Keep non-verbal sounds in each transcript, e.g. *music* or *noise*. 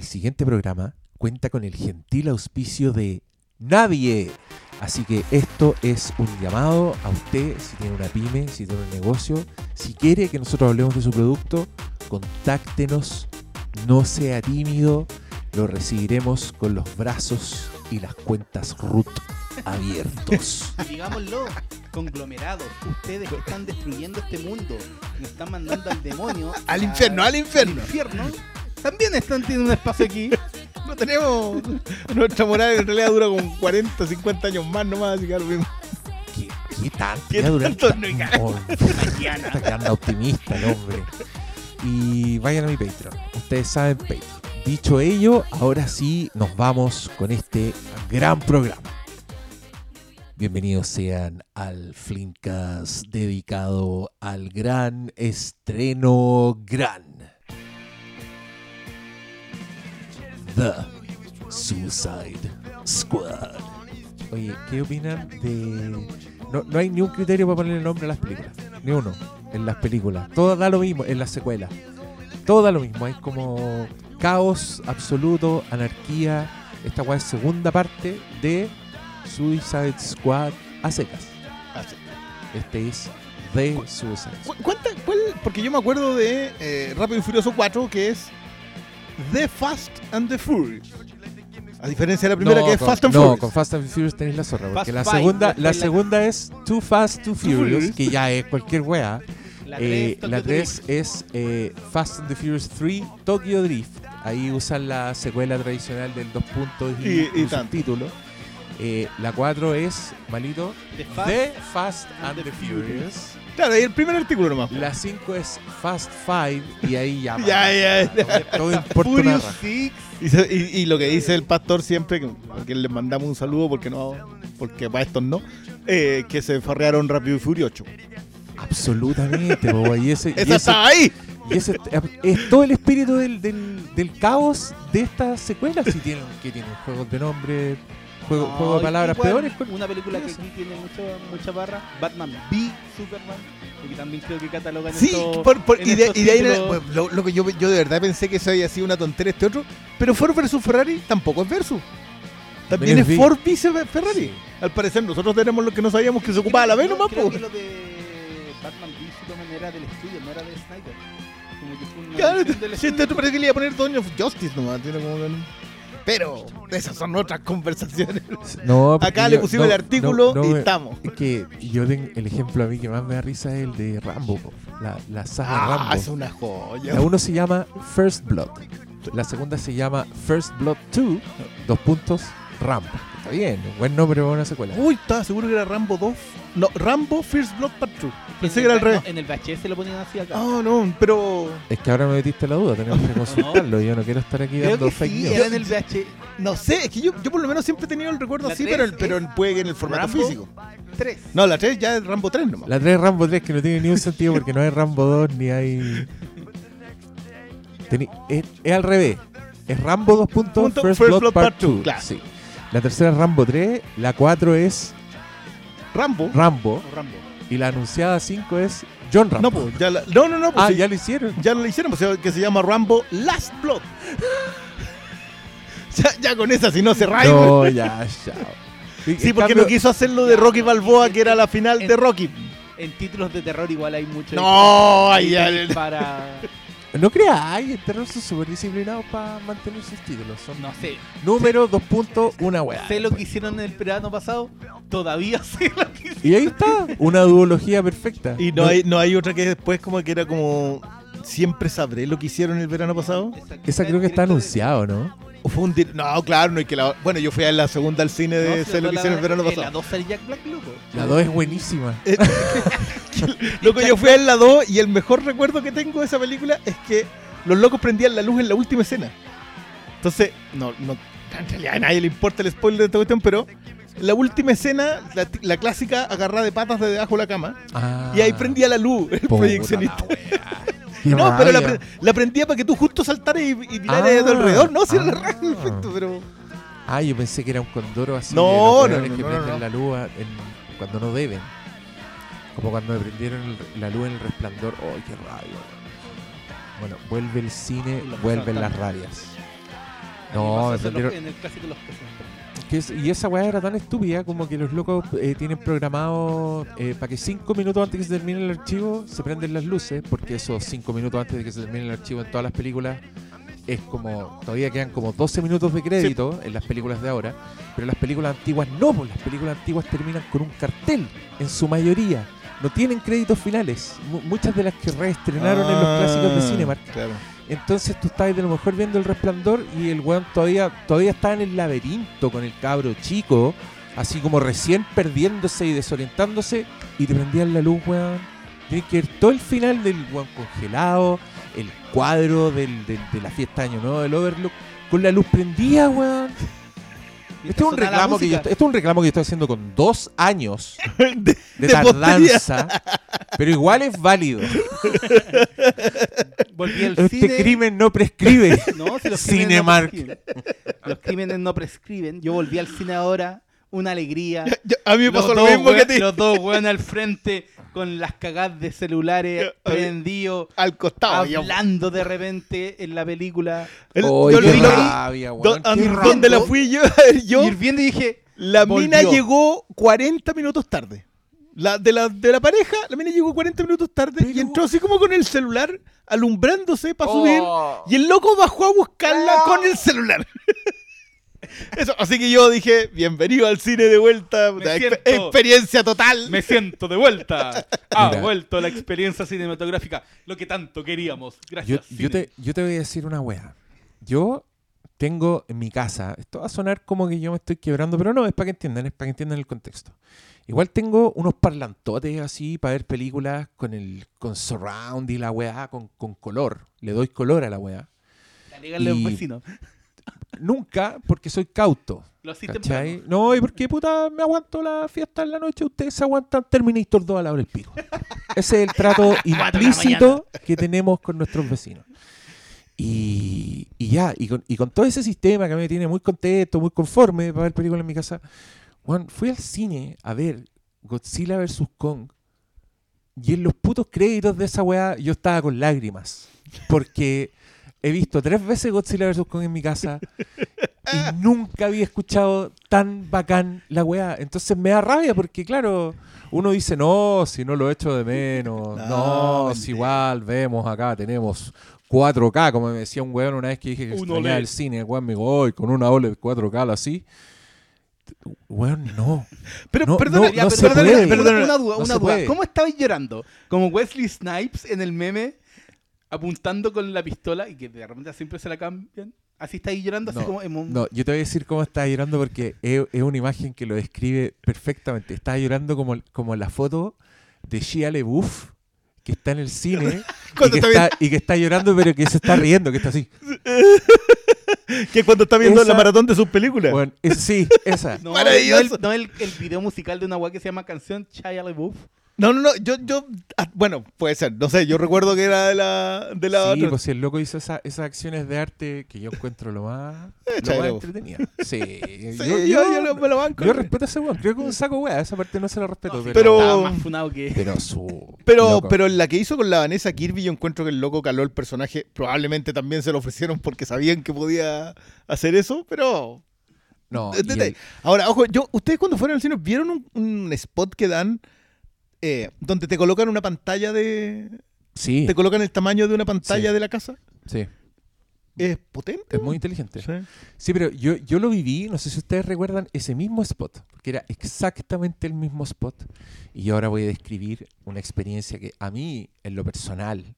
El siguiente programa cuenta con el gentil auspicio de nadie. Así que esto es un llamado a usted, si tiene una pyme, si tiene un negocio, si quiere que nosotros hablemos de su producto, contáctenos, no sea tímido, lo recibiremos con los brazos y las cuentas root abiertos. Y *laughs* digámoslo, conglomerados, ustedes que están destruyendo este mundo, nos están mandando al demonio. Al infierno, al infierno. infierno, también están teniendo un espacio aquí. No tenemos. Nuestra moral en realidad dura como 40, 50 años más nomás, así que ahora mismo. ¿Qué, qué tanto? ¿Qué tanto? No Está quedando optimista el hombre. Y vayan a mi Patreon. Ustedes saben Patreon. Dicho ello, ahora sí nos vamos con este gran programa. Bienvenidos sean al Flinkas dedicado al gran estreno gran. The Suicide Squad. Oye, ¿qué opinan de.? No, no hay ni un criterio para ponerle nombre a las películas. Ni uno. En las películas. Todo da lo mismo. En las secuelas. Todo da lo mismo. Hay como caos absoluto, anarquía. Esta weá es segunda parte de Suicide Squad a secas. Este es The Suicide Squad. ¿Cu- ¿Cuánta, cuál? Porque yo me acuerdo de eh, Rápido y Furioso 4, que es The Fast and the Furious. A diferencia de la primera, No, que es con- Fast and no, Furious. con Fast and Furious tenéis la zorra. Porque Fast la segunda, la segunda es Too Fast, Too Furious, Furious. que ya es cualquier weá. La Eh, tres, la Tokyo 3 es eh, Fast and the Furious 3 Tokyo Drift. Ahí usan la secuela tradicional del dos puntos y, Y- subtítulo. Eh, la 4 es, malito, The Fast The Fast and the Furious. Claro, y el primer artículo nomás. La 5 es Fast 5 y ahí ya. *laughs* Ya, ya, ya. Todo importa una raja. Y, y- y lo que dice el pastor siempre, que, que le mandamos un saludo porque no, porque para estos no, eh, que se farrearon Rápido y Furioso. Absolutamente, boba, y ese, *laughs* y ¡Esa ese- está ahí! y ese es todo el espíritu del, del, del caos de esta secuela. Si tienen, que tienen juegos de nombre, juego, No, juego de palabras igual, peores. Una película que aquí tiene mucho, mucha barra. Batman v Superman. Que también creo que catalogan Sí, estos- por- por- en y, de, y de ahí bueno, lo, lo que yo, yo de verdad pensé que eso había sido una tontería este otro, pero Ford versus Ferrari tampoco es versus. También es es Ford vice Ferrari. Sí. Al parecer nosotros tenemos lo que no sabíamos que se ocupaba la B Creo- nomás, creo que lo de Batman v Superman era del estudio, no era de Snyder. Como que fue una Claro, si este otro parece que le iba a poner Dawn of Justice nomás. tiene como que- Pero esas son otras conversaciones. No, Acá le pusimos el artículo no, no y estamos. Es que yo tengo el ejemplo a mí que más me da risa es el de Rambo, la, la saga Ah, Rambo. es una joya. La uno se llama First Blood. La segunda se llama First Blood 2, dos puntos, Rambo. Está bien, un buen nombre para una secuela. Uy, estaba seguro que era Rambo 2. No, Rambo First Blood Part 2. Pensé En que era el al revés. no, en el VHS lo ponían así acá. Ah, no, pero Es que ahora me metiste la duda, tenemos que *laughs* consultarlo. Yo no quiero estar aquí Creo dando que fake sí, news. era en el VHS no sé, es que yo, yo por lo menos siempre he tenido el recuerdo La así, tres pero, el- pero es puede que en el formato Rambo. físico. 3. No, la 3 ya es Rambo 3 nomás. La 3 es Rambo 3, que no tiene ni un sentido porque no hay Rambo 2 ni hay. Teni- es, es al revés. Es Rambo 2 puntos, Punto, First, First Blood, Blood Part Part two, 2. claro. Sí. La tercera es Rambo 3, la 4 es Rambo. Rambo Rambo. y la anunciada 5 es John Rambo. No, pues, ya la- no, no, no, pues, ah, sí, ya lo hicieron. ya lo hicieron, pues, que se llama Rambo Last Blood. *laughs* ya, ya con esa, si no se raya. No, ya, chao. Y- Sí, porque cambio- no quiso hacerlo de Rocky Balboa, que era la final de Rocky. En títulos de terror igual hay mucho. No, Ahí ay, tenéis ay, para. No creáis, el terror son súper disciplinados para mantener sus títulos. Son No sé. número, dos puntos, una weá. Sé lo que hicieron en el verano pasado. Todavía *laughs* sé lo que hicieron. Y ahí está, una duología perfecta. Y no hay, no hay otra que después como que era como... Siempre sabré lo que hicieron el verano pasado. Esa creo que está anunciado, ¿no? ¿O fue un No, claro, no hay que la... Bueno, yo fui a la segunda al cine de sé lo que hicieron el verano La pasado. 2 sale Jack Black, loco. La 2 es buenísima. *laughs* *laughs* Loco, yo fui a la 2 y el mejor recuerdo que tengo de esa película es que los locos prendían la luz en la última escena. Entonces, no, no, en realidad a nadie le importa el spoiler de esta cuestión, pero la última escena, la, la clásica agarrada de patas de debajo de la cama, Ah, y ahí prendía la luz el proyeccionista. *laughs* No, pero la, la prendía para que tú justo saltaras y, y miraras Ah, a tu alrededor. No, si era ah. perfecto, pero. Ah, yo pensé que era un condoro así. No, de los no, no, que no, prenden no. la luz a- en- cuando no deben. Como cuando me prendieron el- la luz en el resplandor. ¡Ay, qué rabia! Bueno, vuelve el cine, vuelven las rabias. No, en, los- vendieron- en el clásico Los. Que es- y esa weá era tan estúpida como que los locos eh, tienen programado para que cinco minutos antes de que se termine el archivo se prenden las luces, porque esos cinco minutos antes de que se termine el archivo en todas las películas es como, todavía quedan como 12 minutos de crédito en las películas de ahora, pero las películas antiguas no, pues las películas antiguas terminan con un cartel, en su mayoría. No tienen créditos finales. Mu- muchas de las que reestrenaron en los clásicos de Ah, Cinemark Claro. Entonces tú estabas de lo mejor viendo el resplandor y el weón todavía, todavía está en el laberinto con el cabro chico, así como recién perdiéndose y desorientándose, y te prendían la luz, weón. Tienes que ver todo el final del weón congelado, el cuadro de la fiesta de Año Nuevo del Overlook, con la luz prendida, weón. Este es, un reclamo que yo, esto es un reclamo que yo estoy haciendo con dos años *laughs* De- de, de tardanza, pero igual es válido. *laughs* Volví al Este cine. crimen no prescribe. *laughs* No, si los crímenes Cinemark. no prescriben. Los crímenes no prescriben. Yo volví al cine ahora, una alegría. Yo- a mí me Los pasó lo mismo que a ti. Los dos weón al frente con las cagadas de celulares prendidos, Al costado. yo- hablando de repente en la película. el- Oh, yo qué lo- rabia, do- weón, a- qué ¿Dónde rabia. la fui yo? *laughs* yo Y viendo y dije, la volvió. mina llegó 40 minutos tarde. La, de, la, de la pareja, la mina llegó 40 minutos tarde y entró así como con el celular, alumbrándose para Oh. subir. Y el loco bajó a buscarla Ah. con el celular. *laughs* Eso, así que yo dije, bienvenido al cine de vuelta. Me siento- exper- experiencia total. me siento de vuelta. *laughs* Ha Mira. vuelto la experiencia cinematográfica, lo que tanto queríamos. Yo, Gracias. yo cine. te, yo te voy a decir una wea. Yo tengo en mi casa, esto va a sonar como que yo me estoy quebrando, pero no, es para que entiendan, es para que entiendan el contexto. Igual tengo unos parlantotes así para ver películas con el con surround y la weá, con, con color. Le doy color a la weá. Alégale a un y- vecino. Nunca porque soy cauto. Lo así. No, y porque puta me aguanto la fiesta en la noche, ustedes se aguantan Terminator 2 a la hora del pico. Ese es el trato *laughs* implícito que tenemos con nuestros vecinos. Y, y ya, y con, y con todo ese sistema que me tiene muy contento, muy conforme para ver películas en mi casa, Juan, fui al cine a ver Godzilla vs. Kong y en los putos créditos de esa weá yo estaba con lágrimas. Porque he visto tres veces Godzilla vs. Kong en mi casa y *laughs* nunca había escuchado tan bacán la weá. Entonces me da rabia porque, claro, uno dice, no, si no lo echo de menos. *laughs* No, No, si igual vemos acá, tenemos 4K, como me decía un weón una vez que dije que extrañaba el cine. El weón me dijo, "Hoy con una OLED 4K así. Weón, no. Pero No, perdona, no, ya, no perdona, perdona, Una, duda, una duda. ¿Cómo estabais llorando? Como Wesley Snipes en el meme, apuntando con la pistola y que de repente siempre se la cambian. Así estáis llorando, así como en un- No, yo te voy a decir cómo estaba llorando porque es, es una imagen que lo describe perfectamente. Estaba llorando como, como la foto de Shia LaBeouf que está en el cine *laughs* y que, está está, y que está llorando pero que se está riendo, que está así. *laughs* que cuando está viendo Esa- la maratón de sus películas. Bueno, es- sí, esa. *laughs* No, Maravilloso. no el, no el, el video musical de una weá que se llama Canción Shia LaBeouf. No, no, no, yo, yo, ah, bueno, puede ser, no sé, yo recuerdo que era de la, de la Sí, otra. pues si el loco hizo esa- esas acciones de arte que yo encuentro lo más, lo más Chairo. entretenido. Sí, *laughs* Sí, yo, yo, yo- yo lo- me lo banco. yo respeto a ese weón. Creo que un saco weá, esa parte no se la respeto, pero, pero- estaba más funado que. pero su. *laughs* Pero, loco. pero en la que hizo con la Vanessa Kirby, yo encuentro que el loco caló el personaje. Probablemente también se lo ofrecieron porque sabían que podía hacer eso, pero. No, Eh, y eh, el- Ahora, ojo, yo, ustedes cuando fueron al cine, ¿vieron un, un spot que dan eh, donde te colocan una pantalla de. sí, te colocan el tamaño de una pantalla Sí. de la casa? sí, Es potente. es muy inteligente. Sí. Sí, pero yo, yo lo viví, no sé si ustedes recuerdan ese mismo spot, porque era exactamente el mismo spot. Y yo ahora voy a describir una experiencia que a mí, en lo personal,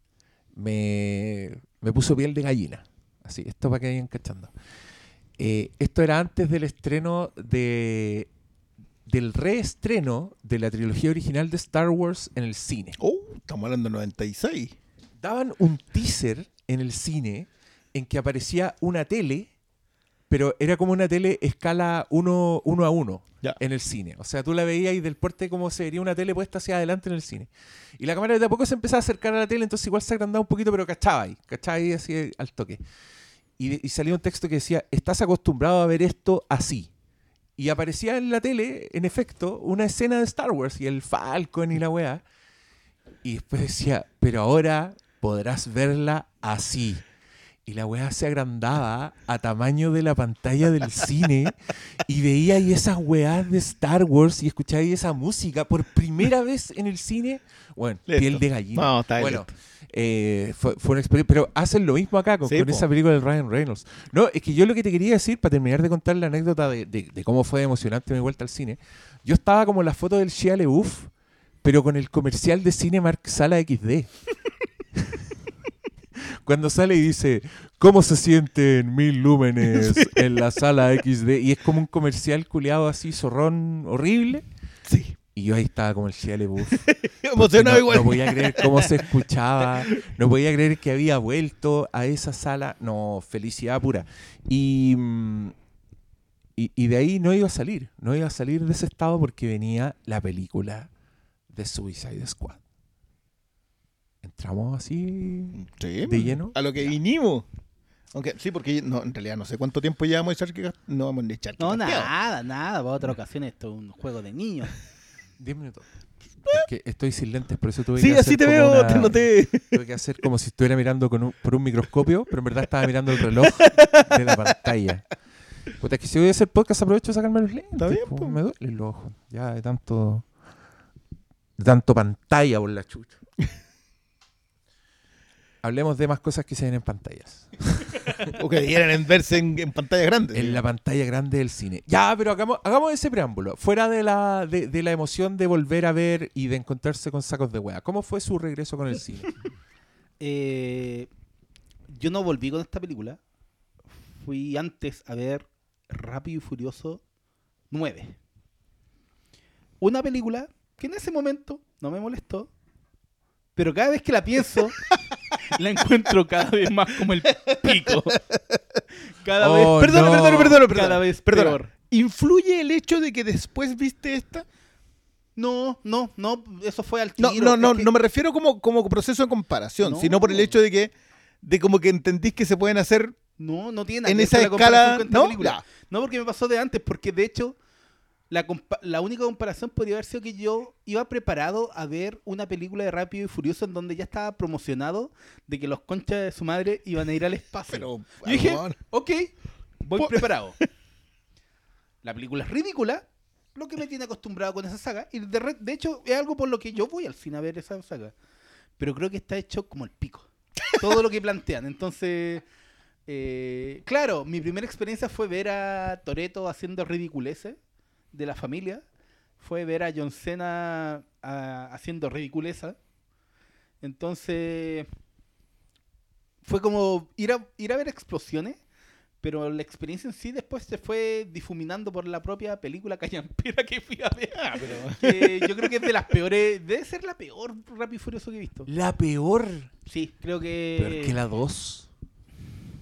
me, me puso piel de gallina. Así, esto para que vayan cachando. Eh, esto era antes del estreno de del reestreno de la trilogía original de Star Wars en el cine. Oh, estamos hablando de 96. Daban un teaser en el cine en que aparecía una tele, pero era como una tele escala 1 uno a 1 Ya. en el cine. O sea, tú la veías y del porte como se vería una tele puesta hacia adelante en el cine. Y la cámara de a poco se empezaba a acercar a la tele, entonces igual se agrandaba un poquito, pero cachaba ahí, cachaba ahí así al toque. Y, y salía un texto que decía, estás acostumbrado a ver esto así. Y aparecía en la tele, en efecto, una escena de Star Wars y el Falcon y la weá. Y después decía, pero ahora podrás verla así. Y la weá se agrandaba a tamaño de la pantalla del cine y veía ahí esas weás de Star Wars y escuchaba ahí esa música por primera vez en el cine. Bueno, Listo. piel de gallina. No, está bueno, eh, fue, fue una experiencia. Pero hacen lo mismo acá con, Sí, con esa película de Ryan Reynolds. No, es que yo lo que te quería decir, para terminar de contar la anécdota de, de- de cómo fue emocionante mi vuelta al cine, yo estaba como en la foto del Shia LaBeouf, pero con el comercial de Cinemark Sala XD. *laughs* Cuando sale y dice, ¿cómo se sienten mil lúmenes *laughs* en la sala XD? Y es como un comercial culeado así, zorrón, horrible. Sí. Y yo ahí estaba como el LaBeouf. *laughs* Emocionado no, igual. no podía creer cómo se escuchaba, *laughs* no podía creer que había vuelto a esa sala. No, felicidad pura. Y, mm, y, y de ahí no iba a salir, no iba a salir de ese estado porque venía la película de Suicide Squad. Entramos así Sí, de lleno. A lo que vinimos. Aunque, sí, porque no, en realidad no sé cuánto tiempo llevamos de echar que no vamos a echar No, nada, nada. Para otra ocasión esto es un juego de niños. *laughs* 10 minutos. Es que estoy sin lentes, por eso tuve Sí, que hacer así te como veo, una- te noté. *laughs* Tuve que hacer como si estuviera mirando con un- por un microscopio, pero en verdad estaba mirando el reloj de la pantalla. Puta, es que si voy a hacer podcast aprovecho de sacarme los lentes. Está bien, po, po. me duelen los ojos. Ya de tanto. De tanto pantalla por la chucha. Hablemos de más cosas que se ven en pantallas. *laughs* O que debieran en verse en, en pantalla grande. En la pantalla grande del cine. Ya, pero hagamos, hagamos ese preámbulo. Fuera de la, de, de la emoción de volver a ver y de encontrarse con sacos de hueá. ¿Cómo fue su regreso con el cine? *laughs* Eh, yo no volví con esta película. Fui antes a ver Rápido y Furioso 9. Una película que en ese momento no me molestó, pero cada vez que la pienso, *laughs* la encuentro cada vez más como el pico. Cada Oh, vez, Perdona, no. perdona, perdona, perdona. cada vez peor. ¿Influye el hecho de que después viste esta? No, no, no, eso fue al tiro. No, no, no, que- no me refiero como, como proceso de comparación, No. sino por el hecho de que de como que entendís que se pueden hacer No, no tiene nada en esa escala, con esta ¿no? No, porque me pasó de antes, porque de hecho la, única comparación podría haber sido que yo iba preparado a ver una película de Rápido y Furioso en donde ya estaba promocionado de que los conchas de su madre iban a ir al espacio. Pero, Yo dije, ok, voy Po- preparado. *laughs* La película es ridícula, lo que me tiene acostumbrado con esa saga. Y de, de hecho, es algo por lo que yo voy al cine a ver esa saga. Pero creo que está hecho como el pico. Todo lo que plantean. Entonces, eh, claro, mi primera experiencia fue ver a Toreto haciendo ridiculeces de la familia. Fue ver a John Cena haciendo ridiculeza. Entonces, fue como ir a, ir a ver explosiones, pero la experiencia en sí después se fue difuminando por la propia película callampera que fui a ver. Ah, Que yo creo que es de las peores, debe ser la peor Rápido y Furioso que he visto. La peor. Sí, creo que... Peor que la 2.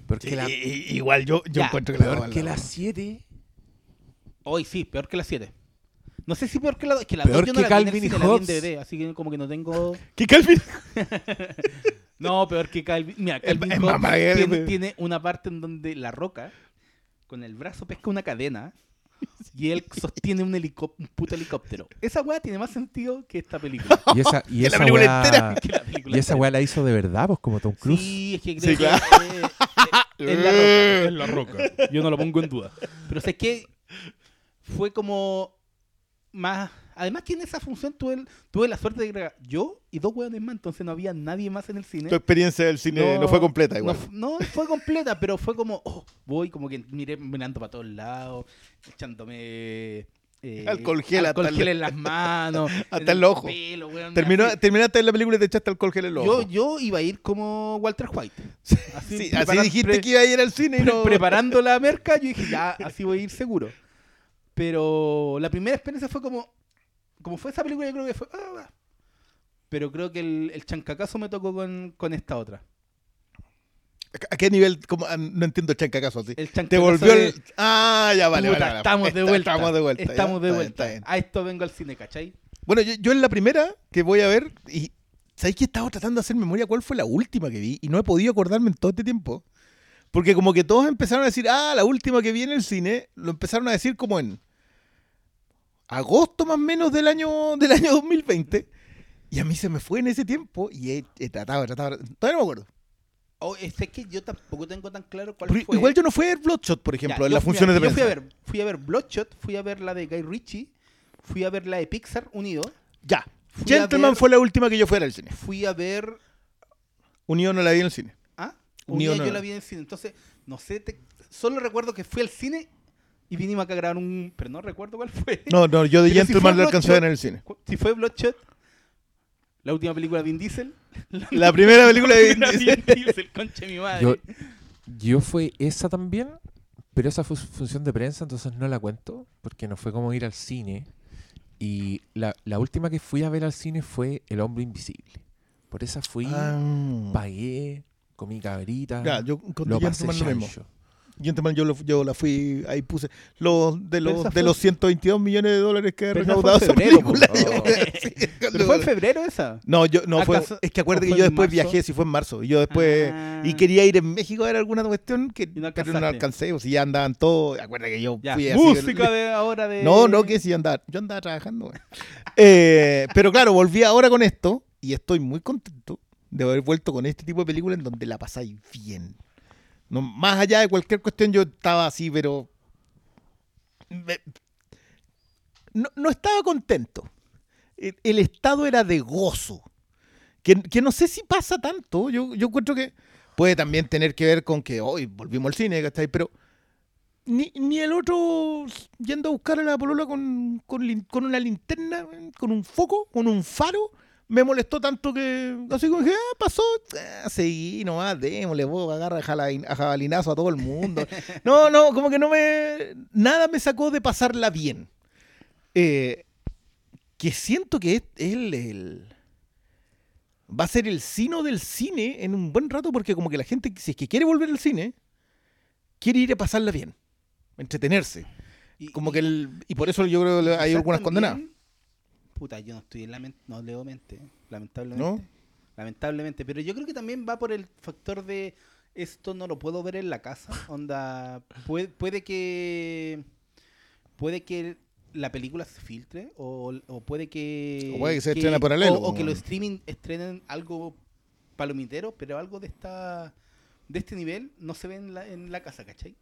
Peor que la, igual yo, yo Ya, encuentro que la peor dos, que la la dos. 7. Hoy sí, peor que la 7. No sé si peor que la 2. Es que la Peor 2 yo que no la vi en el Calvin y la vi en Hobbes. DVD, así que como que no tengo... *laughs* ¿Qué Calvin? *laughs* No, peor que Calvin. Mira, Calvin es Hobbes mamá, tiene, tiene una parte en donde la roca con el brazo pesca una cadena y él sostiene un, helicó- un puto helicóptero. Esa weá tiene más sentido que esta película. *laughs* Y esa, y Que la esa película weá- entera. que la película y esa entera. weá la hizo de verdad, pues como Tom Cruise. Sí, es que creo Sí, que claro. eh, eh, es la roca. Es la roca. Yo no lo pongo en duda. Pero sé que fue como más. Además que en esa función tuve, el- tuve la suerte de agregar yo y dos hueones más, entonces no había nadie más en el cine. Tu experiencia del cine no, fue completa igual. No, no fue completa, pero fue como, oh, voy como que miré mirando para todos lados, echándome eh, Alcohol gel alcohol hasta el- gel en las manos, *laughs* hasta en el ojo. pelo, weón, Terminó, así. terminaste la película y te echaste alcohol gel en los Yo, ojos. yo iba a ir como Walter White. Sí, Así, así prepara- dijiste que iba a ir al cine y no... preparando la merca, yo dije, ya, así voy a ir seguro. Pero la primera experiencia fue como, como fue esa película, yo creo que fue, ah, pero creo que el, el chancacazo me tocó con, con esta otra. ¿A qué nivel? Cómo? Ah, no entiendo chanca caso así. El Te chancacazo volvió de- el... Ah, ya vale, Puta, vale, vale. estamos de vuelta. Estamos de vuelta. Estamos de vuelta. bien. A esto vengo al cine, ¿cachai? Bueno, yo, yo en la primera que voy a ver, y ¿sabéis que he estado tratando de hacer memoria cuál fue la última que vi? Y no he podido acordarme en todo este tiempo. Porque como que todos empezaron a decir, ah, la última que vi en el cine, lo empezaron a decir como en agosto más o menos del año, del año 2020. Y a mí se me fue en ese tiempo y he, he tratado, he tratado, todavía no me acuerdo. Oh, es que yo tampoco tengo tan claro cuál Pero fue. Igual yo no fui a ver Bloodshot, por ejemplo, Ya, en las funciones mira, de Yo fui a prensa. ver, fui a ver Bloodshot, fui a ver la de Guy Ritchie, fui a ver la de Pixar Unido, Ya. Fui a Gentleman ver- fue la última que yo fuera al cine. fui a ver Unido no la vi en el cine. ¿Ah? Unido Unida no. yo la vi en el cine. Entonces, no sé, te- solo recuerdo que fui al cine y vinimos acá a grabar un. Pero no recuerdo cuál fue. No, no, yo de si Gentleman fue la alcancé a ver Bloodshot- en el cine. Si fue Bloodshot, la última película de Vin Diesel. *laughs* La primera película de Vin Vin Diesel. Diesel, concha de mi madre. Yo, yo fue esa también, pero esa fue función de prensa, entonces no la cuento, porque no fue como ir al cine. Y la, la última que fui a ver al cine fue El Hombre Invisible. Por esa fui, Ah. pagué, comí cabrita, Ya, yo con lo pasé lo mismo. Gentleman yo, lo- yo la fui, ahí puse los de los de fue- los 122 millones de dólares que ha recaudado esa febrero, película. Oh. Sí, *laughs* Pero fue en febrero esa. No, yo no fue, ¿Acaso- es que acuérdate que yo después marzo? viajé, si fue en marzo, y yo después Ah. y quería ir en México a ver alguna cuestión que no pero no alcancé, o si ya andaban todos, acuérdate que yo Ya, fui así, música de ahora de. No, no, que si andaba, yo andaba trabajando. *laughs* Eh, pero claro, volví ahora con esto y estoy muy contento de haber vuelto con este tipo de películas en donde la pasáis bien. Más allá de cualquier cuestión, yo estaba así, pero. No, no estaba contento. El, estado era de gozo. Que, que no sé si pasa tanto. Yo, yo encuentro que puede también tener que ver con que hoy volvimos al cine, ¿cachai? Pero ni, ni el otro yendo a buscar a la polola con, con, con una linterna, con un foco, con un faro, me molestó tanto que así como que, ah, pasó, ah, seguí nomás, démosle, vos, agarra a, jabalinazo a todo el mundo. *laughs* No, no, como que no me... Nada me sacó de pasarla bien. Eh, que siento que es el, el- Va a ser el sino del cine en un buen rato porque como que la gente, si es que quiere volver al cine, quiere ir a pasarla bien, entretenerse. Y- Como que el, y por eso yo creo que hay algunas condenadas. Puta, yo no estoy en la mente, no leo mente, lamentablemente. ¿No? Lamentablemente, pero yo creo que también va por el factor de esto no lo puedo ver en la casa, onda puede, puede que puede que la película se filtre o, o puede que O puede que se estrene paralelo, o, o que los streaming estrenen algo palomitero, pero algo de esta de este nivel no se ve en la, en la casa, ¿cachai?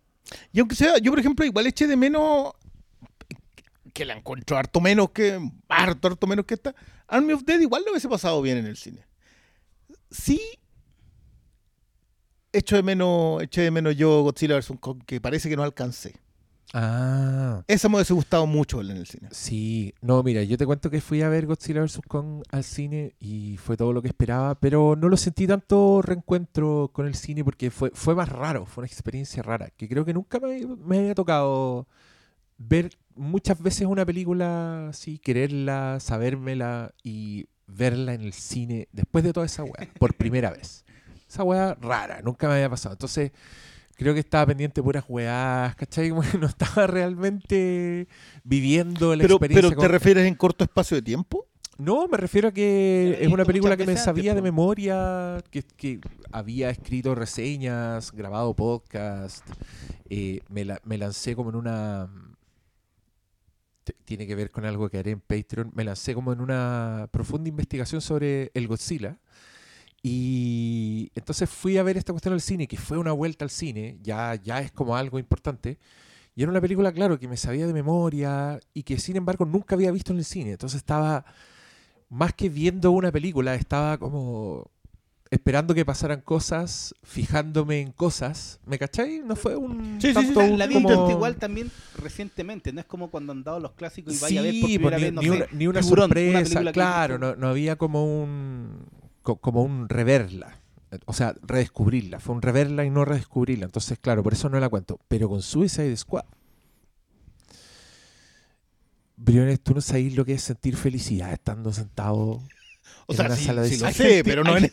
Y aunque sea, yo por ejemplo igual eché de menos, que la encuentro harto menos que, harto, harto menos que esta, Army of Dead igual lo hubiese pasado bien en el cine. Sí, echo de menos, eché de menos yo Godzilla vs. Kong, que parece que no alcancé. Ah, Esa me hubiese gustado mucho en el cine. sí. No, mira, yo te cuento que fui a ver Godzilla vs. Kong al cine y fue todo lo que esperaba, pero no lo sentí tanto reencuentro con el cine porque fue, fue más raro, fue una experiencia rara, que creo que nunca me, me había tocado ver muchas veces una película así, quererla, sabérmela y verla en el cine después de toda esa weá, por primera vez. Esa weá rara, nunca me había pasado. Entonces, creo que estaba pendiente de puras weás, ¿cachai? *laughs* No estaba realmente viviendo la Pero, experiencia. pero ¿te con- refieres en corto espacio de tiempo? no, me refiero a que Ya es una película que me sabía de memoria, que, que había escrito reseñas, grabado podcast, eh, me, la- me lancé como en una... Tiene que ver con algo que haré en Patreon. Me lancé como en una profunda investigación sobre el Godzilla. Y entonces fui a ver esta cuestión al cine, que fue una vuelta al cine, ya, ya es como algo importante. Y era una película, claro, que me sabía de memoria y que sin embargo nunca había visto en el cine. Entonces estaba, más que viendo una película, estaba como esperando que pasaran cosas, fijándome en cosas. ¿Me cachai? No fue un... Sí, sí, sí, tanto la- La, un la como- igual también recientemente, no es como cuando han dado los clásicos y vaya a ver por Sí, primera pues, ni, vez, no ni sé, una, ni una Tiburón, sorpresa, claro, no, no había como un co- como un reverla, o sea, redescubrirla, fue un reverla y no redescubrirla, entonces claro, por eso no la cuento, pero con Suicide Squad. Briones, tú no sabes lo que es sentir felicidad estando sentado O en sea, una sala de sí lo cine. sé, pero no en hay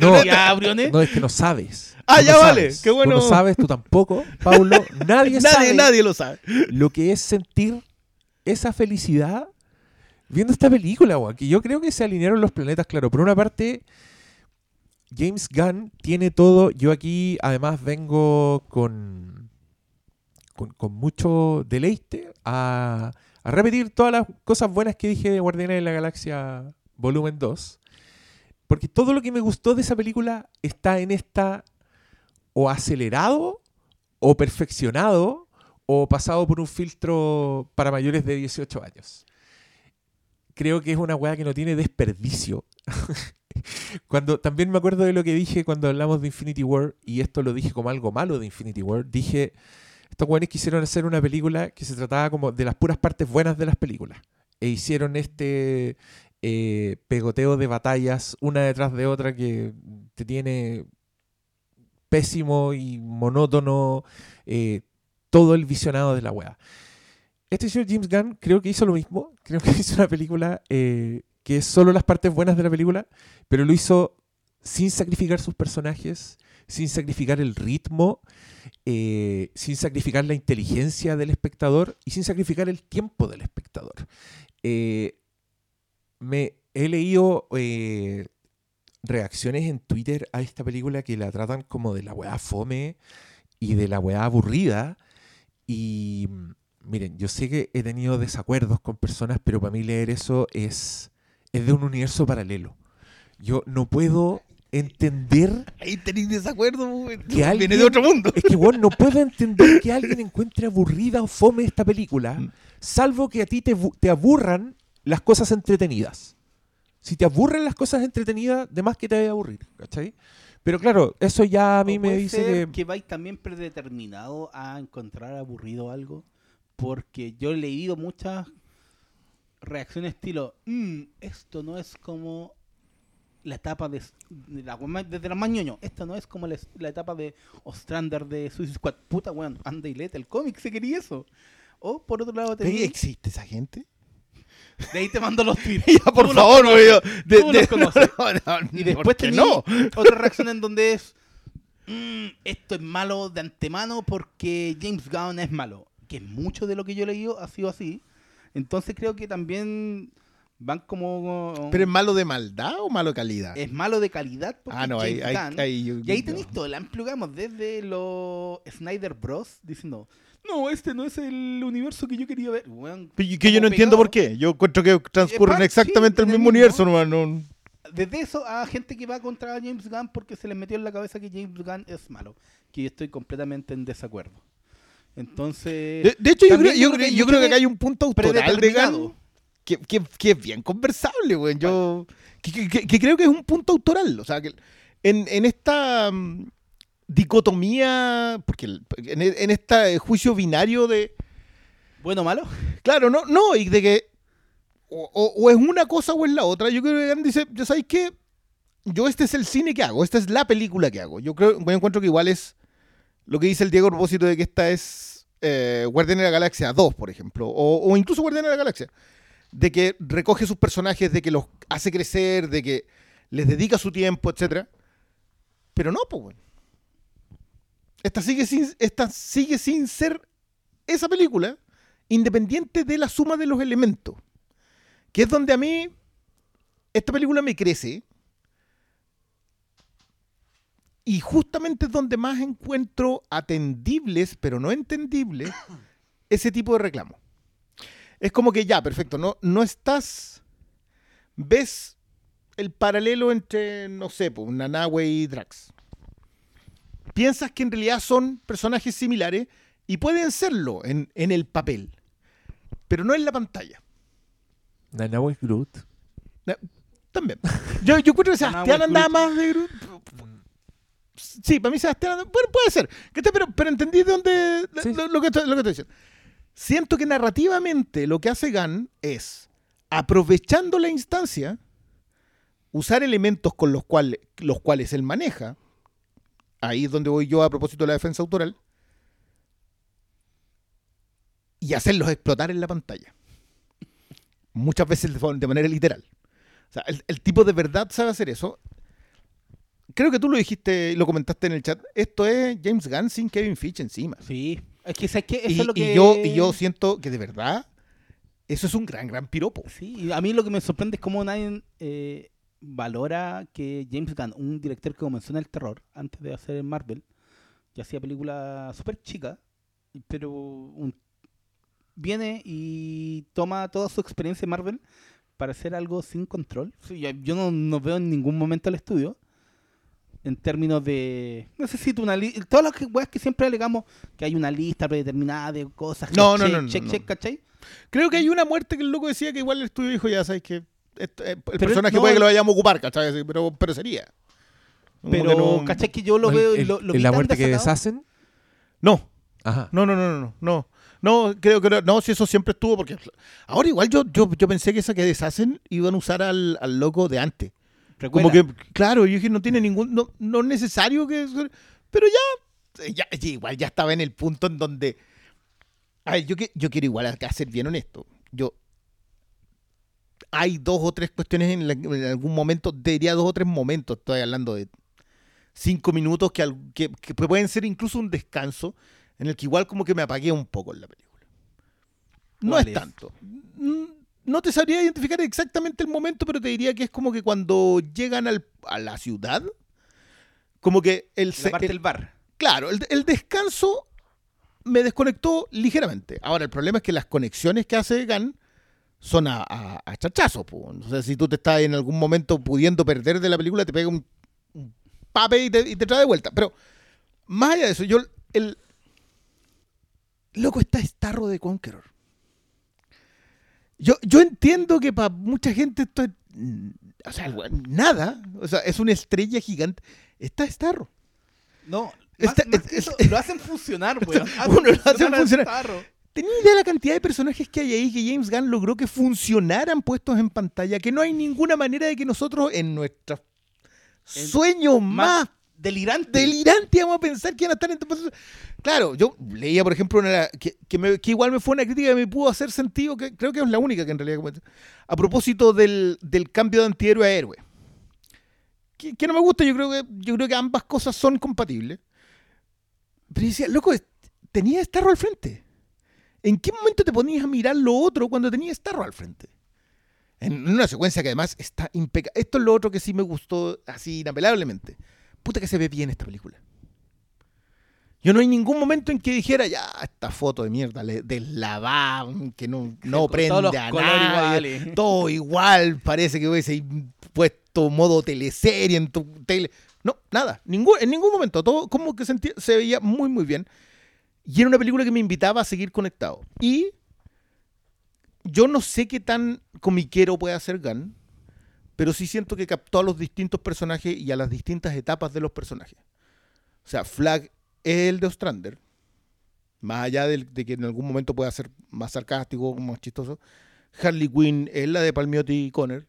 no, no. es que no sabes. Ah, ya vale, sabes. qué bueno. Tú no sabes, tú tampoco, Paulo. *laughs* Nadie, sabe Nadie, nadie lo sabe. lo que es sentir esa felicidad viendo esta película. Que yo creo que se alinearon los planetas, claro. Por una parte, James Gunn tiene todo. Yo aquí, además, vengo con, con, con mucho deleite a, a repetir todas las cosas buenas que dije de Guardianes de la Galaxia Volumen 2. Porque todo lo que me gustó de esa película está en esta o acelerado o perfeccionado o pasado por un filtro para mayores de 18 años. Creo que es una weá que no tiene desperdicio. *laughs* cuando también me acuerdo de lo que dije cuando hablamos de Infinity War y esto lo dije como algo malo de Infinity War, dije estos weones quisieron hacer una película que se trataba como de las puras partes buenas de las películas e hicieron este eh, pegoteo de batallas una detrás de otra que te tiene pésimo y monótono eh, todo el visionado de la wea. Este señor James Gunn creo que hizo lo mismo. *laughs* Creo que hizo una película eh, que es solo las partes buenas de la película, pero lo hizo sin sacrificar sus personajes, sin sacrificar el ritmo, sin sacrificar la inteligencia del espectador y sin sacrificar el tiempo del espectador. Me he leído eh, reacciones en Twitter a esta película que la tratan como de la weá fome y de la weá aburrida. Y mm, miren, yo sé que he tenido desacuerdos con personas, pero para mí leer eso es, es de un universo paralelo. Yo no puedo entender *laughs* Ahí tenéis desacuerdo, weón. Que alguien- *laughs* Viene de otro mundo. es que, bueno, no puedo entender *laughs* que alguien encuentre aburrida o fome esta película, Mm. salvo que a ti te, te aburran las cosas entretenidas. Si te aburren las cosas entretenidas, de más que te vaya a aburrir, ¿cachai? Pero claro, eso ya a mí me dice ser que... que vais también predeterminado a encontrar aburrido algo. Porque yo he leído muchas reacciones estilo, "Mm, esto no es como la etapa de, de la, desde la más ñoño, esta no es como la, la etapa de Ostrander de Suicide Squad. Puta weón, anda y el cómic si quería eso. O por otro lado te ¿Pero ¿Existe esa gente? De ahí te mando los tweets. *laughs* Ya, por Tú favor, weón. De- Tú de- los conoces. no, *laughs* no, no, Y después ¿por qué tení no. *laughs* otra reacción en donde es "Mm, esto es malo de antemano porque James Gunn es malo. Que mucho de lo que yo he leído ha sido así. Entonces creo que también van como ¿Pero es malo de maldad o malo de calidad? es malo de calidad porque ah, no, ahí, James ahí, Gunn- ahí yo- y ahí tenéis todo el amplio desde los Snyder Bros. diciendo, no, este no es el universo que yo quería ver. Weón, que yo no entiendo por qué. Yo encuentro que transcurren parte, exactamente sí, el mismo universo, nomás, no- Desde eso a gente que va contra James Gunn porque se les metió en la cabeza que James Gunn es malo. Que yo estoy completamente en desacuerdo. Entonces. De, de hecho, yo creo, también yo, creo, hay yo creo que acá hay un punto autoral de. Gunn que, que, que es bien conversable, güey. Yo que, que- que- que creo que es un punto autoral. O sea, que en, en esta mm, dicotomía, porque en, en este juicio binario de, Bueno o malo. Claro, no, no, y de que o, o- o es una cosa o es la otra. Yo creo que Gunn dice, ya sabéis qué, yo este es el cine que hago, esta es la película que hago. Yo creo, yo encuentro que igual es lo que dice el Diego a propósito de que esta es eh, Guardián de la Galaxia 2, por ejemplo, o, o incluso Guardián de la Galaxia, de que recoge sus personajes, de que los hace crecer, de que les dedica su tiempo, etcétera. Pero no, pues, bueno. Esta sigue sin, esta sigue sin ser esa película independiente de la suma de los elementos. Que es donde a mí esta película me crece. Y justamente es donde más encuentro atendibles, pero no entendibles, *coughs* ese tipo de reclamo. Es como que ya, perfecto, no, no estás. Ves el paralelo entre, no sé, pues, Nanahue y Drax. Piensas que en realidad son personajes similares y pueden serlo en, en el papel, pero no en la pantalla. Nanaue Groot. También. Yo, yo encuentro que Sebastián andaba más de Groot. Sí, para mí Sebastián andaba- Bueno, puede ser. Pero, pero entendí de dónde. Sí. Lo, lo que estoy, lo que estoy diciendo. Siento que narrativamente lo que hace Gunn es, aprovechando la instancia, usar elementos con los cuales, los cuales él maneja. Ahí es donde voy yo a propósito de la defensa autoral. Y hacerlos explotar en la pantalla. Muchas veces de manera literal. O sea, el, el tipo de verdad sabe hacer eso. Creo que tú lo dijiste y lo comentaste en el chat. Esto es James Gunn sin Kevin Feige encima. Sí. Es que, ¿sabes qué? Eso Y, es lo y que. yo, y yo siento que de verdad eso es un gran, gran piropo. Sí, y a mí lo que me sorprende es cómo nadie eh, valora que James Gunn, un director que comenzó en el terror antes de hacer Marvel, ya hacía películas súper chicas, pero un- viene y toma toda su experiencia en Marvel para hacer algo sin control. Yo- no, no veo en ningún momento el estudio. En términos de. Necesito una lista. Todas las que- weas que siempre alegamos que hay una lista predeterminada de cosas. que No, no, check, no, no, Check, no. check, ¿cachai? Creo que hay una muerte que el loco decía que igual el estudio dijo, ya sabes que eh, el Pero personaje no- puede que lo vayamos a ocupar, ¿cachai? Pero, pero sería. Como Pero, que no- ¿cachai? Que yo lo veo. y el- lo, lo ¿En vi la tan muerte que deshacen? No, Ajá. no, no, no, no, no. No, creo que no, no, si eso siempre estuvo, porque ahora igual yo, yo, yo pensé que esa que deshacen iban a usar al, al loco de antes. Como que, claro, yo dije, no tiene ningún, no, no es necesario que, pero ya, ya, ya igual ya estaba en el punto en donde, a ver, yo, que- yo quiero igual acá ser bien honesto, yo, hay dos o tres cuestiones en, la- en algún momento, diría dos o tres momentos, estoy hablando de cinco minutos que, al- que, que pueden ser incluso un descanso, en el que igual como que me apagué un poco en la película. No ¿Cuál es es? tanto. No te sabría identificar exactamente el momento, pero te diría que es como que cuando llegan al- a la ciudad, como que el, la parte el- del bar. claro, el, el descanso me desconectó ligeramente. Ahora, el problema es que las conexiones que hace Gan son a, a, a chachazos. po. Sea, si tú te estás en algún momento pudiendo perder de la película, te pega un, un pape y te, y te trae de vuelta. Pero, más allá de eso, yo, el... Loco, está Starro de Conqueror. Yo, yo entiendo que para mucha gente esto es... mm, O sea, nada. O sea, es una estrella gigante. Está Starro. No, Está- más- es- lo hacen funcionar, *laughs* weón. Uno lo hacen funcionar. ¿Tenía idea de la cantidad de personajes que hay ahí que James Gunn logró que funcionaran puestos en pantalla? Que no hay ninguna manera de que nosotros en nuestros sueños más Más delirante. delirantes vamos a pensar que iban a estar en... Claro, yo leía, por ejemplo, una, que, que, me- que igual me fue una crítica que me pudo hacer sentido, que creo que es la única que en realidad... A propósito del, del cambio de antihéroe a héroe. Que, que no me gusta, yo creo que, yo creo que ambas cosas son compatibles. Pero yo decía, loco, tenía Starro al frente. ¿En qué momento te ponías a mirar lo otro cuando tenía Starro al frente? En una secuencia que además está impecable. Esto es lo otro que sí me gustó así inapelablemente. Puta que se ve bien esta película. Yo no hay ningún momento en que dijera, ya, esta foto de mierda, deslavada, que no, no prende todos a nadie. iguales. Todo igual, parece que hubiese puesto modo teleserie en tu tele. No, nada, ningún, en ningún momento. Todo como que se veía muy, muy bien. Y era una película que me invitaba a seguir conectado. Y yo no sé qué tan comiquero puede hacer Gunn, pero sí siento que captó a los distintos personajes y a las distintas etapas de los personajes. O sea, Flag es el de Ostrander, más allá de, que en algún momento pueda ser más sarcástico, más chistoso. Harley Quinn es la de Palmiotti y Conner.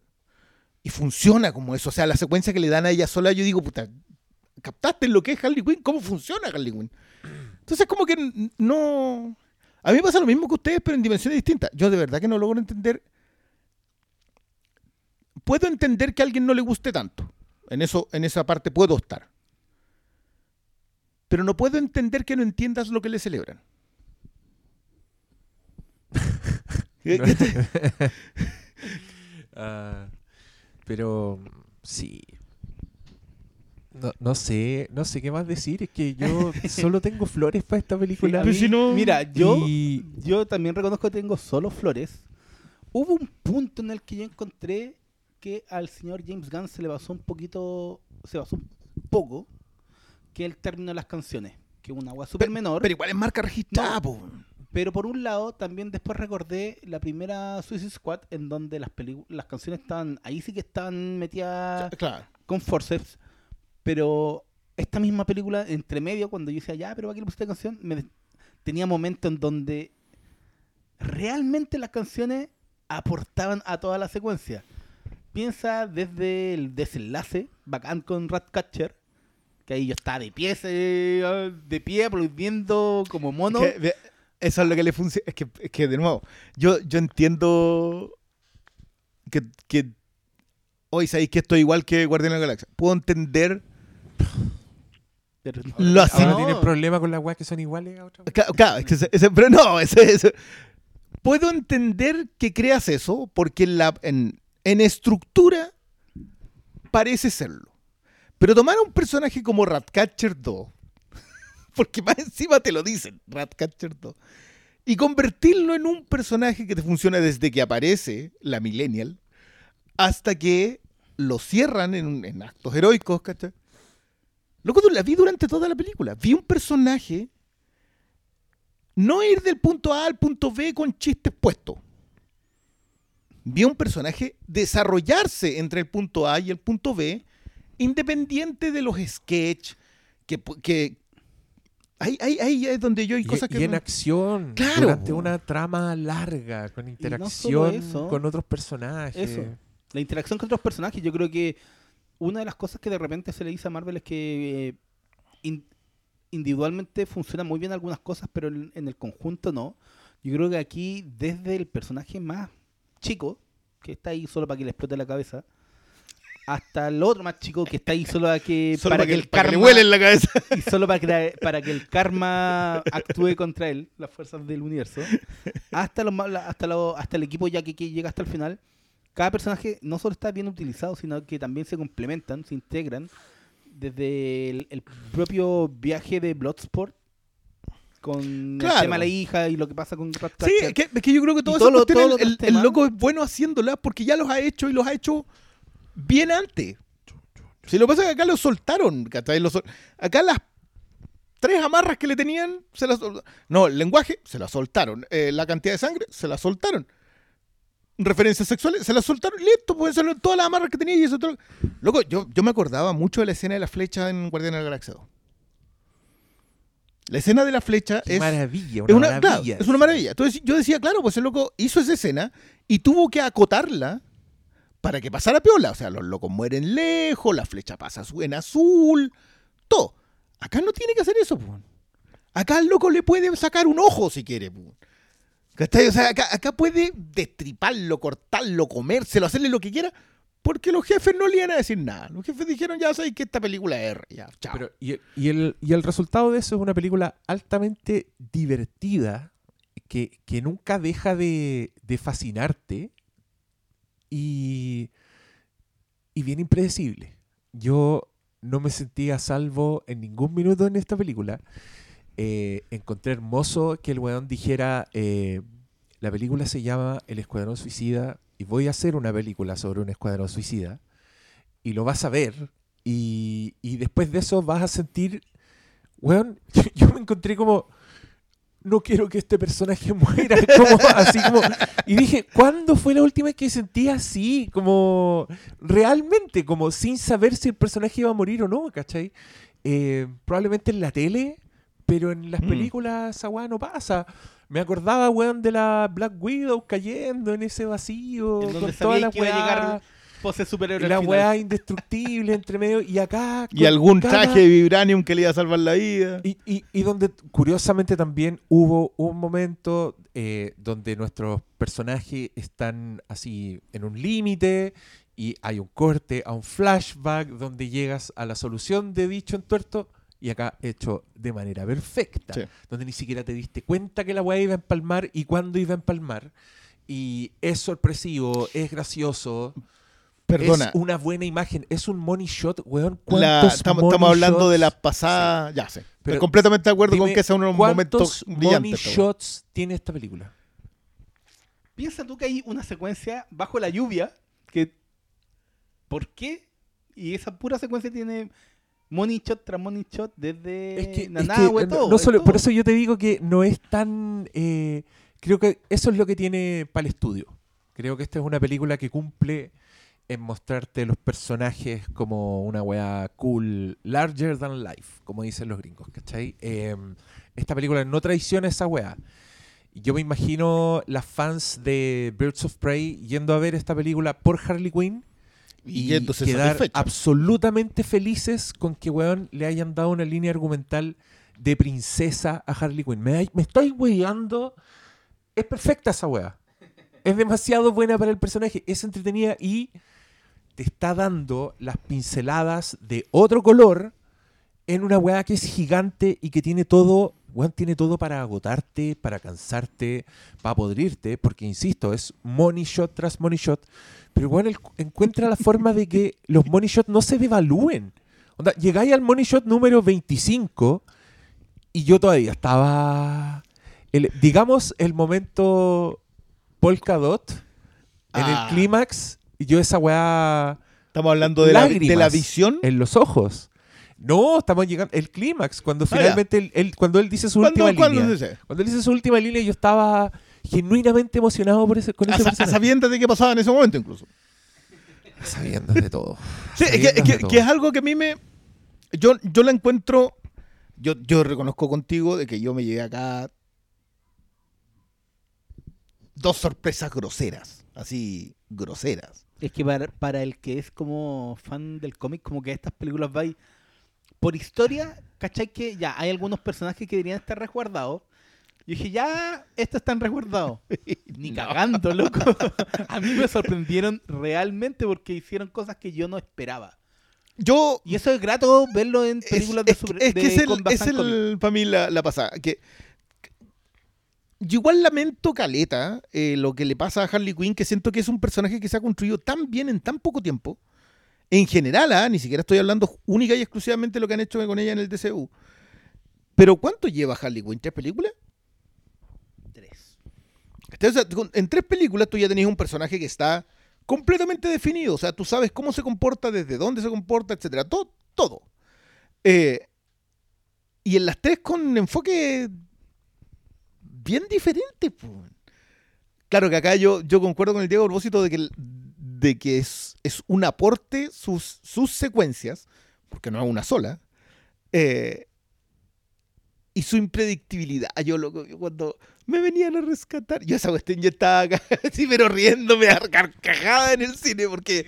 Y funciona como eso. O sea, la secuencia que le dan a ella sola, yo digo, puta, ¿captaste lo que es Harley Quinn? ¿Cómo funciona Harley Quinn? Entonces, como que no. A mí me pasa lo mismo que ustedes, pero en dimensiones distintas. Yo de verdad que no logro entender. Puedo entender que a alguien no le guste tanto. En, eso, en esa parte puedo estar. Pero no puedo entender que no entiendas lo que le celebran. *laughs* *laughs* Ah, pero sí. No, no sé, no sé qué más decir. Es que yo *laughs* solo tengo flores para esta película. Mí- si no- Mira, yo, Y- yo también reconozco que tengo solo flores. Hubo un punto en el que yo encontré que al señor James Gunn se le pasó un poquito, se pasó un poco, que el término de las canciones, que es una agua súper menor. Pero igual es marca registrada, No. Pero por un lado, también después recordé la primera Suicide Squad, en donde las, las canciones estaban, ahí sí que estaban metidas Claro. con forceps. Pero esta misma película, entre medio, cuando yo decía, ya, pero ¿para qué le pusiste canción? Me tenía momentos en donde realmente las canciones aportaban a toda la secuencia. Piensa desde el desenlace, bacán con Ratcatcher, que ahí yo estaba de pie, de pie aplaudiendo como mono. Eso es lo que le funciona. Es que, es que, de nuevo, yo, yo entiendo que, hoy sabéis que esto es igual que Guardián de la Galaxia. Puedo entender. Pero Lo así- Ahora No. tienen problemas con las weas que son iguales a otras. Claro, es que ese- ese- pero no, *laughs* ese, ese- puedo entender que creas eso porque en, la, en, en estructura parece serlo. Pero tomar a un personaje como Ratcatcher 2, *laughs* porque más encima te lo dicen, Ratcatcher 2, y convertirlo en un personaje que te funciona desde que aparece la Millennial, hasta que lo cierran en, en actos heroicos, ¿cachai? Loco, la vi durante toda la película. Vi un personaje no ir del punto A al punto B con chistes puestos. Vi un personaje desarrollarse entre el punto A y el punto B, independiente de los sketches que, que ahí, ahí, ahí es donde yo hay Y, cosas que y en no- acción, Claro, durante una trama larga, con interacción eso. con otros personajes. Eso. La interacción con otros personajes, yo creo que una de las cosas que de repente se le dice a Marvel es que eh, in- individualmente funcionan muy bien algunas cosas, pero en, en el conjunto no. Yo creo que aquí, desde el personaje más chico, que está ahí solo para que le explote la cabeza, hasta el otro más chico que está ahí solo para que, Solo para que el para que le karma huele en la cabeza. y solo para que, para que el karma actúe contra él, las fuerzas del universo, hasta los hasta lo- hasta el equipo ya que, que llega hasta el final, cada personaje no solo está bien utilizado, sino que también se complementan, se integran desde el, el propio viaje de Bloodsport con el Claro. tema de la hija y lo que pasa con Sí, Ratcatcher. es que, es que yo creo que todo todo eso lo- el, el loco es bueno haciéndolas porque ya los ha hecho y los ha hecho bien antes. Si lo que pasa es que acá los soltaron. Los acá las tres amarras que le tenían, se las No, el lenguaje, se las soltaron. Eh, la cantidad de sangre, se las soltaron. Referencias sexuales, se las soltaron. Listo, pues eso, todas las amarras que tenía y eso todo. Loco, yo, yo me acordaba mucho de la escena de la flecha en Guardianes de la Galaxia 2. La escena de la flecha Qué es... maravilla, una Es una, claro, maravilla. es una maravilla. Entonces yo decía, claro, pues el loco hizo esa escena y tuvo que acotarla para que pasara piola. O sea, los locos mueren lejos, la flecha pasa en azul, todo. Acá no tiene que hacer eso, pues. Acá el loco le puede sacar un ojo si quiere, pues. ¿Cachai? O sea, acá, puede destriparlo, cortarlo, comérselo, hacerle lo que quiera, porque los jefes no le iban a decir nada. Los jefes dijeron, ya sabéis que esta película es R, ya, chao. Pero, y, y el, y el resultado de eso es una película altamente divertida que, que nunca deja de, de fascinarte y, y bien impredecible. Yo no me sentí a salvo en ningún minuto en esta película. Eh, encontré hermoso que el weón dijera, eh, la película se llama El Escuadrón Suicida y voy a hacer una película sobre un escuadrón suicida y lo vas a ver y, y después de eso vas a sentir, weón, *laughs* yo, yo me encontré como, no quiero que este personaje *laughs* muera, como así como, y dije, ¿cuándo fue la última vez que sentí así? Como, realmente, como sin saber si el personaje iba a morir o no, ¿cachai? Eh, probablemente en la tele, pero en las Mm. películas esa weá no pasa. Me acordaba, weón, de la Black Widow cayendo en ese vacío, En donde con toda la weá, llegar pose superhéroe la weá indestructible entre medio, y acá... y algún cada- traje de vibranium que le iba a salvar la vida. y, y- y donde curiosamente también hubo un momento eh, donde nuestros personajes están así en un límite y hay un corte a un flashback donde llegas a la solución de dicho entuerto y acá hecho de manera perfecta, Sí. donde ni siquiera te diste cuenta que la weá iba a empalmar y cuándo iba a empalmar. Y es sorpresivo, es gracioso, Perdona, es una buena imagen, es un money shot, weón. la- ¿Cuántos estamos, money estamos hablando de shots? las pasadas. Ya sé. Estoy Pero completamente de acuerdo con que sea unos ¿Cuántos momentos brillantes. money esta weá. shots tiene esta película? Piensa tú que hay una secuencia bajo la lluvia que ¿por qué? Y esa pura secuencia tiene money shot tras money shot desde Es que, es Nanahue, que, no- todo, no es solo, todo. por eso yo te digo que no es tan... eh, creo que eso es lo que tiene para el estudio. Creo que esta es una película que cumple en mostrarte los personajes como una weá cool, larger than life, como dicen los gringos, ¿cachai? Eh, esta película no traiciona esa weá. Yo me imagino las fans de Birds of Prey yendo a ver esta película por Harley Quinn Y y quedar absolutamente felices con que weón le hayan dado una línea argumental de princesa a Harley Quinn. Me, me estoy weyando. Es perfecta esa wea. Es demasiado buena para el personaje. Es entretenida y te está dando las pinceladas de otro color en una weá que es gigante y que tiene todo, weón, tiene todo para agotarte, para cansarte, para podrirte, porque insisto, es money shot tras money shot. Pero weón, el- encuentra la forma de que *laughs* los money shot no se devalúen. Onda, llegáis al money shot número 25 y yo todavía estaba. el- digamos el momento Polka Dot en Ah. el clímax. Y yo esa weá Estamos hablando de la, de la visión. en los ojos. No, estamos llegando. El clímax, cuando Ah, finalmente él, él- cuando él dice su ¿Cuándo- última cuándo línea. dice? Cuando él dice su última línea, yo estaba genuinamente emocionado por ese, con A, ese a personaje. sabiendas de qué pasaba en ese momento incluso. Sabiendo de todo. Sí, es que, es que- de todo. que es algo que a mí me... Yo, yo la encuentro... Yo, yo reconozco contigo de que yo me llevé acá dos sorpresas groseras. Así, groseras. Es que para, para el que es como fan del cómic, como que estas películas va y- por historia, ¿cachai? Que ya hay algunos personajes que deberían estar resguardados. Yo dije, ya, estos están resguardados. *laughs* Ni No. cagando, loco. *laughs* A mí me sorprendieron realmente porque hicieron cosas que yo no esperaba. Yo... Y eso es grato verlo en Es, películas de super- es que de es el, es el para mí la, la pasada. Que, yo igual lamento Caleta eh, lo que le pasa a Harley Quinn, que siento que es un personaje que se ha construido tan bien en tan poco tiempo. En general, ah, ni siquiera estoy hablando única y exclusivamente de lo que han hecho con ella en el DCU. Pero ¿cuánto lleva Harley Quinn? ¿Tres películas? Tres. O sea, en tres películas tú ya tenías un personaje que está completamente definido. O sea, tú sabes cómo se comporta, desde dónde se comporta, etcétera. Todo. todo. Eh, y en las tres con enfoque bien diferente. po. Claro que acá yo, yo concuerdo con el Diego a propósito de que, el- de que es, es un aporte sus, sus secuencias, porque no es una sola, eh, y su impredictibilidad. Yo loco, yo cuando me venían a rescatar, yo esa cuestión yo estaba acá, *laughs* así, pero riéndome a carcajada en el cine, porque...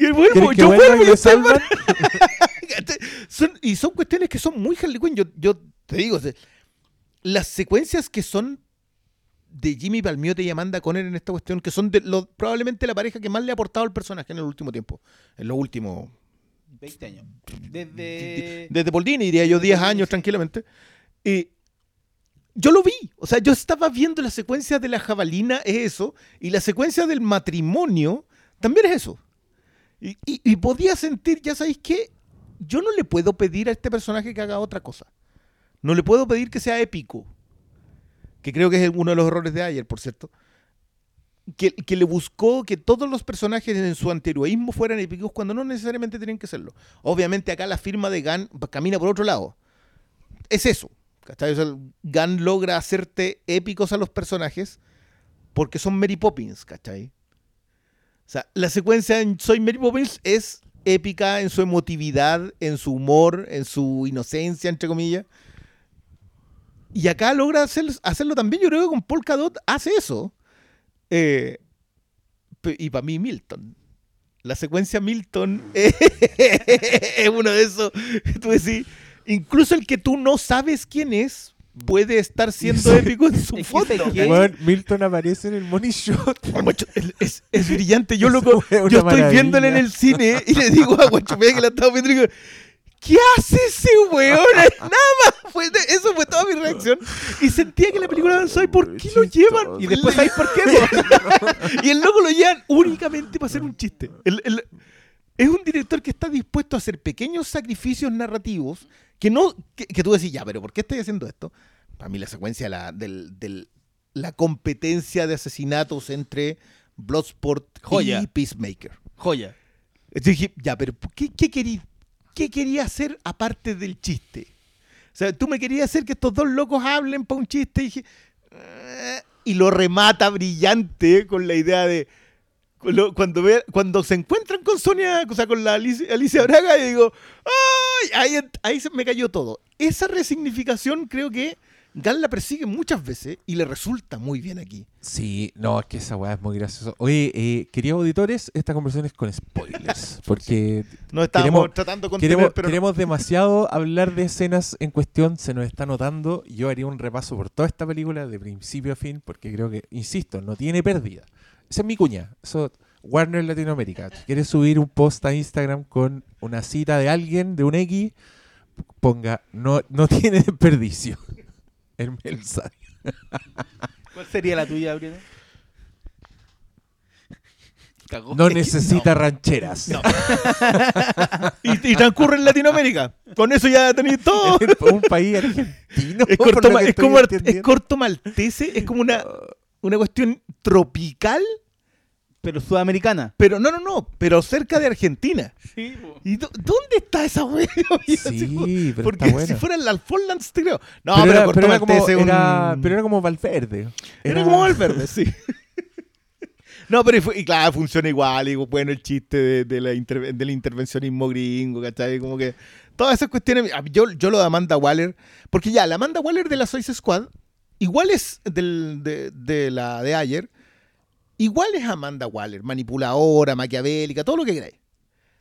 Y vuelvo, ¿Quieres que yo vuelvo, yo salvan? *laughs* son, y son cuestiones que son muy Harley Quinn. Yo, yo te digo, o sea, las secuencias que son de Jimmy Palmiotti y Amanda Conner en esta cuestión, que son de lo- probablemente la pareja que más le ha aportado al personaje en el último tiempo. En los últimos. 20 años. Desde... Desde diría yo, Desde 10 Paul Dini, años sí. tranquilamente. Y yo lo vi. O sea, yo estaba viendo la secuencia de la jabalina, es eso. Y la secuencia del matrimonio también es eso. Y, y- y podía sentir, ya sabéis qué, yo no le puedo pedir a este personaje que haga otra cosa. No le puedo pedir que sea épico. Que creo que es uno de los errores de ayer, por cierto. Que, que le buscó que todos los personajes en su anteriorismo fueran épicos cuando no necesariamente tienen que serlo. Obviamente acá la firma de Gunn camina por otro lado. Es eso. O sea, Gunn logra hacerte épicos a los personajes porque son Mary Poppins, ¿cachai? O sea, la secuencia en Soy Mary Poppins es épica en su emotividad, en su humor, en su inocencia, entre comillas. Y acá logra hacer- hacerlo también. Yo creo que con Polka Dot hace eso. Eh, y para mí, Milton. La secuencia Milton *laughs* es uno de esos. *laughs* Tú decís, incluso el que tú no sabes quién es puede estar siendo épico en su *laughs* fondo. Weón, Milton aparece en el money shot. Oh, es, brillante. Yo, loco, yo estoy viéndole en maravilla. el cine y le digo a Guachupé que la estaba viendo y digo, ¿qué hace ese weón? *laughs* Nada más. Fue eso fue toda mi reacción. Y sentía que la película avanzó. ¿Y por qué lo llevan? Y después, ¿sabes por qué? *laughs* Y el loco lo llevan únicamente para hacer un chiste. El- el- es un director que está dispuesto a hacer pequeños sacrificios narrativos que no que, que tú decís, ya, pero ¿por qué estoy haciendo esto? Para mí la secuencia la, del, del- la competencia de asesinatos entre Bloodsport Joya. y Peacemaker. Joya. Entonces dije, ya, pero ¿qué, qué, ¿qué quería hacer aparte del chiste? O sea, tú me querías hacer que estos dos locos hablen para un chiste y dije... "Eh", y lo remata brillante con la idea de... Cuando, ve, cuando se encuentran con Sonia, o sea, con la Alicia, Alicia Braga, y digo, ¡ay! Ahí, ahí me cayó todo. Esa resignificación creo que Gal la persigue muchas veces y le resulta muy bien aquí. Sí, no, es que esa weá es muy graciosa. Oye, eh, queridos auditores, esta conversación es con spoilers. *laughs* Porque No estábamos Queremos- tratando contener, queremos, pero no. queremos demasiado hablar de escenas en cuestión, se nos está notando. Yo haría un repaso por toda esta película de principio a fin, porque creo que, insisto, no tiene pérdida. Esa es mi cuña. Eso, Warner Latinoamérica. Si quieres subir un post a Instagram con una cita de alguien, de un X, ponga, no, no *laughs* tiene desperdicio. El mensaje. *laughs* ¿Cuál sería la tuya, Gabriel? Cagó. No necesita *laughs* rancheras. No. *laughs* y, y transcurre en Latinoamérica. Con eso ya tenéis todo. un país argentino. Es por corto, lo ma- que es estoy como es entendiendo. corto maltese, es como una, una cuestión tropical, Pero sudamericana. Pero no, no, no, pero cerca de Argentina. Sí, ¿Y dó- dónde está esa wea? *laughs* Sí, pero Porque está buena. si fuera en la Alfonlands, te creo. No, pero, pero, era, cortó pero era como, Maltese un- era- pero era como Valverde. Era como *laughs* Valverde, sí. *laughs* No, pero y, fue- y claro, funciona igual. Y bueno, el chiste de, de la interve- del intervencionismo gringo, ¿cachai? Como que todas esas cuestiones. Yo, yo lo de Amanda Waller, porque ya, la Amanda Waller de la Suicide Squad, igual es del, de, de la de ayer, igual es Amanda Waller, manipuladora, maquiavélica, todo lo que queráis.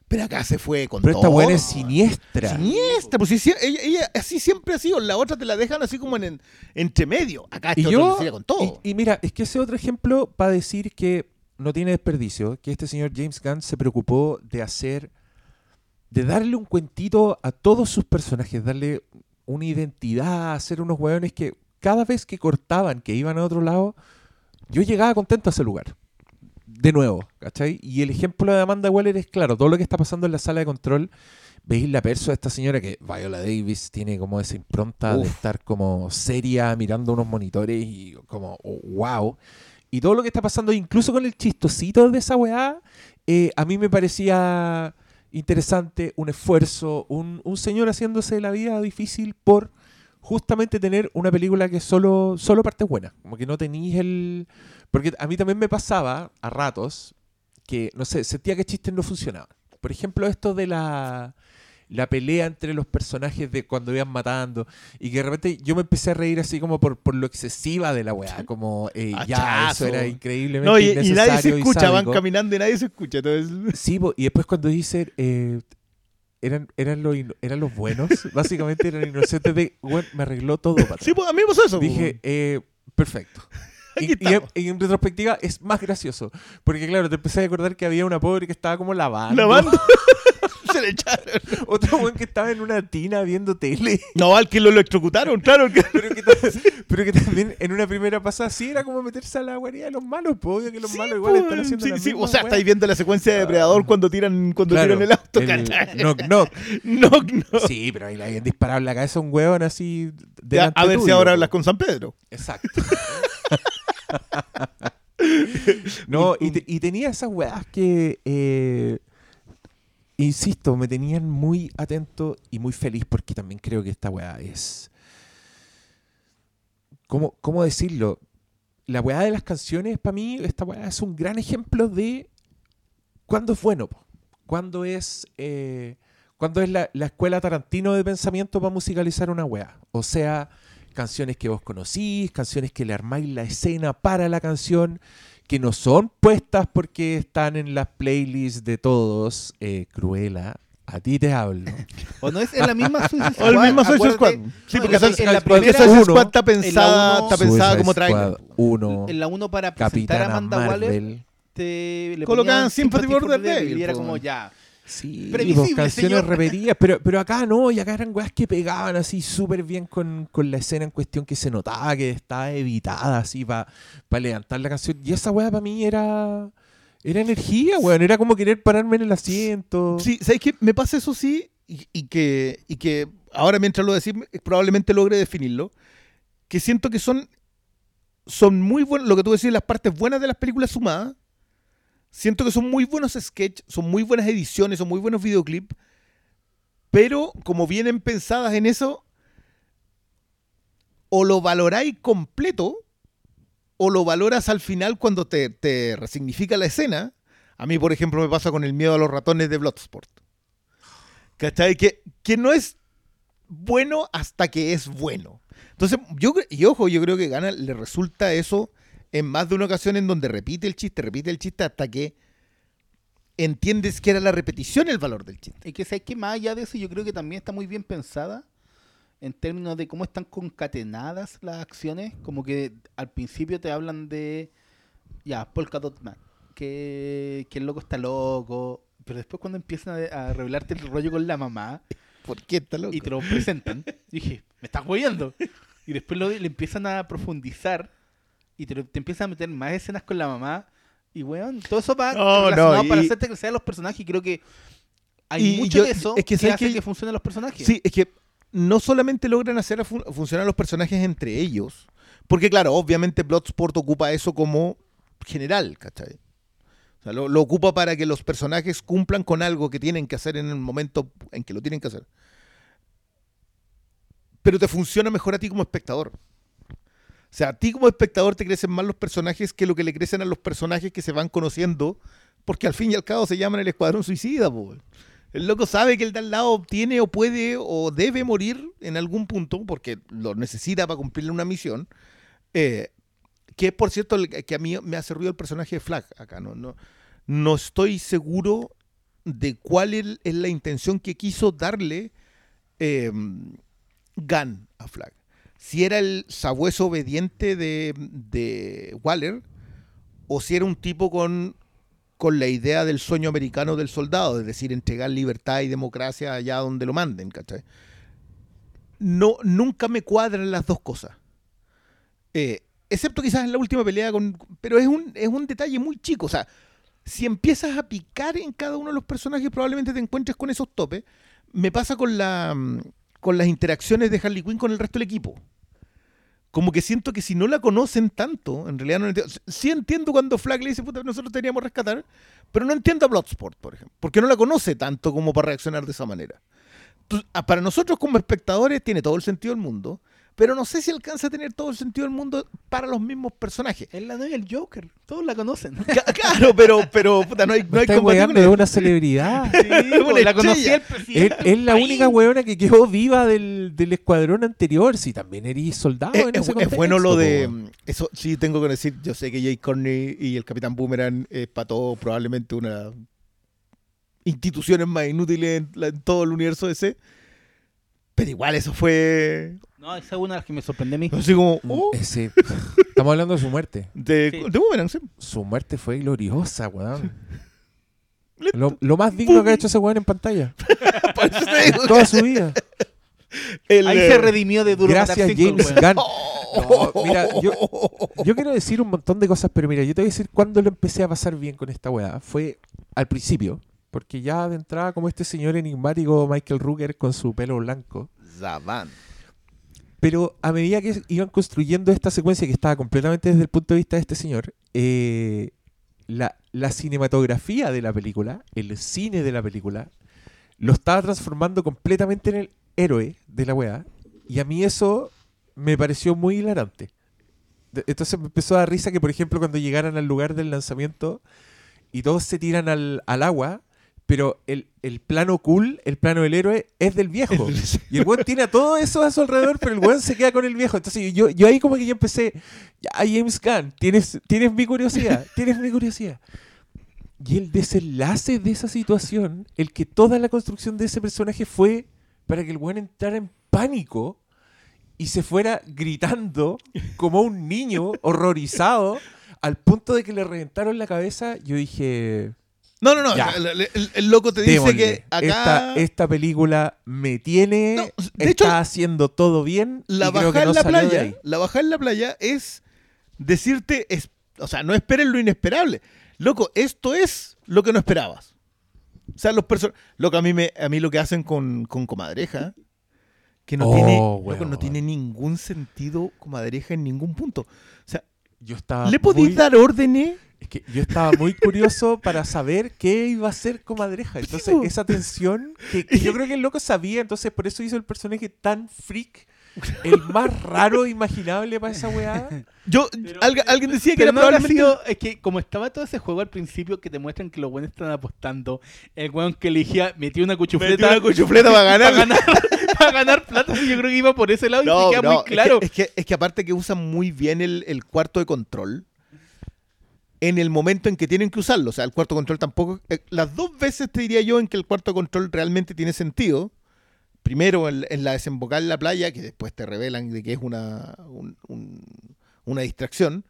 Pero acá se fue con Pero todo. esta buena es siniestra. Siniestra, pues sí, sí, ella, ella así siempre ha sido. La otra te la dejan así como en, en entre medio. Acá Y yo, con todo. y, y mira, es que ese otro ejemplo para decir que no tiene desperdicio, que este señor James Gunn se preocupó de hacer, de darle un cuentito a todos sus personajes, darle una identidad, hacer unos hueones que cada vez que cortaban, que iban a otro lado, yo llegaba contento a ese lugar. De nuevo, ¿cachai? Y el ejemplo de Amanda Waller es claro, todo lo que está pasando en la sala de control, veis la perso de esta señora que Viola Davis tiene como esa impronta de estar como seria mirando unos monitores y como oh, wow. Y todo lo que está pasando, incluso con el chistosito de esa weá, eh, a mí me parecía interesante, un esfuerzo, un, un señor haciéndose la vida difícil por justamente tener una película que solo, solo parte buena. Como que no tenéis el... Porque a mí también me pasaba a ratos que, no sé, sentía que chistes no funcionaban. Por ejemplo, esto de la, la pelea entre los personajes de cuando iban matando y que de repente yo me empecé a reír así como por, por lo excesiva de la weá, *laughs* como eh, ya, eso era increíblemente No, y, y nadie se escucha, van caminando y nadie se escucha. Entonces, Sí, po, y después cuando dice eh, eran, eran, los, eran los buenos, *laughs* básicamente eran inocentes de, bueno, me arregló todo. patrón". sí, pues, a mí me pasó eso. Dije, eh, perfecto. Y, y en retrospectiva es más gracioso. Porque claro, te empecé a acordar que había una pobre que estaba como lavando. lavando. *laughs* le echaron. *laughs* Otro buen que estaba en una tina viendo tele. No, al que lo electrocutaron, claro. Que... *laughs* Pero que, ta- pero que también en una primera pasada sí era como meterse a la guarida de los malos. Pues obvio que los malos igual están haciendo sí, la sí, O sea, estáis viendo la secuencia de Depredador cuando tiran cuando Claro, tiran el auto. el knock, knock. *laughs* No, no. Sí, pero ahí le habían disparado en la cabeza a un hueón así. Ya, a ver si ahora po. hablas con San Pedro. Exacto. no, y, te- y tenía esas weas que, eh, insisto, me tenían muy atento y muy feliz porque también creo que esta wea es... ¿Cómo, cómo decirlo? La weá de las canciones, para mí, esta weá es un gran ejemplo de cuándo es bueno, cuándo es, eh, es la, la escuela Tarantino de pensamiento para musicalizar una weá. O sea, canciones que vos conocís, canciones que le armáis la escena para la canción, que no son puestas porque están en las playlists de todos. Eh, Cruela, a ti te hablo. *laughs* O no es en la misma Suicide *laughs* O Squad. el mismo Suicide Squad. Sí, no, porque en la- Suicide en la primera- Suicide uno, Squad está pensada, uno- está pensada como trailer. 1, En la 1 para presentar a Capitana Amanda Waller Marvel. te le Colocaban Sympathy for the Devil, y era como ya. Sí, Previsible, canciones señor. repetidas, pero, pero acá no, y acá eran weas que pegaban así súper bien con, con la escena en cuestión que se notaba que estaba editada así para levantar la canción. Y esa wea para mí era, era energía, weón, era como querer pararme en el asiento. Sí, ¿sabes qué? Me pasa eso sí, y, y que, y que ahora mientras lo decís, probablemente logre definirlo, que siento que son, son muy buenos, lo que tú decís, las partes buenas de las películas sumadas, siento que son muy buenos sketches, son muy buenas ediciones, son muy buenos videoclips, pero como vienen pensadas en eso, o lo valoráis completo, o lo valoras al final cuando te, te resignifica la escena. A mí, por ejemplo, me pasa con el miedo a los ratones de Bloodsport. ¿Cachai? Que, que no es bueno hasta que es bueno. Entonces, yo y ojo, yo creo que Gana le resulta eso en más de una ocasión en donde repite el chiste, repite el chiste hasta que entiendes que era la repetición el valor del chiste. Y que sabes que más allá de eso, yo creo que también está muy bien pensada en términos de cómo están concatenadas las acciones. Como que al principio te hablan de, ya, Polka Dot Man, que, que el loco está loco. Pero después cuando empiezan a, a revelarte el rollo con la mamá ¿Por qué está loco? y te lo presentan, dije, me estás moviendo. Y después lo, le empiezan a profundizar y te, te empiezan a meter más escenas con la mamá. Y weón, todo eso va relacionado no, para hacerte crecer a los personajes. Y creo que hay Y- mucho yo- de eso es que que, hace que- que, funcionen los personajes. Sí, es que no solamente logran hacer fun- funcionar los personajes entre ellos, porque claro, obviamente Bloodsport ocupa eso como general, ¿cachai? O sea, lo, lo ocupa para que los personajes cumplan con algo que tienen que hacer en el momento en que lo tienen que hacer. Pero te funciona mejor a ti como espectador. O sea, a ti como espectador te crecen más los personajes que lo que le crecen a los personajes que se van conociendo, porque al fin y al cabo se llaman el Escuadrón Suicida. El loco sabe que el de al lado tiene o puede o debe morir en algún punto, porque lo necesita para cumplirle una misión. Eh, que por cierto, que a mí me hace ruido el personaje de Flag acá. No, no, no estoy seguro de cuál es, es la intención que quiso darle eh, Gunn a Flag. Si era el sabueso obediente de, de Waller o si era un tipo con, con la idea del sueño americano del soldado, es decir, entregar libertad y democracia allá donde lo manden, ¿cachai? No, nunca me cuadran las dos cosas. Eh, excepto quizás en la última pelea con. Pero es un, es un detalle muy chico. O sea, si empiezas a picar en cada uno de los personajes, probablemente te encuentres con esos topes. Me pasa con la mm, con las interacciones de Harley Quinn con el resto del equipo. Como que siento que si no la conocen tanto, en realidad no entiendo. Sí entiendo cuando Flag le dice, puta, nosotros teníamos rescatar, pero no entiendo a Bloodsport, por ejemplo, porque no la conoce tanto como para reaccionar de esa manera. Entonces, ah, para nosotros como espectadores tiene todo el sentido del mundo, pero no sé si alcanza a tener todo el sentido del mundo para los mismos personajes. Es la novia del Joker. Todos la conocen. *laughs* Claro, pero, pero puta, no hay, no hay de eso. una celebridad. *laughs* Sí, Una pues, la estrella. el presidente. Es, es la única weona que quedó viva del, del escuadrón anterior. Si también eres soldado Es, en es- ese es bueno lo de. po. mm, Eso sí tengo que decir. Yo sé que Jay Corney y el Capitán Boomerang es para todos probablemente una instituciones más inútiles en, la- en todo el universo DC. Pero igual eso fue No, esa es una de las que me sorprendió a mí. así como. oh, Ese- estamos hablando de su muerte. de, Sí. de Boomerang, sí. Su muerte fue gloriosa, weón. Lo, lo más digno que ha hecho ese weón en pantalla. *laughs* Por eso te digo, Toda su vida. el, Ahí eh, se redimió de Duro Gracias, James weón. Gunn. No, mira, yo, yo quiero decir un montón de cosas, pero mira, yo te voy a decir cuándo lo empecé a pasar bien con esta weá. Fue al principio, porque ya de entrada, como este señor enigmático Michael Rooker con su pelo blanco. Zaban. Pero a medida que iban construyendo esta secuencia que estaba completamente desde el punto de vista de este señor, eh, la, cinematografía de la película, el cine de la película, lo estaba transformando completamente en el héroe de la weá. Y a mí eso me pareció muy hilarante. Entonces me empezó a dar risa que, por ejemplo, cuando llegaran al lugar del lanzamiento y todos se tiran al agua, pero el, el plano cool, el plano del héroe, es del viejo. Y el weón tiene a todo eso a su alrededor, pero el weón se queda con el viejo. Entonces yo, yo ahí como que yo empecé, ya James Gunn, tienes, tienes mi curiosidad, tienes mi curiosidad. Y el desenlace de esa situación, el que toda la construcción de ese personaje fue para que el weón entrara en pánico y se fuera gritando como un niño horrorizado al punto de que le reventaron la cabeza, yo dije, No, no, no. El, el- el- el loco te dice que acá. esta, esta película me tiene, No, de está hecho, haciendo todo bien. la bajada no en la playa, la bajada en la playa es decirte, es, o sea, no esperes lo inesperable. Loco, esto es lo que no esperabas. O sea, los personajes, loco, a mí me, a mí lo que hacen con, con comadreja, que no Oh, tiene, loco, weón. no tiene ningún sentido comadreja en ningún punto. O sea, Yo estaba ¿le podéis muy- dar órdenes? es que yo estaba muy curioso para saber qué iba a hacer Comadreja. Entonces, esa tensión que, que yo creo que el loco sabía, entonces por eso hizo el personaje tan freak, el más raro imaginable para esa weá. Yo, Pero- alga- alguien decía que era no probablemente sido, es que como estaba todo ese juego al principio que te muestran que los buenos están apostando, el weón que elegía metió una cuchufleta Metió una cuchufleta para ganar. *laughs* para ganar, *laughs* para ganar plata, yo creo que iba por ese lado y te queda muy es que- claro. Es que, es que, aparte que usan muy bien el, el cuarto de control en el momento en que tienen que usarlo. O sea, el cuarto de control tampoco. eh, las dos veces te diría yo en que el cuarto de control realmente tiene sentido. Primero en, en la desembocada en la playa, que después te revelan de que es una, un- un- una distracción.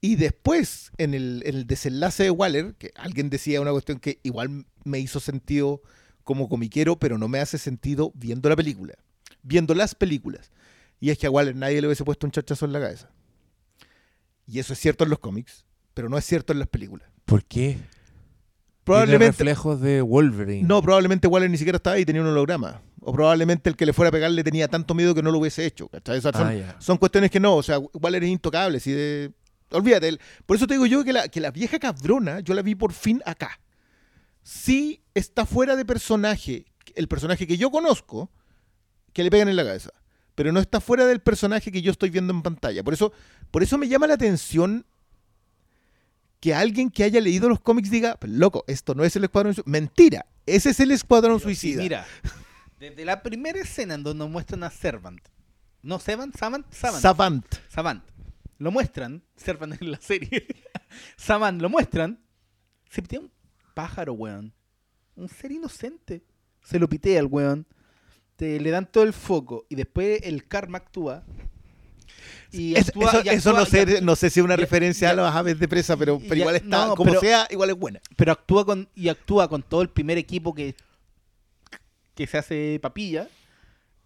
Y después en el, en el desenlace de Waller, que alguien decía una cuestión que igual me hizo sentido como comiquero, pero no me hace sentido viendo la película. Viendo las películas. Y es que a Waller nadie le hubiese puesto un chachazo en la cabeza. Y eso es cierto en los cómics, pero no es cierto en las películas. ¿Por qué? Probablemente. reflejos de Wolverine. No, probablemente Waller ni siquiera estaba ahí y tenía un holograma. O probablemente el que le fuera a pegar le tenía tanto miedo que no lo hubiese hecho. ¿cachai? Son, Ah, son cuestiones que no. O sea, Waller es intocable. Si de- Olvídate. por eso te digo yo que la, que la vieja cabrona, yo la vi por fin acá. Sí está fuera de personaje, el personaje que yo conozco, que le pegan en la cabeza. Pero no está fuera del personaje que yo estoy viendo en pantalla. Por eso, por eso me llama la atención que alguien que haya leído los cómics diga, "Pues, loco, esto no es el Escuadrón Suicida. Mentira, ese es el Escuadrón Sí, Suicida. mira, *laughs* desde la primera escena en donde nos muestran a Servant. No, Servant, Savant, Savant. Savant. Savant. Lo muestran, Servant *laughs* en la serie. Savant lo muestran. Se pitea un pájaro, weón. Un ser inocente. Se lo pitea al weón. Te, le dan todo el foco. Y después el karma actúa. Y Es- actúa- eso y eso no, actúa- sé, no sé si es una ya- referencia ya- a las aves de presa, pero, pero igual está, no, como pero- sea, igual es buena. pero actúa con y actúa con todo el primer equipo que que se hace papilla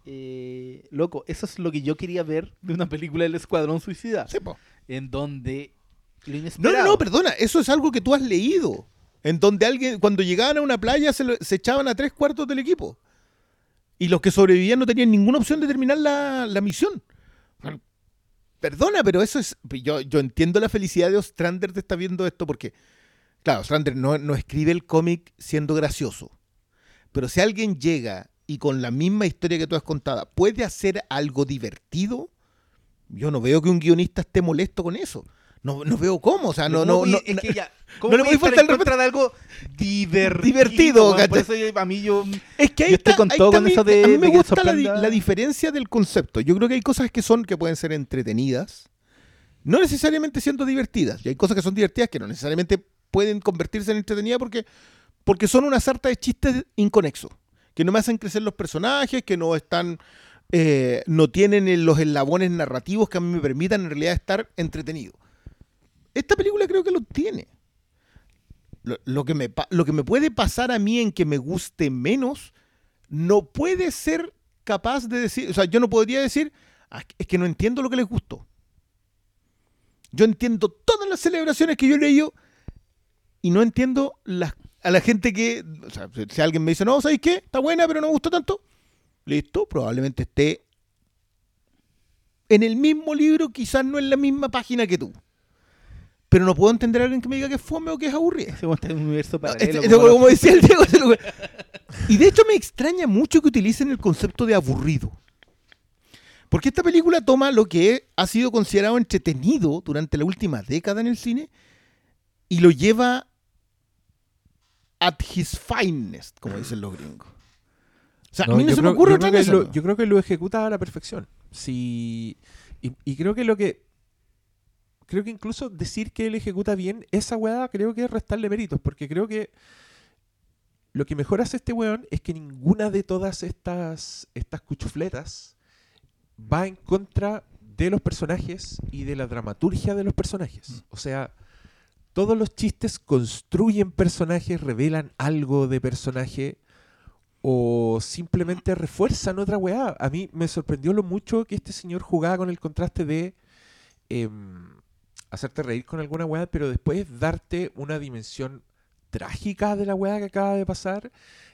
Eh, loco eso es lo que yo quería ver de una película del escuadrón suicida Sí, po. en donde lo No, no, no, perdona, eso es algo que tú has leído. En donde alguien, cuando llegaban a una playa, se, echaban a tres cuartos del equipo. Y los que sobrevivían no tenían ninguna opción de terminar la, la misión. Perdona, pero eso es. Yo, yo entiendo la felicidad de Ostrander de estar viendo esto porque, claro, Ostrander no, no escribe el cómic siendo gracioso. Pero si alguien llega y con la misma historia que tú has contado puede hacer algo divertido, yo no veo que un guionista esté molesto con eso. No, no veo cómo, o sea, no, no, *laughs* ¿Cómo no, voy- es que ya, no ¿cómo le voy a estar faltar en el contra de algo divertido? Divertido? Por eso yo- a mí yo Es que ahí Yo estoy está, con ahí todo con mi- eso de- a mí me de gusta la, di- la diferencia del concepto. Yo creo que hay cosas que son que pueden ser entretenidas, no necesariamente siendo divertidas. Y hay cosas que son divertidas que no necesariamente pueden convertirse en entretenidas porque, porque son una sarta de chistes inconexos, que no me hacen crecer los personajes, que no están, eh, no tienen los eslabones narrativos que a mí me permitan en realidad estar entretenido. Esta película creo que lo tiene. Lo, que me, puede pasar a mí en que me guste menos, no puede ser capaz de decir, o sea, yo no podría decir, "Ah, es que no entiendo lo que les gustó. Yo entiendo todas las celebraciones que yo leído y no entiendo a la gente que, o sea, si- si alguien me dice, no, ¿sabéis qué? Está buena, pero no me gustó tanto. Listo, probablemente esté en el mismo libro, quizás no en la misma página que tú. Pero no puedo entender a alguien que me diga que es fome o que es aburrida. ese weón está en un universo No, paralelo. este- como decía el Diego. Y de hecho me extraña mucho que utilicen el concepto de aburrido. Porque esta película toma lo que ha sido considerado entretenido durante la última década en el cine y lo lleva at his finest, como dicen los gringos. O sea, a mí no se me ocurre yo otra creo que cosa. lo- Yo creo que lo ejecuta a la perfección. Sí, y, y creo que lo que. Creo que incluso decir que él ejecuta bien esa weá, creo que es restarle méritos. Porque creo que lo que mejor hace este weón es que ninguna de todas estas, estas cuchufletas va en contra de los personajes y de la dramaturgia de los personajes. O sea, todos los chistes construyen personajes, revelan algo de personaje o simplemente refuerzan otra weá. A mí me sorprendió lo mucho que este señor jugaba con el contraste de em, hacerte reír con alguna weá, pero después darte una dimensión trágica de la weá que acaba de pasar,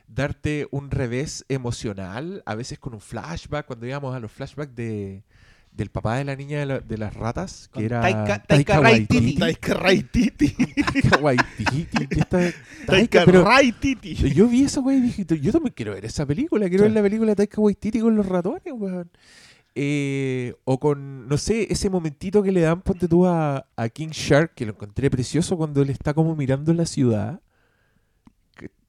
darte un revés emocional, a veces con un flashback, cuando íbamos a los flashbacks de, del papá de la niña de, la- de las ratas, que era Taika- Taika Waititi. Taika Raititi. *laughs* Taika Waititi, Taika Taika, pero- Raititi. yo vi esa weá y dije, yo también quiero ver esa película, quiero ver la película de Taika Waititi con los ratones, weón. Eh, o con, no sé, ese momentito que le dan, ponte tú a, a King Shark, que lo encontré precioso cuando él está como mirando la ciudad.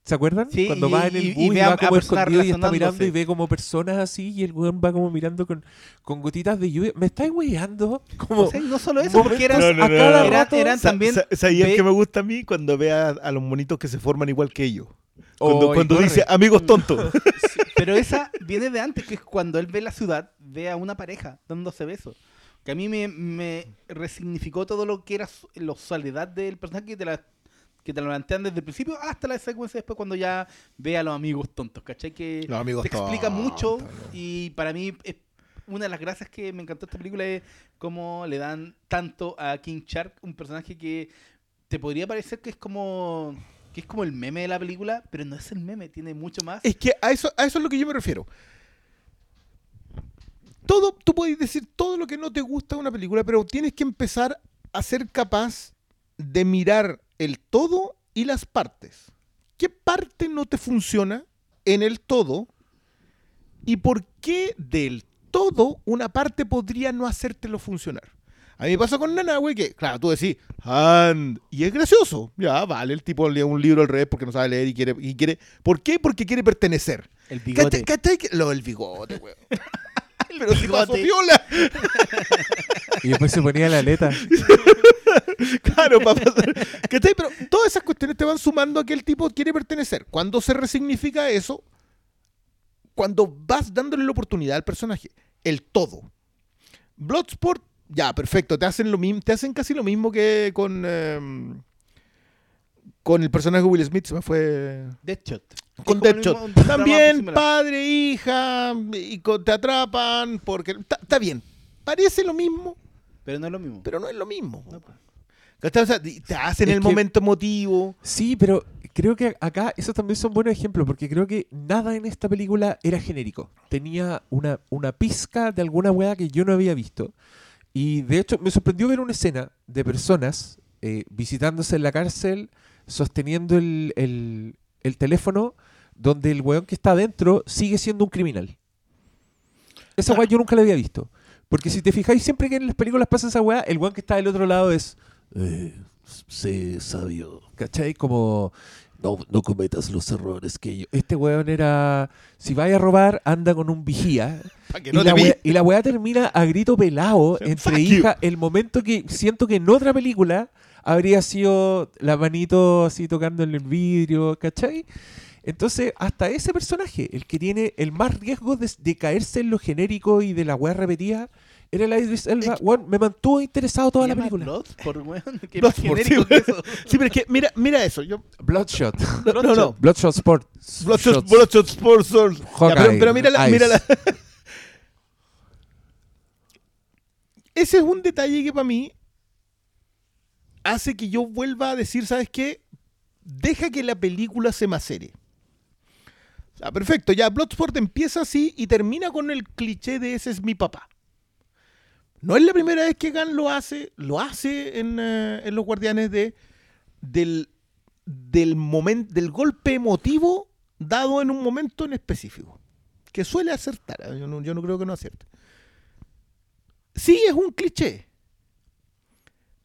¿Se acuerdan? Sí, cuando y- va en el y- y bus y, ve a- va a como escondido y está mirando y ve como personas así y el weón va como mirando con, con gotitas de lluvia. ¿Me estáis weyando? *laughs* Como O sea, y no solo eso, porque eran, momentos a cada eran- rato. eran Sa- también sa- ¿Sabías ve- que me gusta a mí cuando ve a, a los monitos que se forman igual que ellos? Oh, Cuando, corre. dice amigos tontos. *laughs* Sí, pero esa viene de antes, que es cuando él ve la ciudad, ve a una pareja dándose besos. Que a mí me, me resignificó todo lo que era la soledad del personaje que te la que te lo plantean desde el principio hasta la secuencia después cuando ya ve a los amigos tontos, ¿cachai? Que Los amigos te explica mucho y para mí es una de las gracias que me encantó esta película es cómo le dan tanto a King Shark, un personaje que te podría parecer que es como que es como el meme de la película, pero no es el meme, tiene mucho más. Es que a eso, a eso es lo que yo me refiero. Todo, tú puedes decir todo lo que no te gusta de una película, pero tienes que empezar a ser capaz de mirar el todo y las partes. ¿Qué parte no te funciona en el todo? ¿Y por qué del todo una parte podría no hacértelo funcionar? A mí me pasa con Nana, güey, que, claro, tú decís, and, y es gracioso. Ya, vale, el tipo lee un libro al revés porque no sabe leer y quiere, y quiere. ¿Por qué? Porque quiere pertenecer. El bigote. Lo del bigote, güey. *laughs* *laughs* Pero si pasó piola. *laughs* Y después se ponía la aleta. Claro, para pasar. ¿Cachai? Pero todas esas cuestiones te van sumando a que el tipo quiere pertenecer. Cuando se resignifica eso, cuando vas dándole la oportunidad al personaje, el todo. Bloodsport, ya, perfecto. Te hacen lo mismo, te hacen casi lo mismo que con. em, con el personaje de Will Smith, se me fue. Deadshot. Con Deadshot. También padre, hija, y co- te atrapan, porque. Está bien. Parece lo mismo, Pero no es lo mismo. pero no es lo mismo. No, pues. ¿Cachai? O sea, te hacen Es el que- momento emotivo. Sí, pero creo que acá esos también son buenos ejemplos, porque creo que nada en esta película era genérico. Tenía una, una pizca de alguna weá que yo no había visto. Y de hecho me sorprendió ver una escena de personas eh, visitándose en la cárcel, sosteniendo el, el- el teléfono, donde el weón que está adentro sigue siendo un criminal. Esa weá yo nunca la había visto. Porque si te fijáis, siempre que en las películas pasa esa weá, el weón que está del otro lado es... Eh, sé sabio. ¿Cachai? Como... No, no cometas los errores que yo... Este weón era... Si vaya a robar, anda con un vigía. *laughs* Y, la weá, vi. y la weá termina a grito pelado *laughs* Fuck entre you. hija. El momento que siento que en otra película habría sido la manito así tocando en el vidrio, ¿cachai? Entonces, hasta ese personaje, el que tiene el más riesgo de, de caerse en lo genérico y de la weá repetida, era el Idris Elba. Es me mantuvo interesado toda la película. Bloodsport, weón. *laughs* Qué Bloodsport, genérico sí, que eso. Sí, pero es que mira, mira eso. Yo, Bloodshot. *laughs* no, no, no. Bloodshot Sport. Bloodshot, Shots. Bloodshot Sports. Sword. Ya, pero, pero mira la, mira la- *laughs* Ese es un detalle que para mí hace que yo vuelva a decir, ¿sabes qué? Deja que la película se macere. O sea, perfecto, ya Bloodsport empieza así y termina con el cliché de ese es mi papá. No es la primera vez que Gunn lo hace, lo hace en, eh, Los Guardianes de del, del momento del golpe emotivo dado en un momento en específico. Que suele acertar, ¿eh? yo no, yo no creo que no acierte. Sí, es un cliché.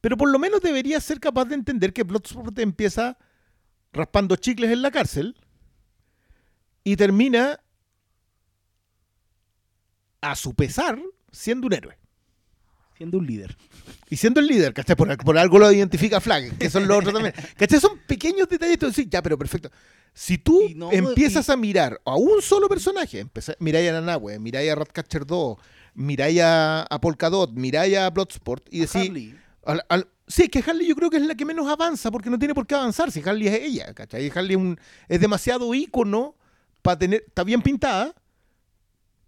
Pero por lo menos debería ser capaz de entender que Bloodsport empieza raspando chicles en la cárcel y termina a su pesar siendo un héroe. Siendo un líder. Y siendo el líder, ¿cachai? Por, por algo lo identifica Flag, que son los otros también. *laughs* ¿Cachai? Son pequeños detalles. Tú decís, ya, pero perfecto. Si tú Y no, empiezas y- a mirar a un solo personaje, miráis a Nanahue, miráis a Ratcatcher 2, miráis a, a Polkadot, miráis a Bloodsport y decís... Sí, que Harley yo creo que es la que menos avanza porque no tiene por qué avanzar. Si Harley es ella, ¿cachai? Harley es, un- es demasiado ícono para tener... Está bien pintada,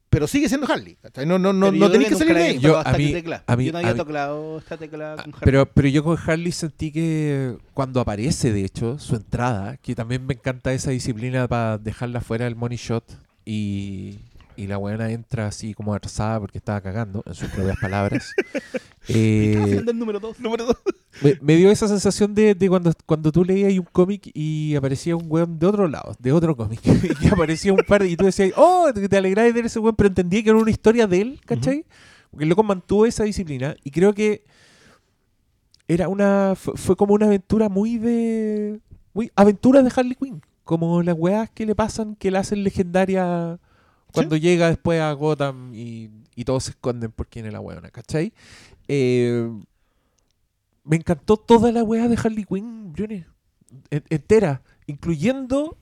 pero sigue siendo Harley. No, no, no, Pero no yo tenéis que salir de ahí. Yo- a mí- tecla. a mí- Yo no a había mí- tocado esta tecla con Harley. Pero, pero yo con Harley sentí que cuando aparece, de hecho, su entrada, que también me encanta esa disciplina para dejarla fuera del money shot y, y la buena entra así como atrasada porque estaba cagando, en sus propias palabras. *laughs* Eh, el número 2. Número dos. me, me dio esa sensación de, de cuando, cuando tú leías ahí un cómic y aparecía un weón de otro lado, de otro cómic, *laughs* y aparecía un par y tú decías, oh, te, alegrás de ver ese weón, pero entendí que era una historia de él, ¿cachai? Porque el loco mantuvo esa disciplina y creo que era una, fue, fue como una aventura muy de, muy aventuras de Harley Quinn, como las weas que le pasan que la hacen legendaria cuando llega después a Gotham y, y todos se esconden por quién es la weona, ¿cachai? Eh, me encantó toda la wea de Harley Quinn. En- entera, incluyendo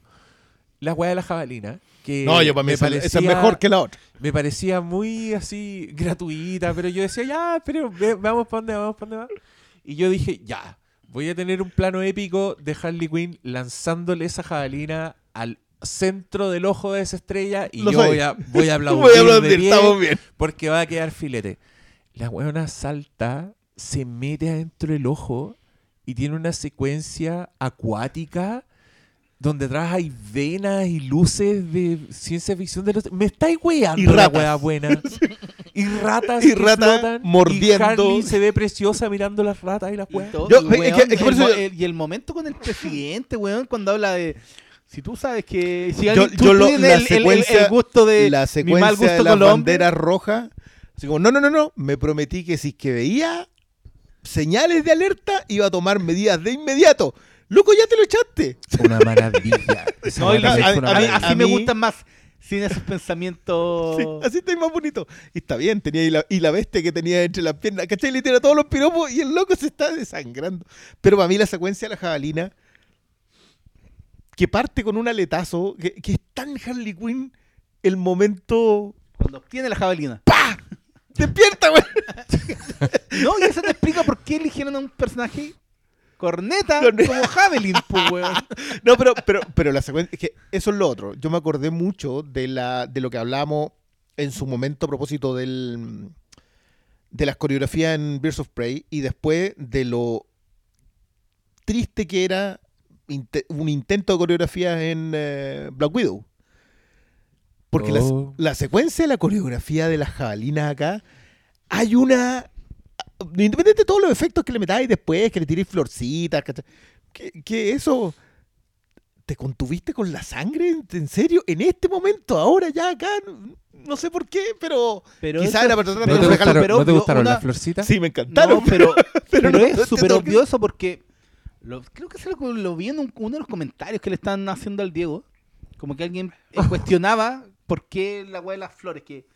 la wea de la jabalina. Que No, yo para mí me esa, esa es parecía- mejor que la otra. Me parecía muy así gratuita, pero yo decía, ya, pero vamos para dónde, vamos para dónde va. Y yo dije, ya, voy a tener un plano épico de Harley Quinn lanzándole esa jabalina al centro del ojo de esa estrella y Lo yo soy. voy a, voy a *laughs* aplaudir, Voy a de aplaudir, pie estamos bien. porque va a quedar filete. La weona salta, se mete adentro del ojo y tiene una secuencia acuática donde atrás hay venas y luces de ciencia ficción de los... Me estáis weando Y la ratas. buena. *laughs* y ratas Y que ratas flotan, mordiendo. Y Harley se ve preciosa mirando las ratas y las weas. todo, Yo- y, es que- weón, es que por el eso mo- yo- el- y el momento con el presidente, weón, cuando habla de. Si tú sabes que. Si Yo, tú yo lo- la el, el- el- secuencia, el gusto de. la mi mal secuencia gusto de hombres, banderas rojas. Así como, no, no, no, no. Me prometí que si es que veía señales de alerta, iba a tomar medidas de inmediato. Loco, ya te lo echaste. Una maravilla. *laughs* No, a- a mí- así me mí- gustan más. Sin esos pensamientos. Sí, así está más bonito. Y está bien, tenía y la, y la bestia que tenía entre las piernas. ¿Cachai? Le tira todos los piropos y el loco se está desangrando. Pero para mí la secuencia de la jabalina, que parte con un aletazo, que, que es tan Harley Quinn el momento... Cuando obtiene la jabalina. ¡Despierta, güey! *laughs* No, y eso te explica por qué eligieron a un personaje corneta Corneta. como Javelin, pues, weón. *laughs* No, pero, pero, pero la secuencia, es que eso es lo otro. Yo me acordé mucho de, la, de lo que hablábamos en su momento a propósito del, de las coreografías en Birds of Prey y después de lo triste que era un intento de coreografía en eh, Black Widow. Porque la- Oh. la, secuencia de la coreografía de las jabalinas acá, hay una... Independiente de todos los efectos que le metáis después, que le tiréis florcitas, ¿cachai? que, que eso... ¿Te contuviste con la sangre? ¿En serio? ¿En este momento? ¿Ahora ya acá? No, no sé por qué, pero... Pero Quizá eso- era para tratar ¿No de te pero- reflejar- gustaron, pero ¿no te gustaron una- las florcitas? Sí, me encantaron. No, pero, *laughs* pero, no es súper obvio eso porque lo- creo que se lo, lo vi en un- uno de los comentarios que le están haciendo al Diego. Como que alguien eh, *laughs* cuestionaba por qué la weá de las flores. Que,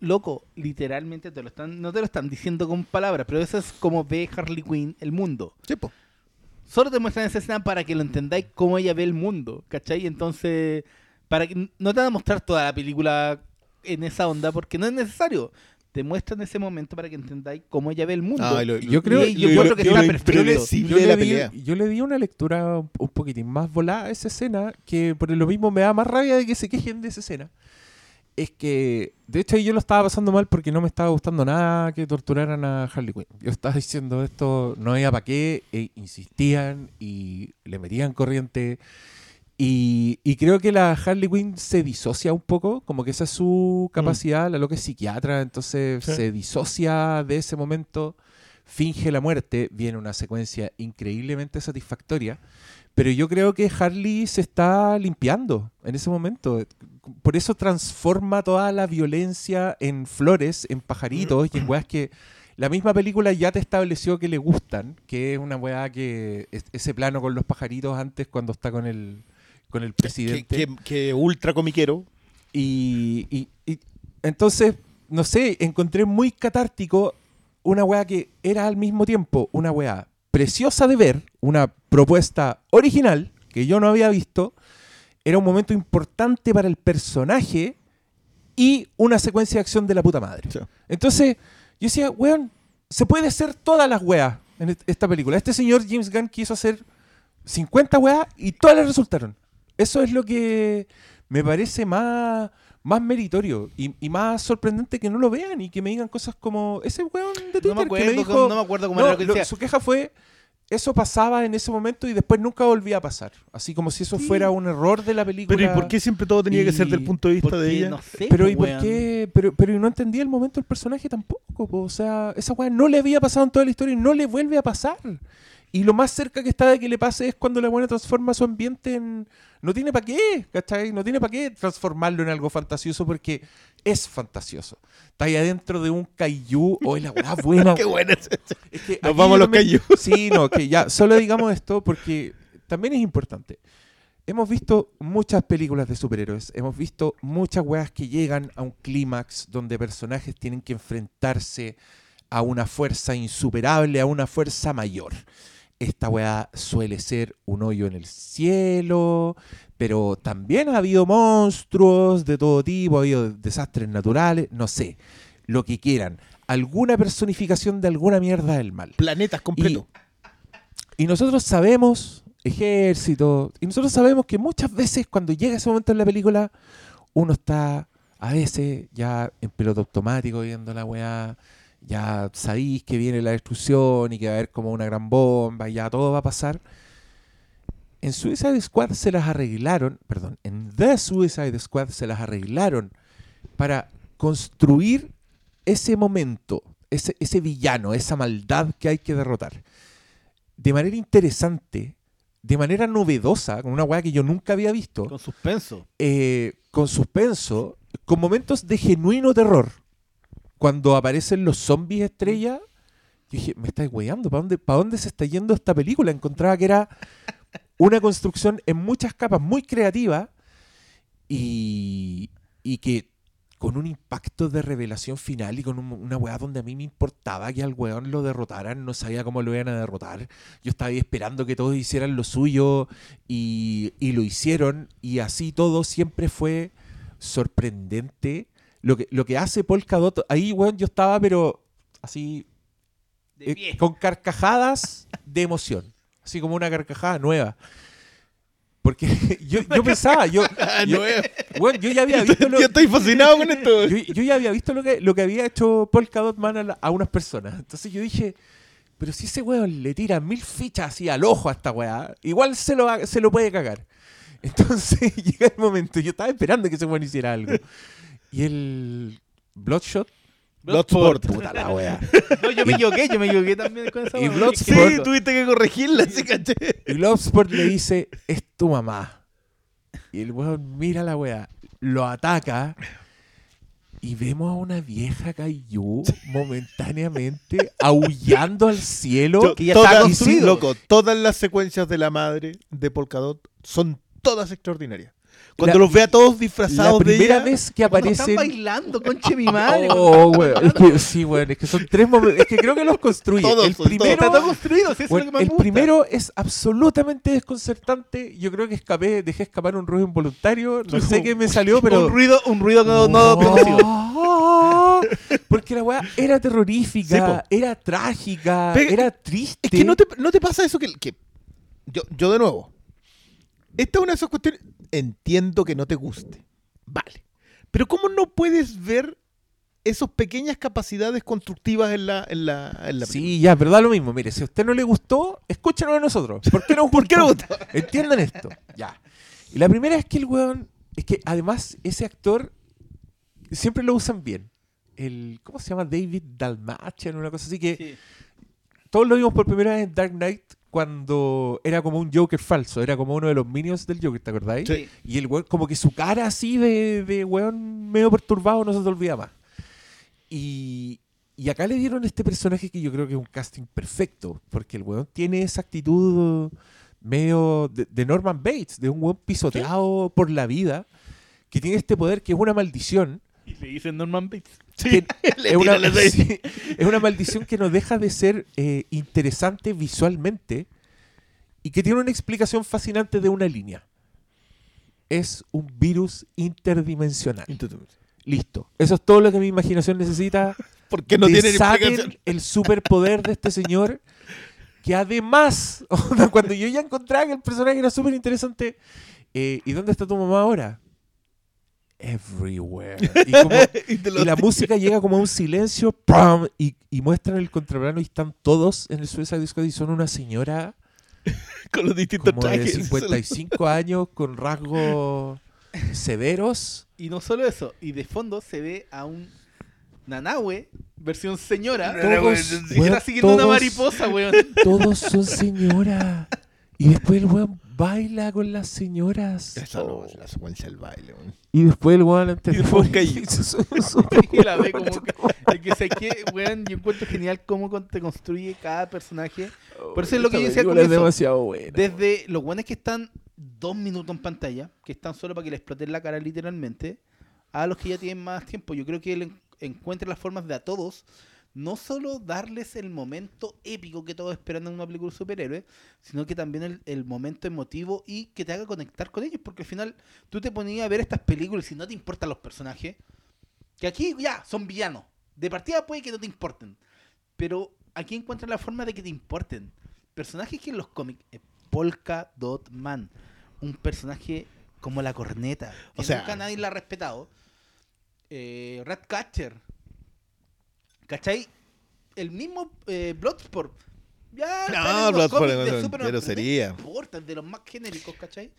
loco, literalmente te lo están, no te lo están diciendo con palabras, pero eso es como ve Harley Quinn el mundo. Sí, po. Solo te muestran esa escena para que lo entendáis cómo ella ve el mundo, ¿cachai? Entonces, para que no te van a mostrar toda la película en esa onda porque no es necesario. Te muestran ese momento para que entendáis cómo ella ve el mundo. Ah, lo- Yo creo- Y yo lo- encuentro que está perfecto. yo, le la di, pelea. yo le di una lectura un, un poquitín más volada a esa escena, que por lo mismo me da más rabia de que se quejen de esa escena. Es que, de hecho, yo lo estaba pasando mal porque no me estaba gustando nada que torturaran a Harley Quinn. Yo estaba diciendo esto, no había para qué, e insistían y le metían corriente. Y, y creo que la Harley Quinn se disocia un poco, como que esa es su capacidad, la loca es psiquiatra, entonces Sí. se disocia de ese momento, finge la muerte, viene una secuencia increíblemente satisfactoria, pero yo creo que Harley se está limpiando en ese momento. Por eso transforma toda la violencia en flores, en pajaritos y en weas que la misma película ya te estableció que le gustan, que es una weá que es- ese plano con los pajaritos antes cuando está con el con el presidente. que, que ultra comiquero. Y, y- y entonces, no sé, encontré muy catártico una weá que era al mismo tiempo una weá preciosa de ver, una propuesta original que yo no había visto, era un momento importante para el personaje y una secuencia de acción de la puta madre. Sí. Entonces, yo decía, weón, se puede hacer todas las weas en est- esta película. Este señor James Gunn quiso hacer 50 weas y todas le resultaron. Eso es lo que me parece más, más meritorio y, y más sorprendente que no lo vean y que me digan cosas como ese weón de Twitter No me acuerdo, que me dijo... cómo- no me acuerdo cómo No, era lo que lo- decía. su queja fue, eso pasaba en ese momento y después nunca volvía a pasar. Así como si eso Sí. fuera un error de la película. Pero ¿y por qué siempre todo tenía que ser del punto de vista de ella? No sé, Pero ¿y por qué? Pero, pero no entendía el momento del personaje tampoco. po. O sea, esa weá no le había pasado en toda la historia y no le vuelve a pasar. Y lo más cerca que está de que le pase es cuando la buena transforma su ambiente en... No tiene para qué, ¿cachai? No tiene para qué transformarlo en algo fantasioso porque es fantasioso. Está ahí adentro de un kaiju. o la weá *laughs* buena. Qué buena es esa. Es que Nos vamos a los kaiju. Sí, no, que ya, solo digamos esto porque también es importante. Hemos visto muchas películas de superhéroes, hemos visto muchas weas que llegan a un clímax donde personajes tienen que enfrentarse a una fuerza insuperable, a una fuerza mayor. Esta weá suele ser un hoyo en el cielo, pero también ha habido monstruos de todo tipo, ha habido desastres naturales, no sé, lo que quieran. Alguna personificación de alguna mierda del mal. Planetas completos. Y nosotros sabemos, ejército, y nosotros sabemos que muchas veces cuando llega ese momento en la película, uno está a veces ya en piloto automático viendo la weá, ya sabéis que viene la destrucción y que va a haber como una gran bomba, y ya todo va a pasar. en Suicide Squad se las arreglaron, perdón, en The Suicide Squad se las arreglaron para construir ese momento, ese, ese villano, esa maldad que hay que derrotar. De manera interesante, de manera novedosa, con una weá que yo nunca había visto, Con suspenso. eh, con suspenso, con momentos de genuino terror. Cuando aparecen los zombies estrella, yo dije, me estáis weyando, ¿para dónde, ¿para dónde se está yendo esta película? Encontraba que era una construcción en muchas capas muy creativa y, y que con un impacto de revelación final y con un- una weá donde a mí me importaba que al weón lo derrotaran, no sabía cómo lo iban a derrotar. Yo estaba ahí esperando que todos hicieran lo suyo y, y lo hicieron y así todo siempre fue sorprendente. Lo que, lo que hace Polka Dot, ahí weón yo estaba pero así eh, con carcajadas de emoción, así como una carcajada nueva. Porque *laughs* yo, yo pensaba, yo, *laughs* yo, weón, yo ya había visto lo, Yo estoy fascinado con esto. *laughs* yo, yo ya había visto lo que, lo que había hecho Polka Dot Man a, la- a unas personas. Entonces yo dije, pero si ese weón le tira mil fichas así al ojo a esta weá, igual se lo, se lo puede cagar. Entonces llega el momento, yo estaba esperando que ese weón hiciera algo. Y el Bloodshot, Bloodsport. puta la weá. *laughs* No, yo me equivoqué, yo me equivoqué también con esa Y. Bloodsport- Sí, tuviste que corregirla, sí, caché. Y Bloodsport le dice, es tu mamá. Y el weón mira a la weá, lo ataca. Y vemos a una vieja Kaiju momentáneamente aullando al cielo. Yo- que ya todas, está construido. loco, todas las secuencias de la madre de Polkadot son todas extraordinarias. Cuando La- los ve a todos la disfrazados de primera ella, vez que Cuando están aparecen. bailando, conche mi madre. *laughs* Oh. Es que, sí, weón. Es que son tres momentos. Es que creo que los construye. Todos, el primero, Está todo construido, si eso Bueno, es lo que el gusta. primero es absolutamente desconcertante. Yo creo que escapé, dejé escapar un ruido involuntario. No sé *laughs* qué me salió, pero. Un ruido, un ruido no, no producido. Oh, *laughs* Porque la weá era terrorífica, Sí, era trágica, Pero- era triste. es que no te, no te pasa eso que, que- yo, yo de nuevo. Esta es una de esas cuestiones. Entiendo que no te guste. Vale. Pero ¿cómo no puedes ver esas pequeñas capacidades constructivas en la, en la, en la película? Sí, ya, pero da lo mismo. Mire, si a usted no le gustó, escúchenos a nosotros. ¿Por qué no, *laughs* ¿Por qué no gustó? *laughs* Entiendan esto. Ya. Y la primera es que el weón. Es que además ese actor siempre lo usan bien. El, ¿Cómo se llama? David Dalmatian, una cosa así que. Sí. Todos lo vimos por primera vez en Dark Knight cuando era como un Joker falso. Era como uno de los minions del Joker, ¿te acordáis? Sí. Y el weón, como que su cara así de, de weón medio perturbado no se te olvida más. Y, y acá le dieron este personaje que yo creo que es un casting perfecto, porque el weón tiene esa actitud medio de, de Norman Bates, de un weón pisoteado por la vida, que tiene este poder que es una maldición. Y le dicen Norman Bates. *laughs* es, una, sí, *laughs* es una maldición que no deja de ser eh, interesante visualmente y que tiene una explicación fascinante de una línea. Es un virus interdimensional. Listo. Eso es todo lo que mi imaginación necesita. *laughs* ¿Por qué no tiene explicación? el superpoder de este señor. Que además, cuando yo ya encontraba que el personaje era súper interesante, eh, ¿y dónde está tu mamá ahora? Everywhere. Y, como- *laughs* Y te lo y la música llega como a un silencio. Y, y muestran el contraplano y están todos en el Suicide Squad y son una señora *laughs* con los distintos como de trajes. 55 *laughs* años con rasgos severos. Y no solo eso, y de fondo se ve a un Nanahue, versión señora, Todos, weón, está siguiendo una mariposa, weón. Todos son señora. Y después el weón baila con las señoras. Esa no es la secuencia del baile, weón. Y después el weón antes Y después caillo. *laughs* Y la ve como que, de que sé que, weón, yo encuentro genial cómo con- te construye cada personaje. Por eso es lo que yo decía película es comienzo. demasiado buena. Desde los buenos que están dos minutos en pantalla, que están solo para que le exploten la cara literalmente, a los que ya tienen más tiempo. Yo creo que él en- encuentra las formas de a todos, no solo darles el momento épico que todos esperan en una película de superhéroes, sino que también el, el momento emotivo y que te haga conectar con ellos, porque al final tú te ponías a ver estas películas y si no te importan los personajes, que aquí ya son villanos. De partida puede que no te importen, pero aquí encuentran la forma de que te importen. Personajes que en los cómics, eh, Polka Dot Man, un personaje como la corneta, que O sea- nunca nadie la ha respetado. Eh, Ratcatcher, ¿cachai? El mismo eh, Bloodsport, Ya, No, Bloodsport es pero grosería. No importa, de los más genéricos, ¿cachai?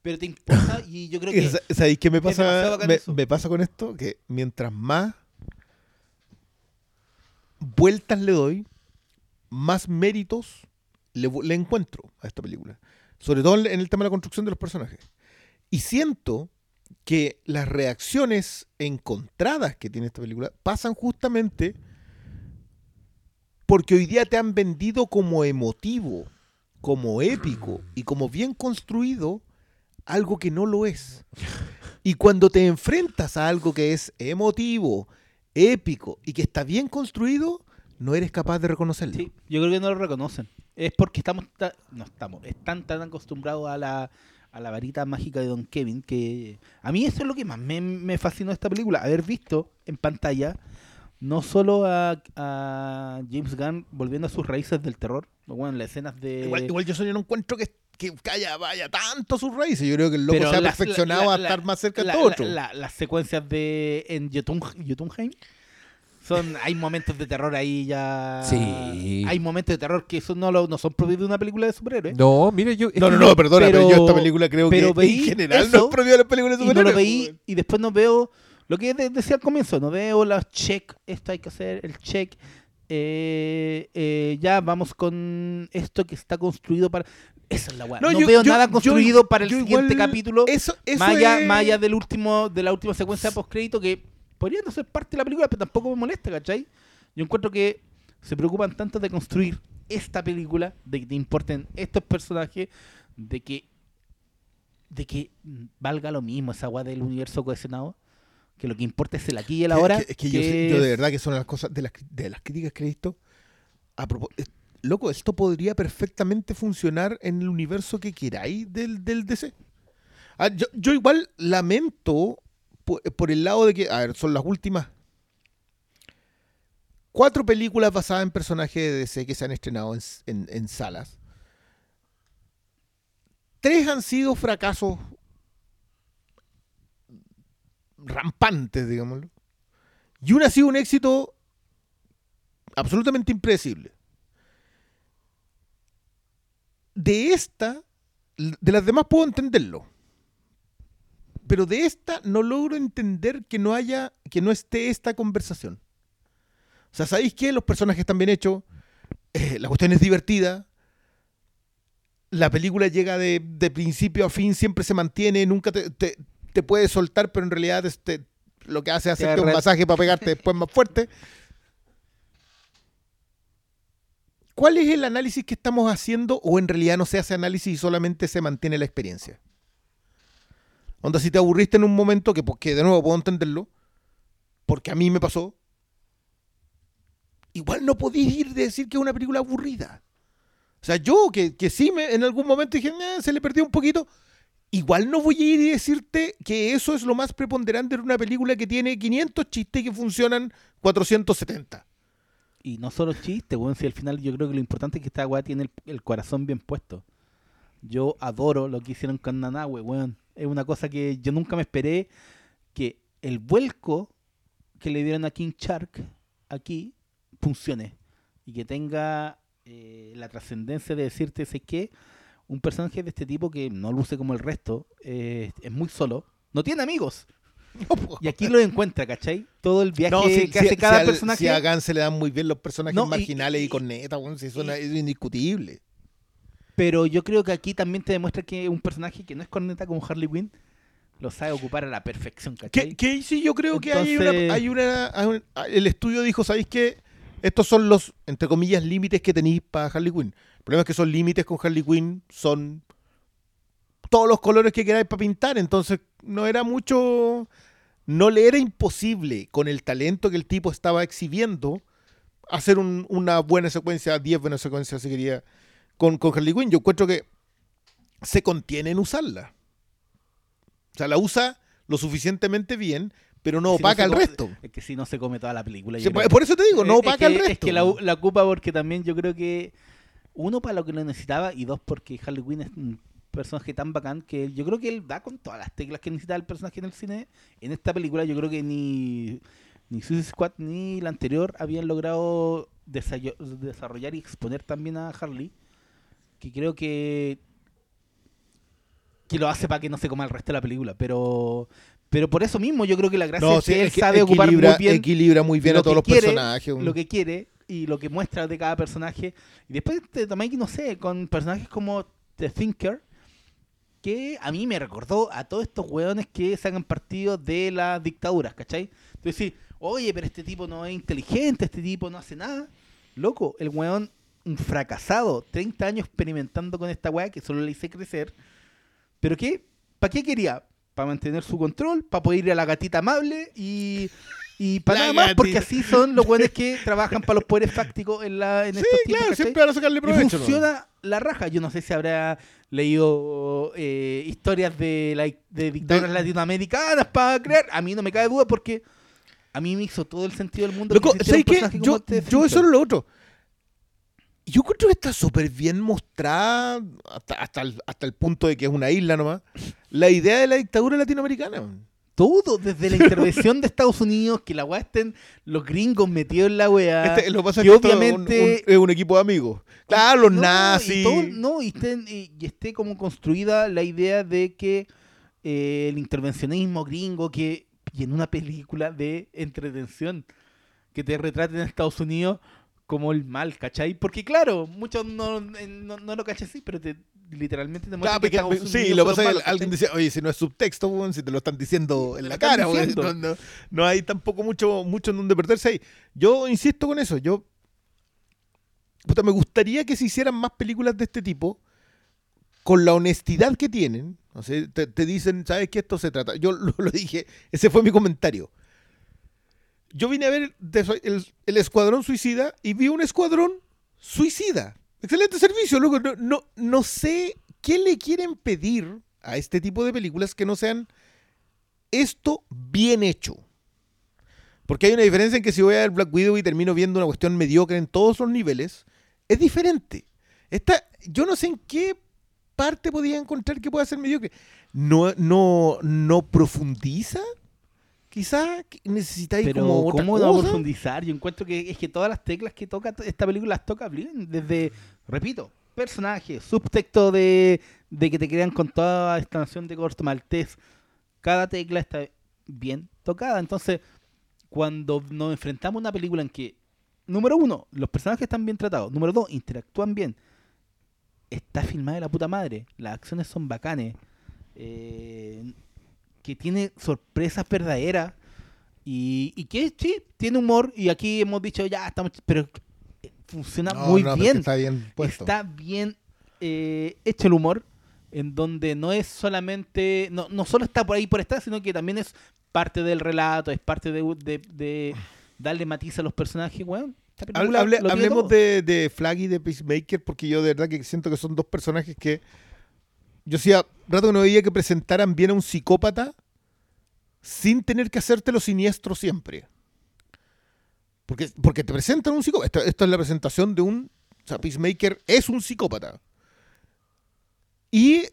Pero te importa y yo creo *laughs* que. Sa- ¿Sabéis qué me pasa? Me, pasa con esto que mientras más vueltas le doy, más méritos le, encuentro a esta película. Sobre todo en el tema de la construcción de los personajes. Y siento que las reacciones encontradas que tiene esta película pasan justamente porque hoy día te han vendido como emotivo, como épico y como bien construido algo que no lo es. Y cuando te enfrentas a algo que es emotivo, épico y que está bien construido, no eres capaz de reconocerlo. Sí, yo creo que no lo reconocen. Es porque estamos, ta- no estamos, están tan acostumbrados a la, a la varita mágica de Don Kevin que a mí eso es lo que más me, me fascinó de esta película, haber visto en pantalla no solo a, a James Gunn volviendo a sus raíces del terror, bueno, las escenas de... Igual, igual yo, soy- no encuentro que, que haya, vaya tanto a sus raíces. Yo creo que el loco Pero se ha perfeccionado la- a la- estar más cerca de todo otro. la- las secuencias de en Jotun- Jotunheim son hay momentos de terror ahí ya Sí. hay momentos de terror que son no, lo- no son propios de una película de superhéroes No, mire, yo. no, no, no, perdona, pero, pero- yo esta película creo pero que veí en general no es propio de las películas de y no lo superhéroes, veí weón. y después no veo lo que de- decía al comienzo no veo los check esto hay que hacer el check eh, eh, ya vamos con esto que está construido para esa es la weá no, yo- veo yo- nada yo- construido para el siguiente igual- capítulo Eso, eso más allá, es- más allá del último, de la última secuencia post crédito que podría no ser parte de la película, pero tampoco me molesta, ¿cachai? Yo encuentro que se preocupan tanto de construir esta película, de que te importen estos personajes, de que de que valga lo mismo esa agua del universo cohesionado, que lo que importa es el aquí y el ahora. Es que, yo, de verdad que son las cosas de las, de las críticas que he visto. A es- loco, esto podría perfectamente funcionar en el universo que queráis del, del DC. Ah, yo, yo igual lamento po- por, el lado de que, a ver, son las últimas cuatro películas basadas en personajes de DC que se han estrenado en- en salas. Tres han sido fracasos rampantes, digámoslo. Y una ha sido un éxito absolutamente impredecible. De esta, de las demás puedo entenderlo. Pero de esta no logro entender que no haya, que no esté esta conversación. O sea, ¿sabéis qué? Los personajes están bien hechos, eh, la cuestión es divertida, la película llega de, de principio a fin, siempre se mantiene, nunca te, te, te puede soltar, pero en realidad este, lo que hace es hacerte un masaje para pegarte después más fuerte. ¿Cuál es el análisis que estamos haciendo o en realidad no se hace análisis y solamente se mantiene la experiencia? Onda, si te aburriste en un momento, que, que de nuevo puedo entenderlo, porque a mí me pasó, igual no podéis ir de decir que es una película aburrida. O sea, yo que, que sí me, en algún momento dije, "Eh, se le perdió un poquito, igual no voy a ir y decirte que eso es lo más preponderante en una película que tiene 500 chistes y que funcionan 470. Y no solo chistes, weón, si al final yo creo que lo importante es que esta weá tiene el, el corazón bien puesto. Yo adoro lo que hicieron con Nanahue, weón. Es una cosa que yo nunca me esperé que el vuelco que le dieron a King Shark aquí funcione. Y que tenga eh, la trascendencia de decirte, sé que un personaje de este tipo que no luce como el resto, eh, es muy solo, no tiene amigos. *laughs* Y aquí lo encuentra, ¿cachai? Todo el viaje No, si, que hace si- cada si al- personaje. si a Gunn se le dan muy bien los personajes No, marginales y, y- con neta, si no- es indiscutible. Pero yo creo que aquí también te demuestra que un personaje que no es corneta como Harley Quinn lo sabe ocupar a la perfección, ¿cachai? Que, que sí, yo creo que hay una, hay una. hay El estudio dijo: ¿sabéis qué? Estos son los, entre comillas, límites que tenéis para Harley Quinn. El problema es que esos límites con Harley Quinn son todos los colores que queráis para pintar. Entonces, no era mucho. No le era imposible, con el talento que el tipo estaba exhibiendo, hacer un- una buena secuencia, 10 buenas secuencias, si quería, con, con Harley Quinn. Yo encuentro que se contiene en usarla. O sea, la usa lo suficientemente bien, pero no Si no opaca se al resto. Es que si no se come toda la película. Sí, por eso te digo, no opaca es al que, resto. Es que la, la ocupa porque también yo creo que, uno, para lo que lo necesitaba, y dos, porque Harley Quinn es un personaje tan bacán que yo creo que él da con todas las teclas que necesita el personaje en el cine. En esta película yo creo que ni, ni Suicide Squad ni la anterior habían logrado desarrollar y exponer también a Harley. Que creo que. que lo hace para que no se coma el resto de la película. Pero. Pero por eso mismo yo creo que la gracia No, es sí, que él es que sabe ocupar equilibra, muy bien equilibra muy bien a todos los quiere, personajes. un- lo que quiere y lo que muestra de cada personaje. Y después te tomáis, no sé, con personajes como The Thinker, que a mí me recordó a todos estos hueones que sacan partido de las dictaduras, ¿cachai? Entonces, sí, oye, pero este tipo no es inteligente, este tipo no hace nada. Loco, el hueón, un fracasado, 30 años experimentando con esta weá que solo le hice crecer. ¿Pero qué? ¿Para qué quería? Para mantener su control, para poder ir a la gatita amable y, y para La nada más, porque así son los buenos que *laughs* trabajan para los poderes fácticos en, la, en Sí, estos tiempos. claro, siempre van a sacarle Y provecho. ¿no? funciona la raja. Yo no sé si habrá leído eh, historias de, la, de dictaduras De- latinoamericanas para creer. A mí no me cabe duda porque a mí me hizo todo el sentido del mundo. Yo, este yo eso es lo otro. Yo creo que está súper bien mostrada, hasta, hasta, el, hasta el punto de que es una isla nomás, la idea de la dictadura latinoamericana. Todo, desde la intervención de Estados Unidos, que la weá estén los gringos metidos en la weá. Este, lo que pasa que es que esto es un- obviamente- un- es un equipo de amigos. Claro, los No, nazis. Y todo- no, y, estén- y- y esté como construida la idea de que eh, el intervencionismo gringo, que y en una película de entretención, que te retraten a Estados Unidos como el mal, ¿cachai? Porque claro, muchos no, eh, no, no lo cachan así, pero te, literalmente te muestran Claro, que porque- sí, lo pasa es malos, que alguien decía, oye, si no es subtexto, si te lo están diciendo en la cara, no, no- no hay tampoco mucho, mucho en donde perderse ahí. Yo insisto con eso, yo puta, me gustaría que se hicieran más películas de este tipo con la honestidad que tienen. O sea, te, te dicen, ¿sabes qué esto se trata? Yo lo, lo dije, ese fue mi comentario. Yo vine a ver de- el, el Escuadrón Suicida y vi un Escuadrón Suicida. Excelente servicio, loco. No, no, no sé qué le quieren pedir a este tipo de películas que no sean esto bien hecho. Porque hay una diferencia en que si voy a ver Black Widow y termino viendo una cuestión mediocre en todos los niveles, es diferente. Esta, yo no sé en qué parte podía encontrar que pueda ser mediocre. No, no, no profundiza. Quizá necesitáis Pero como otra ¿cómo cosa. profundizar? Yo encuentro que es que todas las teclas que toca esta película las toca bien. Desde, repito, personaje, subtexto de, de que te crean con toda esta nación de corto maltés. Cada tecla está bien tocada. Entonces, cuando nos enfrentamos a una película en que, número uno, los personajes están bien tratados. Número dos, interactúan bien. Está filmada de la puta madre. Las acciones son bacanes. eh, que tiene sorpresas verdaderas. Y, y que sí, tiene humor. Y aquí hemos dicho, ya estamos. Pero funciona No, muy no, bien. Está bien puesto. Está bien eh, hecho el humor, en donde no es solamente, no, no solo está por ahí por estar, sino que también es parte del relato, es parte de, de- de darle matiz a los personajes, weón. esta Hable- hablemos todo. de, de Flag y de Peacemaker porque yo de verdad que siento que son dos personajes que yo hacía rato que no veía que presentaran bien a un psicópata sin tener que hacerte lo siniestro siempre. Porque, porque te presentan un psicópata. Esto, es la presentación de un... O sea, Peacemaker es un psicópata. Y eh,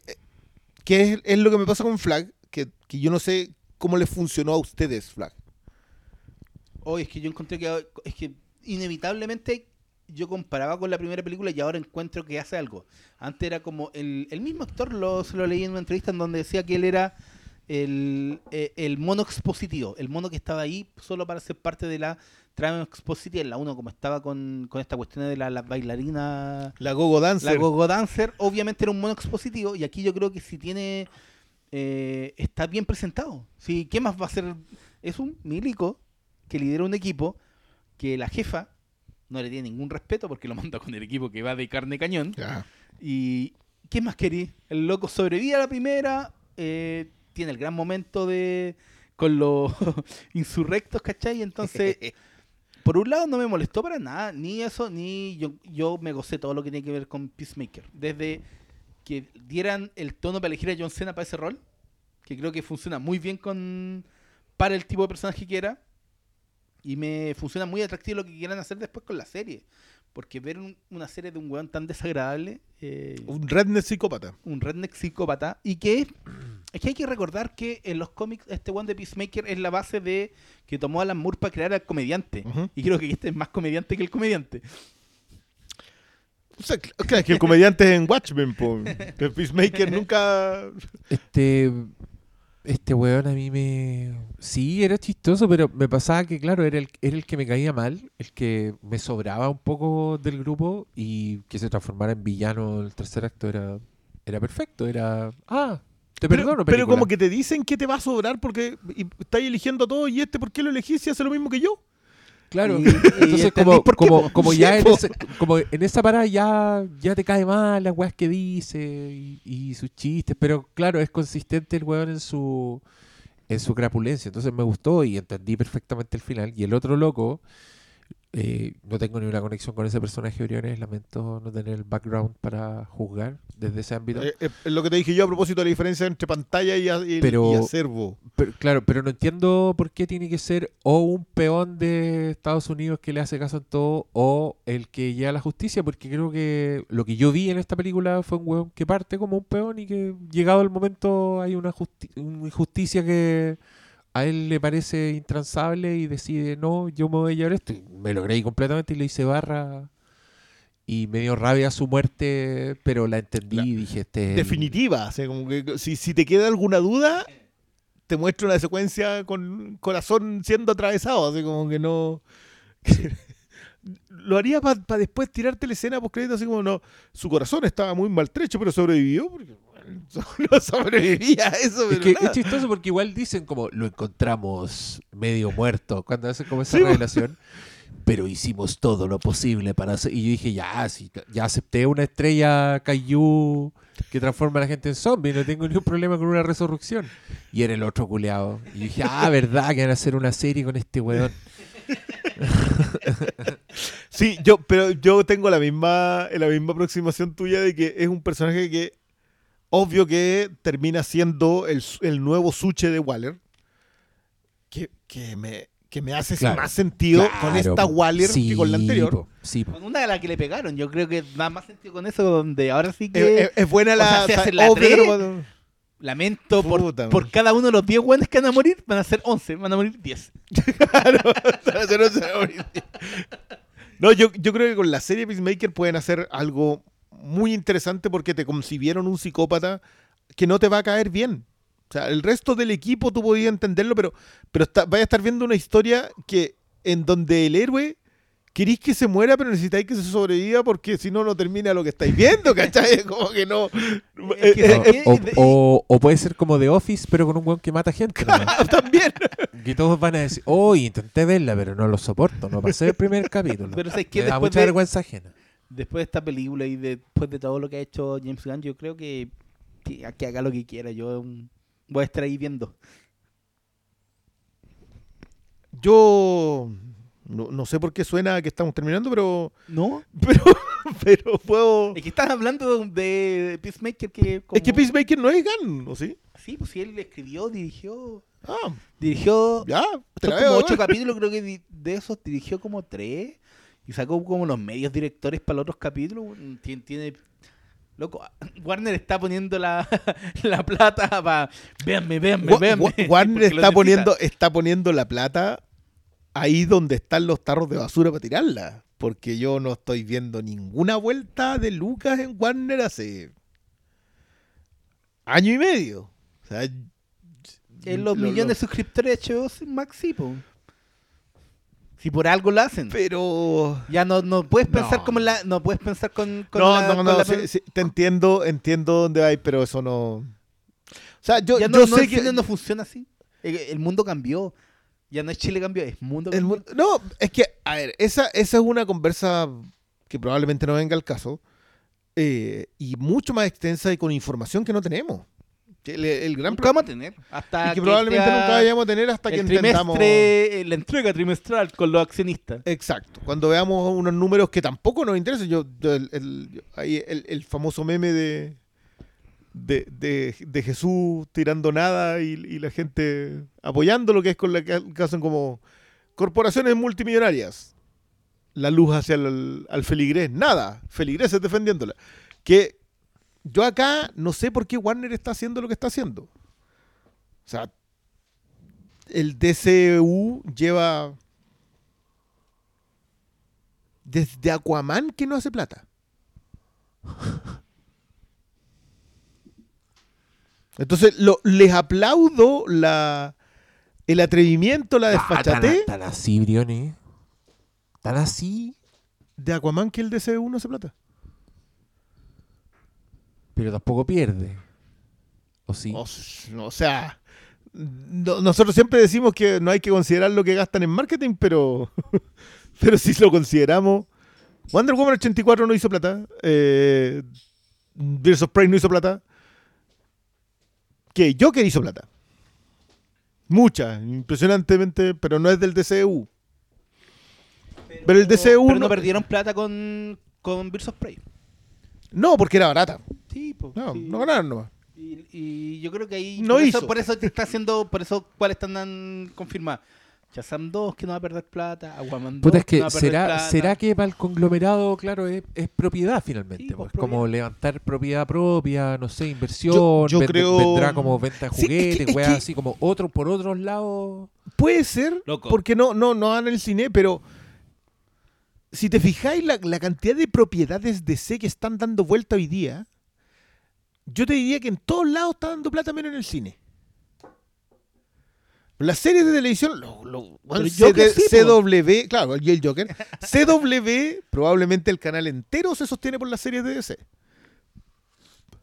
que es, lo que me pasa con Flag, que, que yo no sé cómo les funcionó a ustedes Flag. Hoy es que yo encontré que es que inevitablemente yo comparaba con la primera película y ahora encuentro que hace algo. Antes era como el, el mismo actor, lo, se lo leí en una entrevista en donde decía que él era el, eh, el mono expositivo, el mono que estaba ahí solo para ser parte de la trama expositiva, en la 1 como estaba con, con esta cuestión de la, la bailarina La Gogo Dancer. la Gogo Dancer obviamente era un mono expositivo y aquí yo creo que si tiene eh, está bien presentado. Sí, ¿qué más va a ser? Es un milico que lidera un equipo que la jefa no le tiene ningún respeto porque lo manda con el equipo que va de carne cañón. Y ¿qué más querí? El loco sobrevive a la primera, eh, tiene el gran momento de con los *laughs* insurrectos, ¿cachai? Entonces, *laughs* por un lado no me molestó para nada, ni eso, ni yo, yo me gocé todo lo que tiene que ver con Peacemaker. Desde que dieran el tono para elegir a John Cena para ese rol, que creo que funciona muy bien con para el tipo de personaje que era, y me funciona muy atractivo lo que quieran hacer después con la serie. Porque ver un- una serie de un weón tan desagradable, eh, Un redneck psicópata. un redneck psicópata, y que Es que hay que recordar que en los cómics este one de Peacemaker es la base de que tomó Alan Moore para crear al comediante. Y creo que este es más comediante que el comediante. O sea, cl- claro, es que el comediante es en Watchmen, po. El *laughs* Peacemaker nunca. Este. Este weón a mí me. Sí, era chistoso, pero me pasaba que, claro, era el, era el que me caía mal, el que me sobraba un poco del grupo y que se transformara en villano el tercer acto era, era perfecto. Era. Ah, te Pero, perdono, pero como que te dicen que te va a sobrar porque estáis eligiendo a todos y este, ¿por qué lo elegís si hace lo mismo que yo? Claro. Y- Entonces, como, como, Sí, ya en, ese- como en esa parada ya, ya te cae mal las weas que dice y, y sus chistes, pero claro, es consistente el weón en su en su crapulencia. Entonces me gustó y entendí perfectamente el final. Y el otro loco, eh, no tengo ni una conexión con ese personaje Briones, lamento no tener el background para juzgar desde ese ámbito. Eh, eh, lo que te dije yo a propósito de la diferencia entre pantalla y, a- y- Pero- y acervo. Pero, claro, pero no entiendo por qué tiene que ser o un peón de Estados Unidos que le hace caso en todo o el que lleva la justicia, porque creo que lo que yo vi en esta película fue un weón que parte como un peón y que llegado el momento hay una, justi- una injusticia que a él le parece intransable y decide, no, yo me voy a llevar esto. Y me lo creí completamente y le hice barra y me dio rabia su muerte, pero la entendí La- y dije, este... es el- Definitiva. o sea, como que si, si te queda alguna duda, te muestro una secuencia con corazón siendo atravesado. Así como que no. *laughs* Lo haría para después tirarte la escena post crédito así como no. Su corazón estaba muy maltrecho, pero sobrevivió. Porque, *laughs* no sobrevivía a eso, Es pero que nada. es chistoso porque igual dicen como lo encontramos medio muerto cuando hacen como esa Sí, po. revelación. Pero hicimos todo lo posible para hacer. Y yo dije, ya, sí, ya acepté una estrella Kaiju que transforma a la gente en zombie. No tengo ningún problema con una resurrección. Y era el otro culeado. Y dije, ah, *laughs* verdad que van a hacer una serie con este weón. Sí, yo, pero yo tengo la misma, la misma aproximación tuya de que es un personaje que obvio que termina siendo el, el nuevo Suche de Waller. Que, que me, que me hace Claro, más sentido con esta. Waller Sí, que con la anterior. po, sí, po. Con una de las que le pegaron. Yo creo que da más sentido con eso, donde ahora sí que. es- es buena o la. o sea, obvio tres. Lamento por, Puta, por cada uno de los 10 buenos que van a morir, van a ser 11, van a morir 10. *laughs* Claro, eso no se va a morir. No, yo, yo creo que con la serie Peacemaker pueden hacer algo muy interesante porque te concibieron un psicópata que no te va a caer bien. O sea, el resto del equipo tú podías entenderlo, pero, pero está, vaya a estar viendo una historia que en donde el héroe queréis que se muera, pero necesitáis que se sobreviva porque si no, no termina lo que estáis viendo, ¿cachai? Como que no. Es que- Eh, eh, O, eh, o- o puede ser como The Office, pero con un weón que mata gente. nomás. *laughs* también. Que todos van a decir, oh, intenté verla, pero no lo soporto, no pasé el primer capítulo. Pero ¿sabes qué? Me da mucha de- vergüenza ajena. Después de esta película y después de todo lo que ha hecho James Gunn, yo creo que, que, haga lo que quiera. Yo mm, voy a estar ahí viendo. Yo no, no sé por qué suena que estamos terminando, pero. ¿No? *laughs* Pero, pero puedo. Es que estás hablando de Peacemaker que... Es que como- Peacemaker no es Gunn, ¿o sí? Sí, pues sí, él escribió, dirigió... Ah, Dirigió... ya. Te como ocho igual. capítulos, creo que de esos dirigió como tres. Y sacó como los medios directores para los otros capítulos. Tiene... tiene- Loco, *laughs* Warner está poniendo la, *laughs* la plata para... Véanme, véanme, véanme. Wa- *laughs* Warner está poniendo, está poniendo la plata ahí donde están los tarros de basura para tirarla. Porque yo no estoy viendo ninguna vuelta de Lucas en Warner hace año y medio. O sea, En los lo- millones lo- de suscriptores de HBO Max, sí, po. Si por algo lo hacen. Pero. Ya no, no puedes pensar No. como la, no puedes pensar con, con no, la, no, no, la- sí, sí, te entiendo, entiendo dónde hay, pero eso no. O sea, yo, ya yo no, no, sé el que. cine no funciona así. El, el mundo cambió. Ya no es Chile cambió, es mundo cambió. no, es que, a ver, esa, esa es una conversa que probablemente no venga al caso. eh, y mucho más extensa y con información que no tenemos. El, el gran Nunca problema. vamos a tener. Hasta Y que probablemente nunca vayamos a tener hasta que entendamos. eh, la entrega trimestral con los accionistas. Exacto. Cuando veamos unos números que tampoco nos interesan. Yo, el, el- el, famoso meme de, de, de- de Jesús tirando nada y, y la gente apoyando lo que es con la que, que hacen como corporaciones multimillonarias. La luz hacia el al feligrés. Nada. Feligreses defendiéndola. Que yo acá no sé por qué Warner está haciendo lo que está haciendo. O sea, el DCU lleva desde Aquaman que no hace plata. *laughs* Entonces, lo- les aplaudo la, el atrevimiento, la Ah, desfachatez tan, tan así, Briones. Tan así. de Aquaman que el DCU no hace plata. Pero tampoco pierde. ¿O sí? O, sea, no- nosotros siempre decimos que no hay que considerar lo que gastan en marketing, pero, *laughs* pero si lo consideramos, Wonder Woman 84 no hizo plata, eh, Birds of Prey no hizo plata, que Joker hizo plata. Mucha, impresionantemente, pero no es del DCU. Pero el DCU Pero no- no perdieron plata con, con Birds of Prey. No, porque era barata. Sí, pues. No, sí. no ganaron nomás. Y, y yo creo que ahí. No por eso, hizo. por eso te está haciendo. Por eso, ¿cuáles están confirmadas? Shazam 2 que no va a perder plata. Aquaman 2 Puta, es que que no va a perder será, plata. será que para el conglomerado, claro, es, es propiedad finalmente. Sí, pues, pues, como levantar propiedad propia, no sé, inversión. Yo- yo vend- creo- Vendrá como venta de Sí, es que- juguetes, es weas que- así como otro por otros lados. Puede ser, Loco. porque no, no, no dan el cine, pero si te fijáis la, la cantidad de propiedades de C que están dando vuelta hoy día, yo te diría que en todos lados está dando plata menos en el cine. Las series de televisión, lo, lo- CD sí. CW, claro, y el Joker, CW, probablemente el canal entero se sostiene por las series de DC,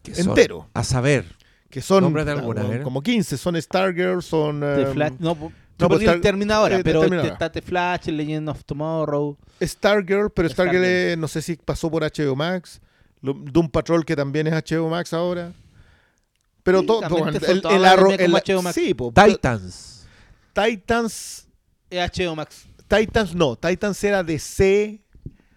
que son, entero, a saber. que son alguna, como- como 15, son Stargirl, son... The Flash, no, no, Supergirl Star- termina ahora, eh, pero está The Flash, Legend of Tomorrow. Stargirl, pero Stargirl, Stargirl. no sé si pasó por HBO Max. Lo- Doom Patrol, que también es HBO Max ahora. Pero Sí, todo. el, el arro- como el- HBO Max. Sí, po, Titans. Titans. Es HBO Max. Titans no. Titans era de C.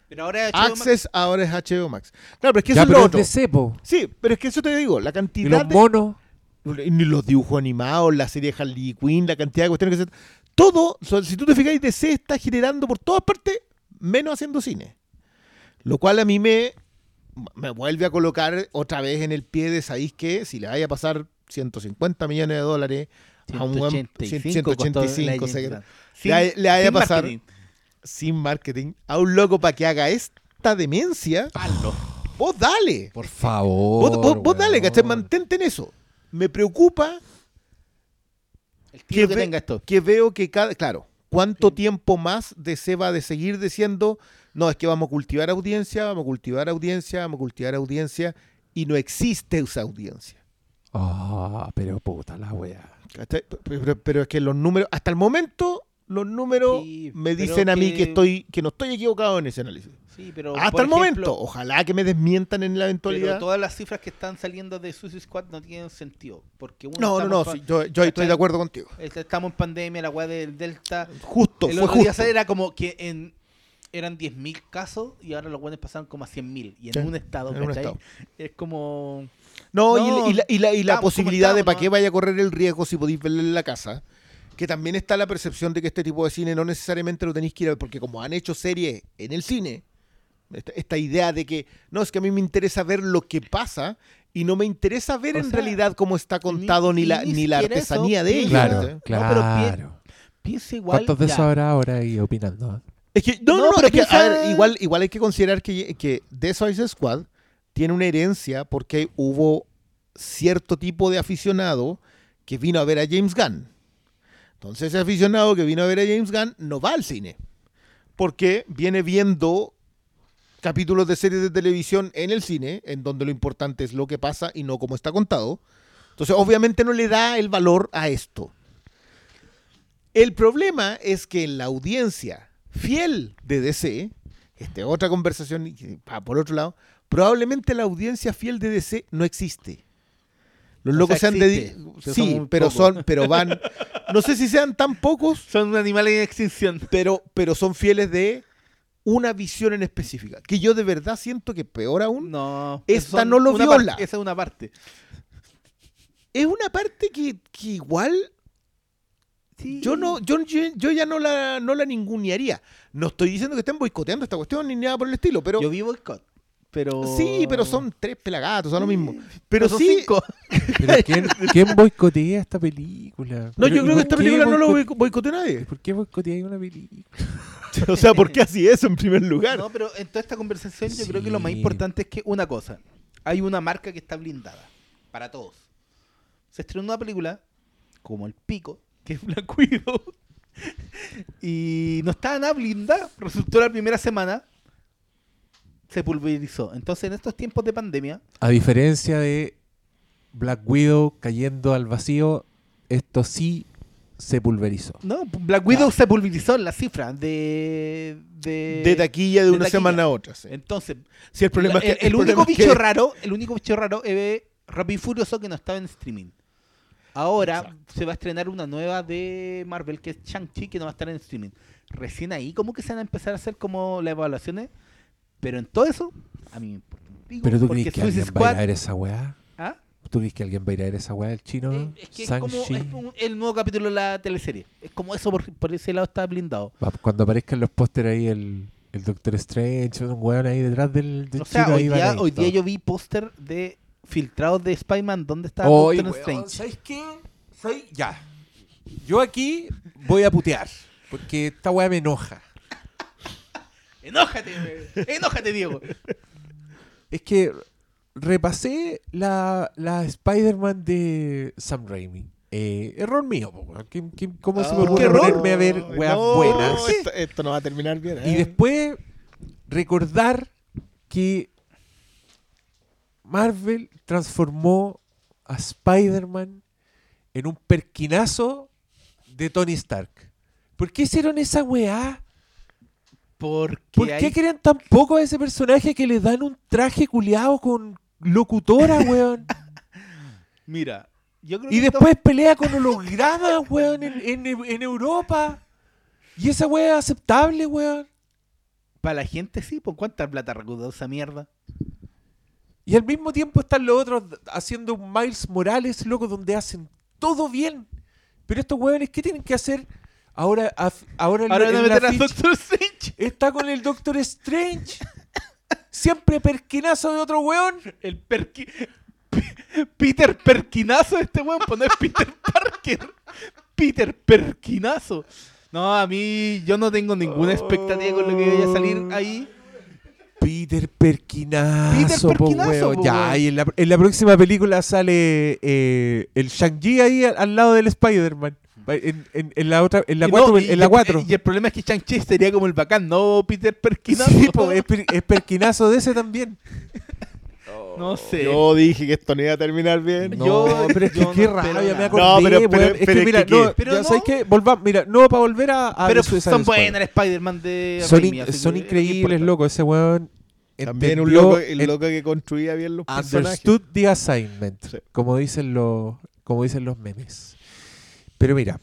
Pero ahora es HBO Max. Access, ahora es HBO Max. Claro, pero es que Ya, eso es pero lo es otro. de cepo. Sí, pero es que eso te digo. La Y cantidad los de. monos. Ni los dibujos animados, la serie de Harley Quinn, la cantidad de cuestiones que se. Todo, si tú te fijas, DC está generando por todas partes, menos haciendo cine. Lo cual a mí me, me vuelve a colocar otra vez en el pie de, ¿sabéis qué? Si le vaya a pasar 150 millones de dólares a un buen 185 costó 185, Legends, o sea, ¿verdad? le vaya- le vaya a sin pasar marketing. sin marketing a un loco para que haga esta demencia, Hazlo. vos dale. Por favor. Vos, vos- vos dale. ¿cachai? Mantente en eso. Me preocupa El tío que, ve- tenga esto. que veo que cada, claro, ¿cuánto tiempo más DC va de seguir diciendo, no, es que vamos a cultivar audiencia, vamos a cultivar audiencia, vamos a cultivar audiencia, y no existe esa audiencia? Ah, pero puta la wea. Pero, pero- pero es que los números, hasta el momento, los números Sí, me pero dicen a mí que- que estoy que no estoy equivocado en ese análisis. Sí, pero hasta el ejemplo, momento, ojalá que me desmientan en la Pero eventualidad. todas las cifras que están saliendo de Suicide Squad no tienen sentido. Porque uno No, no, no, sí, yo, estoy de acuerdo contigo. Estamos en pandemia, la weá del Delta. Justo, el fue otro día justo. era como que en eran 10.000 casos y ahora los buenos pasaron como a 100.000. Y en Sí, un estado, en un estado. Es como... No, No, y, y la, y la- y la estamos como posibilidad de para ¿no? qué vaya a correr el riesgo si podéis verlo en la casa. Que también está la percepción de que este tipo de cine no necesariamente lo tenéis que ir a ver, porque como han hecho series en el cine, esta, esta idea de que no, es que a mí me interesa ver lo que pasa y no me interesa ver O en sea, realidad cómo está contado ni, ni- la, ni ni la artesanía eso, de ellos. Claro, ¿cachai? pero pi- claro. Piensa igual... ¿Cuántos de ya. esos habrá ahora ahí opinando? Es que, no, No, no, no, pero es que, a piensa- ver, igual, igual hay que considerar que, que The Suicide Squad tiene una herencia porque hubo cierto tipo de aficionado que vino a ver a James Gunn. Entonces ese aficionado que vino a ver a James Gunn no va al cine. Porque viene viendo capítulos de series de televisión en el cine, en donde lo importante es lo que pasa y no cómo está contado. Entonces obviamente no le da el valor a esto. El problema es que en la audiencia fiel de DC, este, otra conversación, por otro lado, probablemente la audiencia fiel de DC no existe. Los O locos sea, se han dedicado. Sí, pero son, pero van. No sé si sean tan pocos, *laughs* Son animales en extinción. pero, pero son fieles de una visión en específica. Que yo de verdad siento que peor aún No. Esta no lo viola. esa es una parte. es una parte que, que igual Sí. Yo no, yo, yo, yo ya no la, no la ningunearía. No estoy diciendo que estén boicoteando esta cuestión ni nada por el estilo, pero, Yo vi boicot. pero... Sí, pero son tres pelagatos, son lo mismo. Pero son sí. cinco. *laughs* Pero ¿quién, quién boicotea esta película? No, yo creo ¿y que esta película no lo boicot- boico- boicoteó nadie. ¿Por qué boicotea una película? *laughs* O sea, ¿por qué así eso en primer lugar? No, pero en toda esta conversación yo creo que lo más importante es que una cosa. Hay una marca que está blindada. Para todos. Se estrenó una película como El Pico, que es Black Widow. y no estaba nada blindada. Resultó la primera semana. Se pulverizó. Entonces en estos tiempos de pandemia, A diferencia de Black Widow cayendo al vacío, esto sí se pulverizó. no, Black Widow se pulverizó en la cifra de... De, de taquilla de, de una taquilla. semana a otra. Sí, Entonces, Sí, el problema el, es que. el problema único que- bicho raro, el único bicho raro es Rápido y Furioso que no estaba en streaming. Ahora Exacto. se va a estrenar una nueva de Marvel que es Shang-Chi que no va a estar en streaming. Recién ahí como que se van a empezar a hacer como las evaluaciones, pero en todo eso a mí me importa un pico, ¿Pero tú porque crees que alguien va a ir a ver esa weá? ¿Ah? ¿Tú crees que alguien va a ir a ver esa weá del chino? Eh, es que es como Shang-Chi? es un- el nuevo capítulo de la teleserie. Es como eso por, por ese lado está blindado. Cuando aparezcan los pósteres ahí el, el Doctor Strange, un weón ahí detrás del, del O sea, chino, hoy ahí día, hoy día yo vi póster de filtrados de Spider-Man donde está Oy, Doctor weón, Strange. ¿Sabes qué? ¿Sabes? Ya. Yo aquí voy a putear. Porque esta weá me enoja. Enójate, güey. enójate, Diego. Es que repasé la, la Spider-Man de Sam Raimi. Eh, error mío, po, weón. ¿Qué- qué- ¿Cómo se me Oh, ocurre ponerme a ver weas no, buenas? Esto, esto no va a terminar bien. Y ¿eh? después recordar que Marvel transformó a Spider-Man en un perquinazo de Tony Stark. ¿Por qué hicieron esa weá? Porque ¿Por qué creen tan poco a ese personaje que le dan un traje culiado con locutora, *laughs* weón? Mira, yo creo Y que después pelea con hologramas, weón, en, en- en Europa. Y esa weá es aceptable, weón. para la gente sí, ¿por cuánta plata recaudó esa mierda? Y al mismo tiempo están los otros haciendo un Miles Morales, loco, donde hacen todo bien. Pero estos weones, ¿qué tienen que hacer? Ahora, af- ahora, a meter Doctor Strange. está con el Doctor Strange. Siempre perquinazo de otro weón. El perqui... Peter Perquinazo este weón, pues no es Peter *laughs* Parker. Peter Perquinazo. No, a mí yo no tengo ninguna expectativa con lo que vaya a salir ahí. Peter Perquinazo, Peter po, Perquinazo, weón. po, Ya, y en la, en la próxima película sale eh, el Shang-Chi ahí al, al lado del Spider-Man. En, en- en la otra, en la Y 4. no, y- en la y- 4. Y el problema es que Shang-Chi sería como el bacán, no Peter Perquinazo. Sí, po, es, per- es perquinazo de ese también. *laughs* No sé. Yo dije que esto no iba a terminar bien. No, No, pero es que yo qué no rabia, me acordé, No, pero- es que es mira, que no. Pero ya no. sabes volvamos, mira, no para volver a, a Pero son buenas el Spider-Man de Son, in- son que- increíbles, loco, ese weón También un loco, el loco que construía bien los personajes. understood the assignment, Sí. como dicen los como dicen los memes. Pero mira,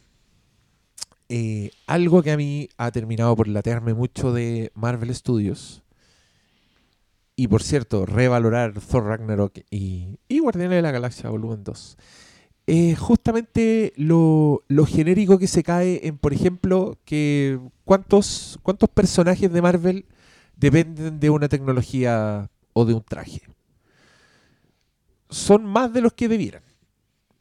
eh, algo que a mí ha terminado por latearme mucho de Marvel Studios y por cierto, revalorar Thor Ragnarok y, y Guardianes de la Galaxia Volumen 2. Es justamente lo, lo genérico que se cae en, por ejemplo, que cuántos, cuántos personajes de Marvel dependen de una tecnología o de un traje. Son más de los que debieran.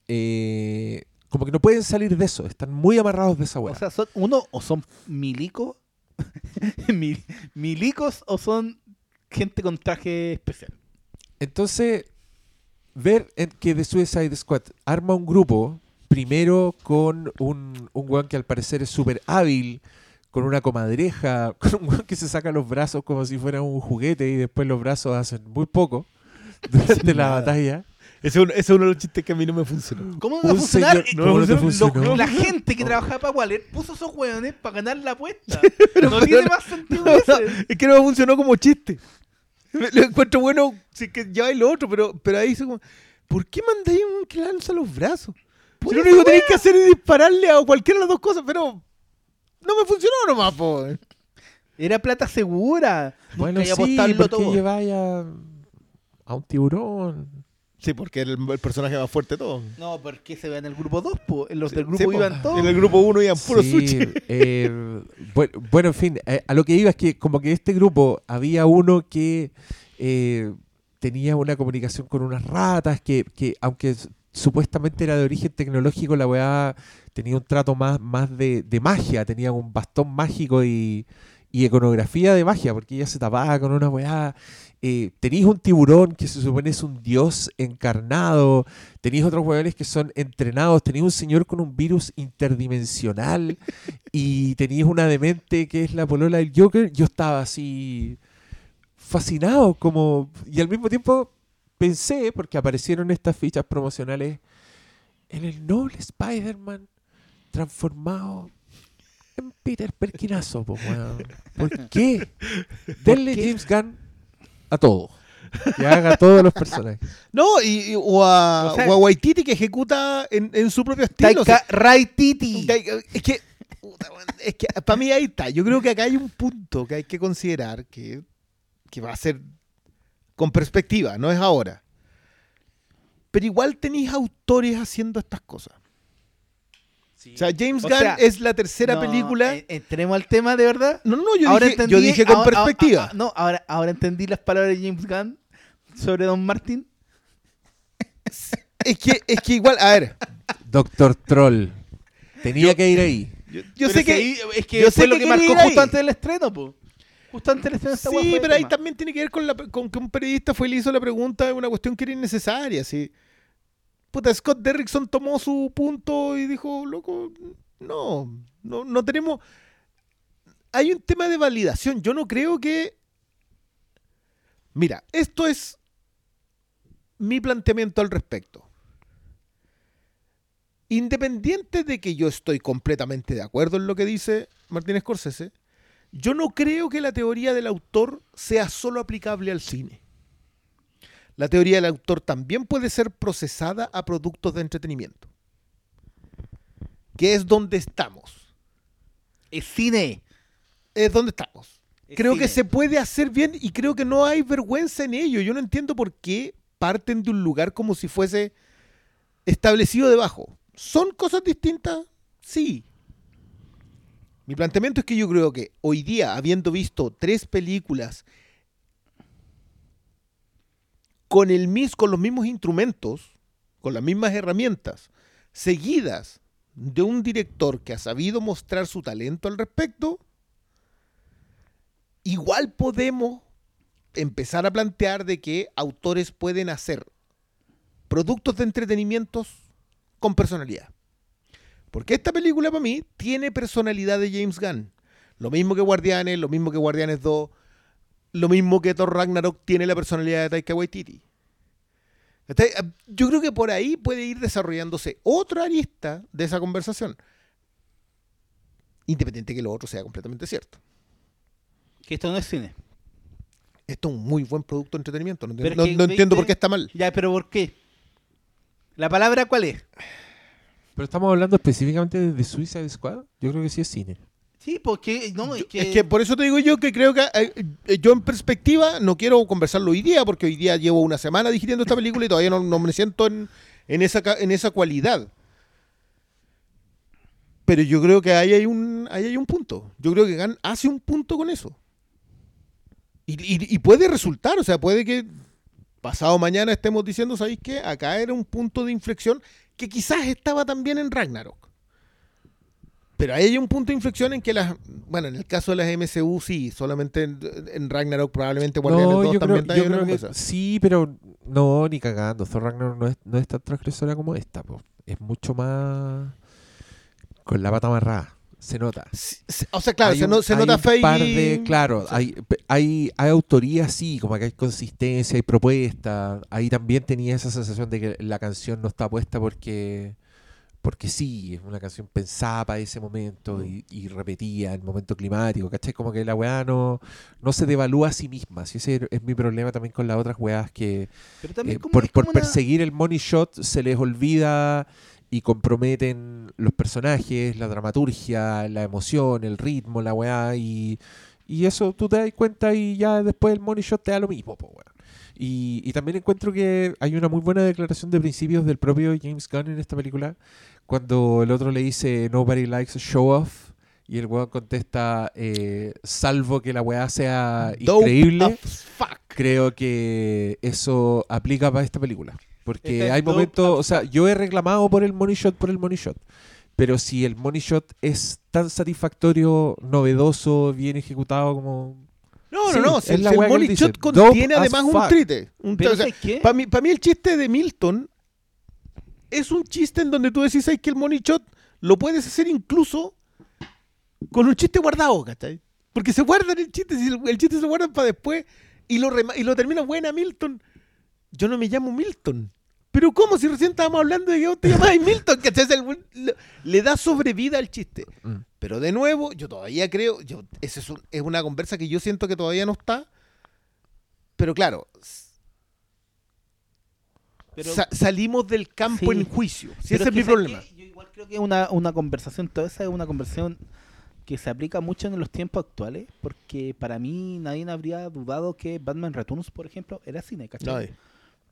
Eh, como que no pueden salir de eso, están muy amarrados de esa weá. O sea, son uno o son milicos, *laughs* mil- milicos o son gente con traje especial. Entonces, ver en que The Suicide Squad arma un grupo, primero con un, un weón que al parecer es súper hábil, con una comadreja, *laughs* con un weón que se saca los brazos como si fuera un juguete y después los brazos hacen muy poco *laughs* durante la nada. batalla. Ese es, uno, ese es uno de los chistes que a mí no me funcionó. ¿Cómo no va a Un funcionar? señor- ¿cómo no te lo- funcionó? la gente que trabajaba para Waller puso esos hueones para ganar la apuesta. *laughs* Pero- no tiene más sentido No, ese. es que no me funcionó como chiste. Lo encuentro bueno si es que lleváis lo otro, pero, pero ahí hizo como, ¿por qué mandáis un que lanza los brazos? Si lo único que tenéis que hacer es dispararle a cualquiera de las dos cosas, pero no me funcionó nomás, po. Era plata segura. Bueno, Nunca sí, porque todo. lleváis a, a un tiburón. Sí, porque era el, el personaje más fuerte de todos. No, porque se ve en el grupo 2, po. En los del grupo Sí, iban todos. En el grupo 1 iban puro Sí, sushi. eh, bueno, bueno, en fin, eh, a lo que iba es que como que este grupo había uno que eh, tenía una comunicación con unas ratas que, que aunque supuestamente era de origen tecnológico, la weá tenía un trato más, más de, de magia, tenía un bastón mágico y, y iconografía de magia, porque ella se tapaba con una weá. Eh, tenéis un tiburón que se supone es un dios encarnado, tenéis otros weones que son entrenados, tenéis un señor con un virus interdimensional *laughs* y tenéis una demente que es la polola del Joker. Yo estaba así fascinado, como. Y al mismo tiempo pensé, porque aparecieron estas fichas promocionales, en el noble Spider-Man transformado en Peter Perkinazo, po. ¿Por qué? *laughs* Denle qué? James Gunn a todo. Que haga todos los personajes. *laughs* No, y, y- o, a, O sea- o a Waititi que ejecuta en, en su propio estilo. o sea, Taika Raititi. Taika- es que, es que para mí ahí está. Yo creo que acá hay un punto que hay que considerar que, que va a ser con perspectiva, no es ahora. Pero igual tenéis autores haciendo estas cosas. O sea, James O Gunn sea, es la tercera No, película. en- Entremos al tema de verdad. no, no, yo ahora dije, entendí, yo dije con ahora- perspectiva. ah, ah, no, ahora, ahora entendí las palabras de James Gunn sobre Don Martin. Es que, es que igual, a ver, Doctor Troll. Tenía que ir ahí. yo, sé que. ahí- es que yo fue sé lo que marcó ahí. justo antes del estreno, po. Justo antes de esta Sí, pero ahí tema. también tiene que ver con, la, con que un periodista fue y le hizo la pregunta de una cuestión que era innecesaria. ¿sí? Puta, Scott Derrickson tomó su punto y dijo, loco, no, no, no tenemos... Hay un tema de validación. Yo no creo que... Mira, esto es mi planteamiento al respecto. Independiente de que yo estoy completamente de acuerdo en lo que dice Martín Scorsese, yo no creo que la teoría del autor sea solo aplicable al cine. La teoría del autor también puede ser procesada a productos de entretenimiento. Que es donde estamos. Es cine. Es donde estamos. Es Creo cine. que se puede hacer bien y creo que no hay vergüenza en ello. Yo no entiendo por qué parten de un lugar como si fuese establecido debajo. ¿Son cosas distintas? Sí. Mi planteamiento es que yo creo que hoy día, habiendo visto tres películas con, el con los mismos instrumentos, con las mismas herramientas, seguidas de un director que ha sabido mostrar su talento al respecto, igual podemos empezar a plantear de que autores pueden hacer productos de entretenimientos con personalidad. Porque esta película para mí tiene personalidad de James Gunn. Lo mismo que Guardianes, lo mismo que Guardianes 2, lo mismo que Thor Ragnarok tiene la personalidad de Taika Waititi. ¿Cachai? Yo creo que por ahí puede ir desarrollándose otra arista de esa conversación. Independiente que lo otro sea completamente cierto. Que esto no es cine. Esto es un muy buen producto de entretenimiento. No, entiendo- no- entiendo por qué está mal. Ya, pero ¿por qué? ¿La palabra cuál es? Pero estamos hablando específicamente de Suicide Squad. Yo creo que sí es cine. Sí, porque no, es que, Es que por eso te digo yo que creo que eh, eh, yo en perspectiva no quiero conversarlo hoy día, porque hoy día llevo una semana digiriendo esta película y todavía no, no me siento en, en esa, en esa cualidad. Pero yo creo que ahí hay un, ahí hay un punto. Yo creo que Gunn hace un punto con eso. Y, y- y puede resultar, o sea, puede que pasado mañana estemos diciendo, ¿sabéis qué? Acá era un punto de inflexión que quizás estaba también en Ragnarok. Pero ahí hay un punto de inflexión en que las. Bueno, en el caso de las MCU, sí, solamente en, en Ragnarok, probablemente Guardianes 2 yo creo, también yo creo que cosa. sí, pero no, ni cagando. Thor Ragnarok no es, no es tan transgresora como esta. po. Es mucho más con la pata amarrada. Se nota. O sea, claro, Hay se, un- no- se hay nota par de- claro, hay, hay, hay autoría, sí, como que hay consistencia, hay propuesta. Ahí también tenía esa sensación de que la canción no está puesta porque porque sí, es una canción pensada para ese momento y, y repetía el momento climático, ¿cachai? Como que la weá no, no se devalúa a sí misma. Si ese es mi problema también con las otras weas que pero también eh, como- por, una- perseguir el money shot se les olvida y comprometen los personajes, la dramaturgia, la emoción, el ritmo, la weá, y, y eso tú te das cuenta y ya después el money shot te da lo mismo, po, weón. Y, y también encuentro que hay una muy buena declaración de principios del propio James Gunn en esta película, cuando el otro le dice Nobody likes a show off, Y el weón contesta, eh, salvo que la weá sea Dope increíble, creo que eso aplica para esta película. Porque Esta es hay momentos, o sea, yo he reclamado por el money shot, por el money shot. Pero si el money shot es tan satisfactorio, novedoso, bien ejecutado como... No, Sí, no, no. es Si, la si el él Money dice. Shot contiene además un trite. Un o. Para mí, pa' mí el chiste de Milton es un chiste en donde tú decís "Ay, que el money shot lo puedes hacer incluso con un chiste guardado, ¿cachai? Porque se guardan el chiste, si el, el chiste se guardan para después y lo, rema- y lo termina buena Milton. Yo no me llamo Milton. Pero ¿cómo? Si recién estábamos hablando de que vos te llamabas *laughs* Milton, ¿cachai? Es el- le, le da sobrevida al chiste. Mm. Pero de nuevo, yo todavía creo, yo, esa es, un- es una conversa que yo siento que todavía no está. Pero claro, Pero- Sa- salimos del campo Sí. en juicio. Si ese es mi que, ¿sabes problema. Yo igual creo que es una, una conversación, toda esa es una conversación que se aplica mucho en los tiempos actuales, porque para mí nadie habría dudado que Batman Returns, por ejemplo, era cine, ¿cachai? Ay.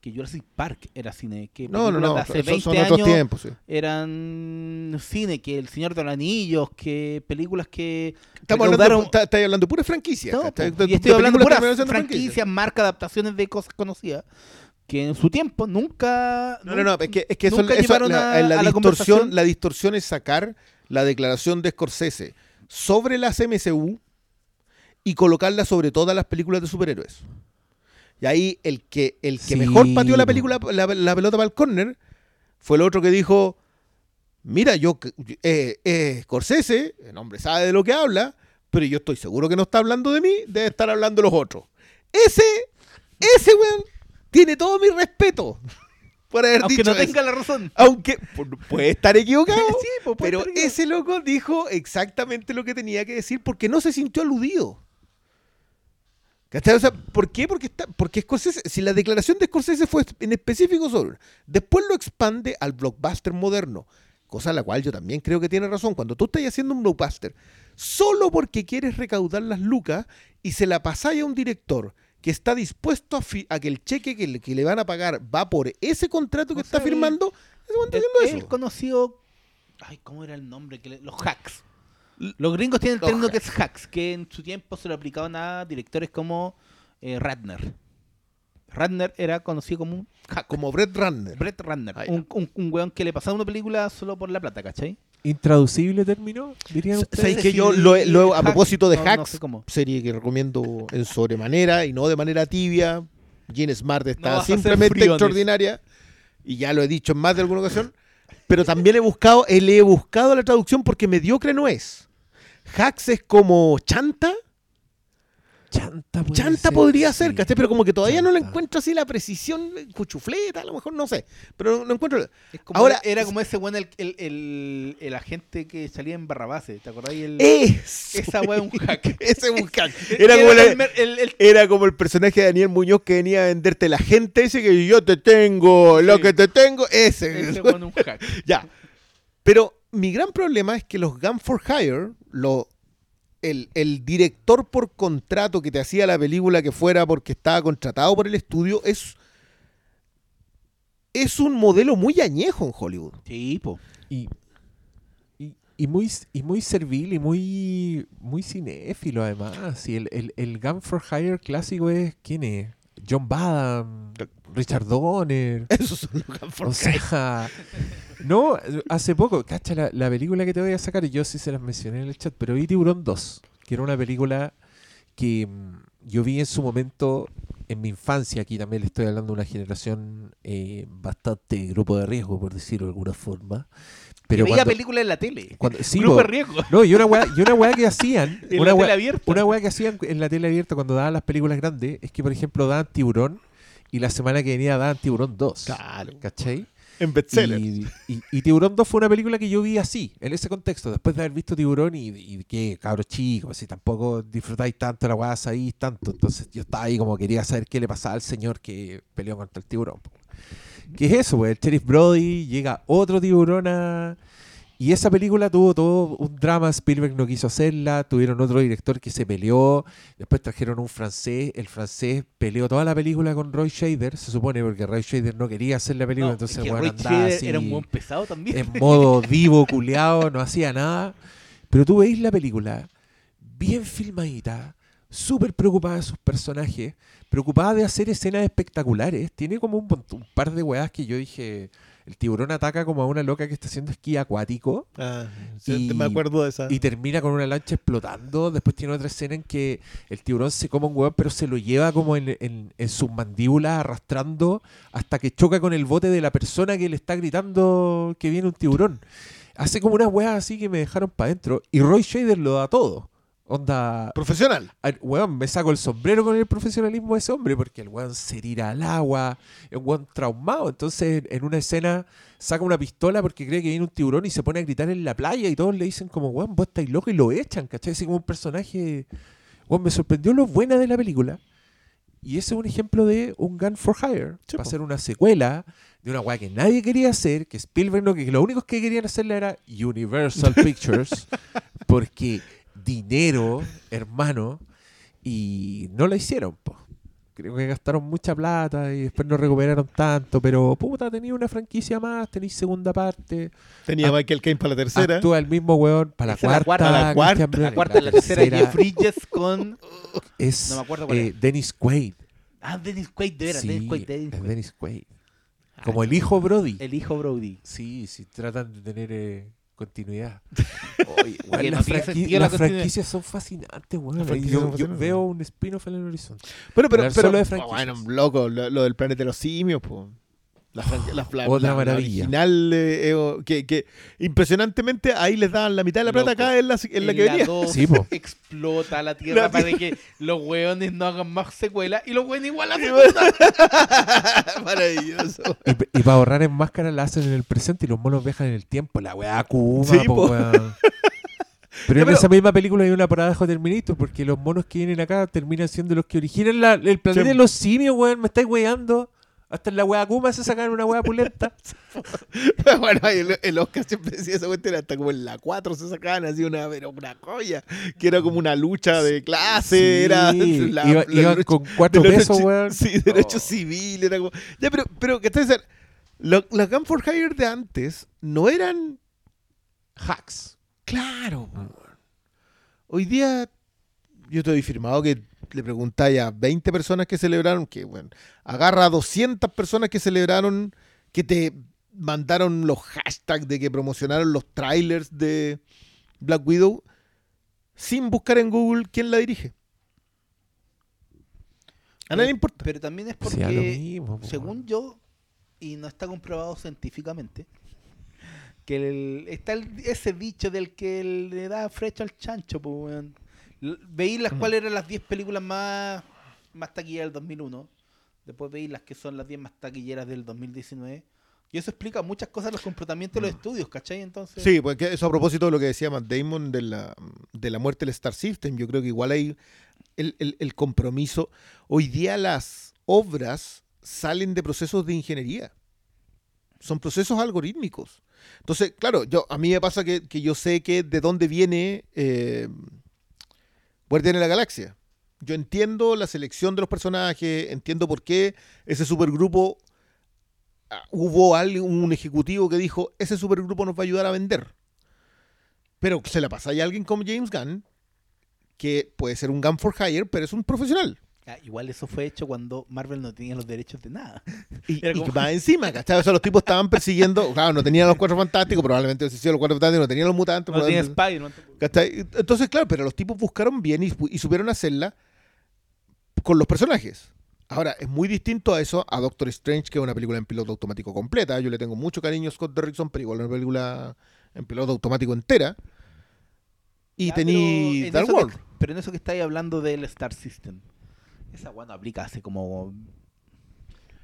Que Jurassic Park era cine, que No, no, no. de hace son- 20 son otros años tiempos, sí. eran cine, que El Señor de los Anillos, que películas que Estamos hablando, está- hablando de pura franquicia. No, po, De- y estoy hablando siendo franquicias, marcas, adaptaciones de cosas conocidas, que en su tiempo nunca... No, no, no, es que, es que eso, eso- la, a- la a distorsión, la distorsión es sacar la declaración de Scorsese sobre las MCU y colocarla sobre todas las películas de superhéroes. Y ahí el que, el que Sí, mejor pateó la película, la, la pelota para el córner, fue el otro que dijo, mira, yo, eh, eh, Scorsese, el hombre sabe de lo que habla, pero yo estoy seguro que no está hablando de mí, debe estar hablando de los otros. Ese, ese weón, tiene todo mi respeto *laughs* por haber Aunque dicho no eso. tenga la razón. Aunque pu- puede estar equivocado, *laughs* Sí, pues, pero estar equivocado. ese loco dijo exactamente lo que tenía que decir porque no se sintió aludido. ¿Cachai? O sea, ¿por qué? Porque, está, porque Scorsese, si la declaración de Scorsese fue en específico sobre, después lo expande al blockbuster moderno, cosa a la cual yo también creo que tiene razón. Cuando tú estás haciendo un blockbuster, solo porque quieres recaudar las lucas y se la pasáis a un director que está dispuesto a, que el cheque que le, que le van a pagar va por ese contrato que O está firmando, El, el eso. conocido... Ay, ¿cómo era el nombre? Que le- los hacks. Los gringos tienen el término que es hacks, que en su tiempo se lo aplicaban a directores como eh, Ratner. Ratner era conocido como un hack. Como Brett Runner. Brett Ratner. Ah, un, un, un weón que le pasaba una película solo por la plata, ¿cachai? ¿Intraducible término? Dirían ustedes. ¿Sabéis sé que yo lo, a propósito de no- no hacks, sé cómo. serie que recomiendo en sobremanera y no de manera tibia. Gene Smart está simplemente extraordinaria y ya lo he dicho en más de alguna ocasión. Pero también he buscado, eh, le he buscado la traducción porque mediocre no es. Hacks es como chanta. Chanta, Chanta ser, podría sí. ser, ¿cachai? Pero como que todavía no le encuentro así la precisión, cuchufleta, a lo mejor no sé. Pero no encuentro. Es como Ahora- era, era como ese weón, el, el, el, el agente que salía en Barrabase, ¿te Es. esa weá es un hack. *laughs* Ese es un *laughs* hack. Era como el- el- Era como el personaje de Daniel Muñoz que venía a venderte la gente ese que yo te tengo, lo que te tengo, ese. ese weón es un hack. *laughs* ya. Pero mi gran problema es que los Gun for Hire, lo, el, el director por contrato que te hacía la película que fuera porque estaba contratado por el estudio, es, es un modelo muy añejo en Hollywood. Sí, po. Y, y, y muy, y muy servil y muy, muy cinéfilo además. Y el, el, el Gun for Hire clásico es, ¿quién es? John Badham, Richard Donner. *laughs* Esos son los Gun for O Hire. sea, *laughs* no, hace poco, cacha, la, la película que te voy a sacar, yo sí se las mencioné en el chat, pero vi Tiburón 2, que era una película que mm, yo vi en su momento en mi infancia, aquí también le estoy hablando de una generación eh, bastante grupo de riesgo, por decirlo de alguna forma. Pero veía películas en la tele. cuando- sí, Grupo po, de riesgo. no, y una weá, y una weá que hacían, *laughs* En una la weá, tele abierta. una weá que hacían en la tele abierta cuando daban las películas grandes, es que por ejemplo daban Tiburón y la semana que venía daban Tiburón 2. Claro. ¿Cachai? En bestseller. Y, y- Tiburón 2 fue una película que yo vi así, en ese contexto, después de haber visto Tiburón y, y que cabros chicos, si tampoco disfrutáis tanto la weá, ahí tanto. Entonces yo estaba ahí como quería saber qué le pasaba al señor que peleó contra el tiburón. ¿Qué es eso? Pues el Sheriff Brody, llega otro tiburón a... Y esa película tuvo todo un drama, Spielberg no quiso hacerla, tuvieron otro director que se peleó, después trajeron un francés, el francés peleó toda la película con Roy Shader, se supone, porque Roy Shader no quería hacer la película, No, entonces es que Roy andaba así era un buen pesado también. en modo divo culeado, no hacía nada. Pero tú veis la película bien filmadita, súper preocupada de sus personajes, preocupada de hacer escenas espectaculares. Tiene como un, un par de weas que yo dije, el tiburón ataca como a una loca que está haciendo esquí acuático Ah, sí, Y- me acuerdo de esa. y termina con una lancha explotando. Después tiene otra escena en que el tiburón se come un hueón, pero se lo lleva como en, en- en sus mandíbulas arrastrando hasta que choca con el bote de la persona que le está gritando que viene un tiburón. Hace como unas weas así que me dejaron para adentro. Y Roy Shader lo da todo. Onda, Profesional. Weón, me saco el sombrero con el profesionalismo de ese hombre porque el weón se tira al agua, es un weón traumado. Entonces, en una escena, saca una pistola porque cree que viene un tiburón y se pone a gritar en la playa y todos le dicen como, weón, vos estáis loco y lo echan, ¿cachai? Así como un personaje... Weón, me sorprendió lo buena de la película. Y ese es un ejemplo de un Gun for Hire. Para po. hacer una secuela de una weá que nadie quería hacer, que Spielberg no, que lo único que querían hacerla era Universal *laughs* Pictures, porque dinero, hermano, y no la hicieron, po. Creo que gastaron mucha plata y después no recuperaron tanto, pero puta, tenía una franquicia más, tenéis segunda parte, Tenía Michael Caine para la tercera. actúa el mismo weón para la cuarta, cuarta, la cuarta, Bale, La cuarta, la tercera, Jeff Bridges con. es No me acuerdo cuál eh, es. Dennis Quaid. Ah, Dennis Quaid, de veras, Sí, Dennis Quaid, Dennis es Quaid. Dennis Quaid. Ah, Como el hijo Brody. El hijo Brody. Sí, sí, tratan de tener eh, continuidad. *laughs* Oye, no las, franqui- la franquicias son fascinantes, franquicias Yo, son yo veo un spin-off en el horizonte. Pero, pero, pero solo de oh, franquicias. bueno, loco, lo, lo del planeta de los simios, po. La, la- la- Otra la- la maravilla. original, eh, eh, oh, que, que impresionantemente ahí les daban la mitad de la plata Loco. acá en la, en la que venía. dos Sí, explota la tierra La para que los hueones no hagan más secuelas y los hueones igual hacen *laughs* *laughs* Maravilloso. Y, para ahorrar en máscara la hacen en el presente y los monos viajan en el tiempo. La weá Kuma, Sí, po, po. weón. *laughs* Pero en esa misma película hay una parada de Terminator porque los monos que vienen acá terminan siendo los que originan la- el planeta Sí. de los simios, weón. Me estáis weando. Hasta en la weá Kuma se sacan una weá pulenta. *laughs* bueno, el, el Oscar siempre decía esa cuestión, hasta como en la 4 se sacaban así una, pero una joya, que era como una lucha de clase, Sí, era iba- la iban lucha con cuatro pesos, weón. Sí, derecho Oh. civil, era como... Ya, pero, pero que ustedes saben, lo- las Gun for Hire de antes no eran... Hacks. Claro, weón. Hoy día yo estoy firmado que le preguntáis a 20 personas que celebraron, que bueno, agarra a 200 personas que celebraron, que te mandaron los hashtags de que promocionaron los trailers de Black Widow, sin buscar en Google quién la dirige. A nadie le importa. Pero también es porque, mismo, según yo, y no está comprobado científicamente, que el- está el- ese dicho del que le da frecha al chancho, pues, Veí las Mm. cuáles eran las 10 películas más, más taquilleras del 2001. Después veí las que son las 10 más taquilleras del 2019. Y eso explica muchas cosas los comportamientos de los estudios, ¿cachai? Entonces, Sí, porque eso a propósito de lo que decía Matt Damon de la, de la muerte del Star System, yo creo que igual hay el, el- el compromiso. Hoy día las obras salen de procesos de ingeniería. Son procesos algorítmicos. Entonces, claro, yo a mí me pasa que, que yo sé que de dónde viene eh, Guardián de la Galaxia. Yo entiendo la selección de los personajes, entiendo por qué ese supergrupo ah, hubo un ejecutivo que dijo, ese supergrupo nos va a ayudar a vender. Pero se la pasa a alguien como James Gunn, que puede ser un Gun for Hire, pero es un profesional. Ah, igual eso fue hecho cuando Marvel no tenía los derechos de nada. *laughs* Y, *laughs* y como- va encima, ¿cachai? O sea, los tipos estaban persiguiendo, claro, no tenían los cuatro fantásticos, probablemente si los cuatro fantásticos, no tenían los mutantes. No tenía probablemente- Spider-Man. Entonces, claro, pero los tipos buscaron bien y, y supieron hacerla con los personajes. Ahora, es muy distinto a eso, a Doctor Strange, que es una película en piloto automático completa. Yo le tengo mucho cariño a Scott Derrickson, pero igual es una película en piloto automático entera. Y Ya, tení Dark World. pero en eso que estáis hablando del Star System. Esa weá no aplica hace como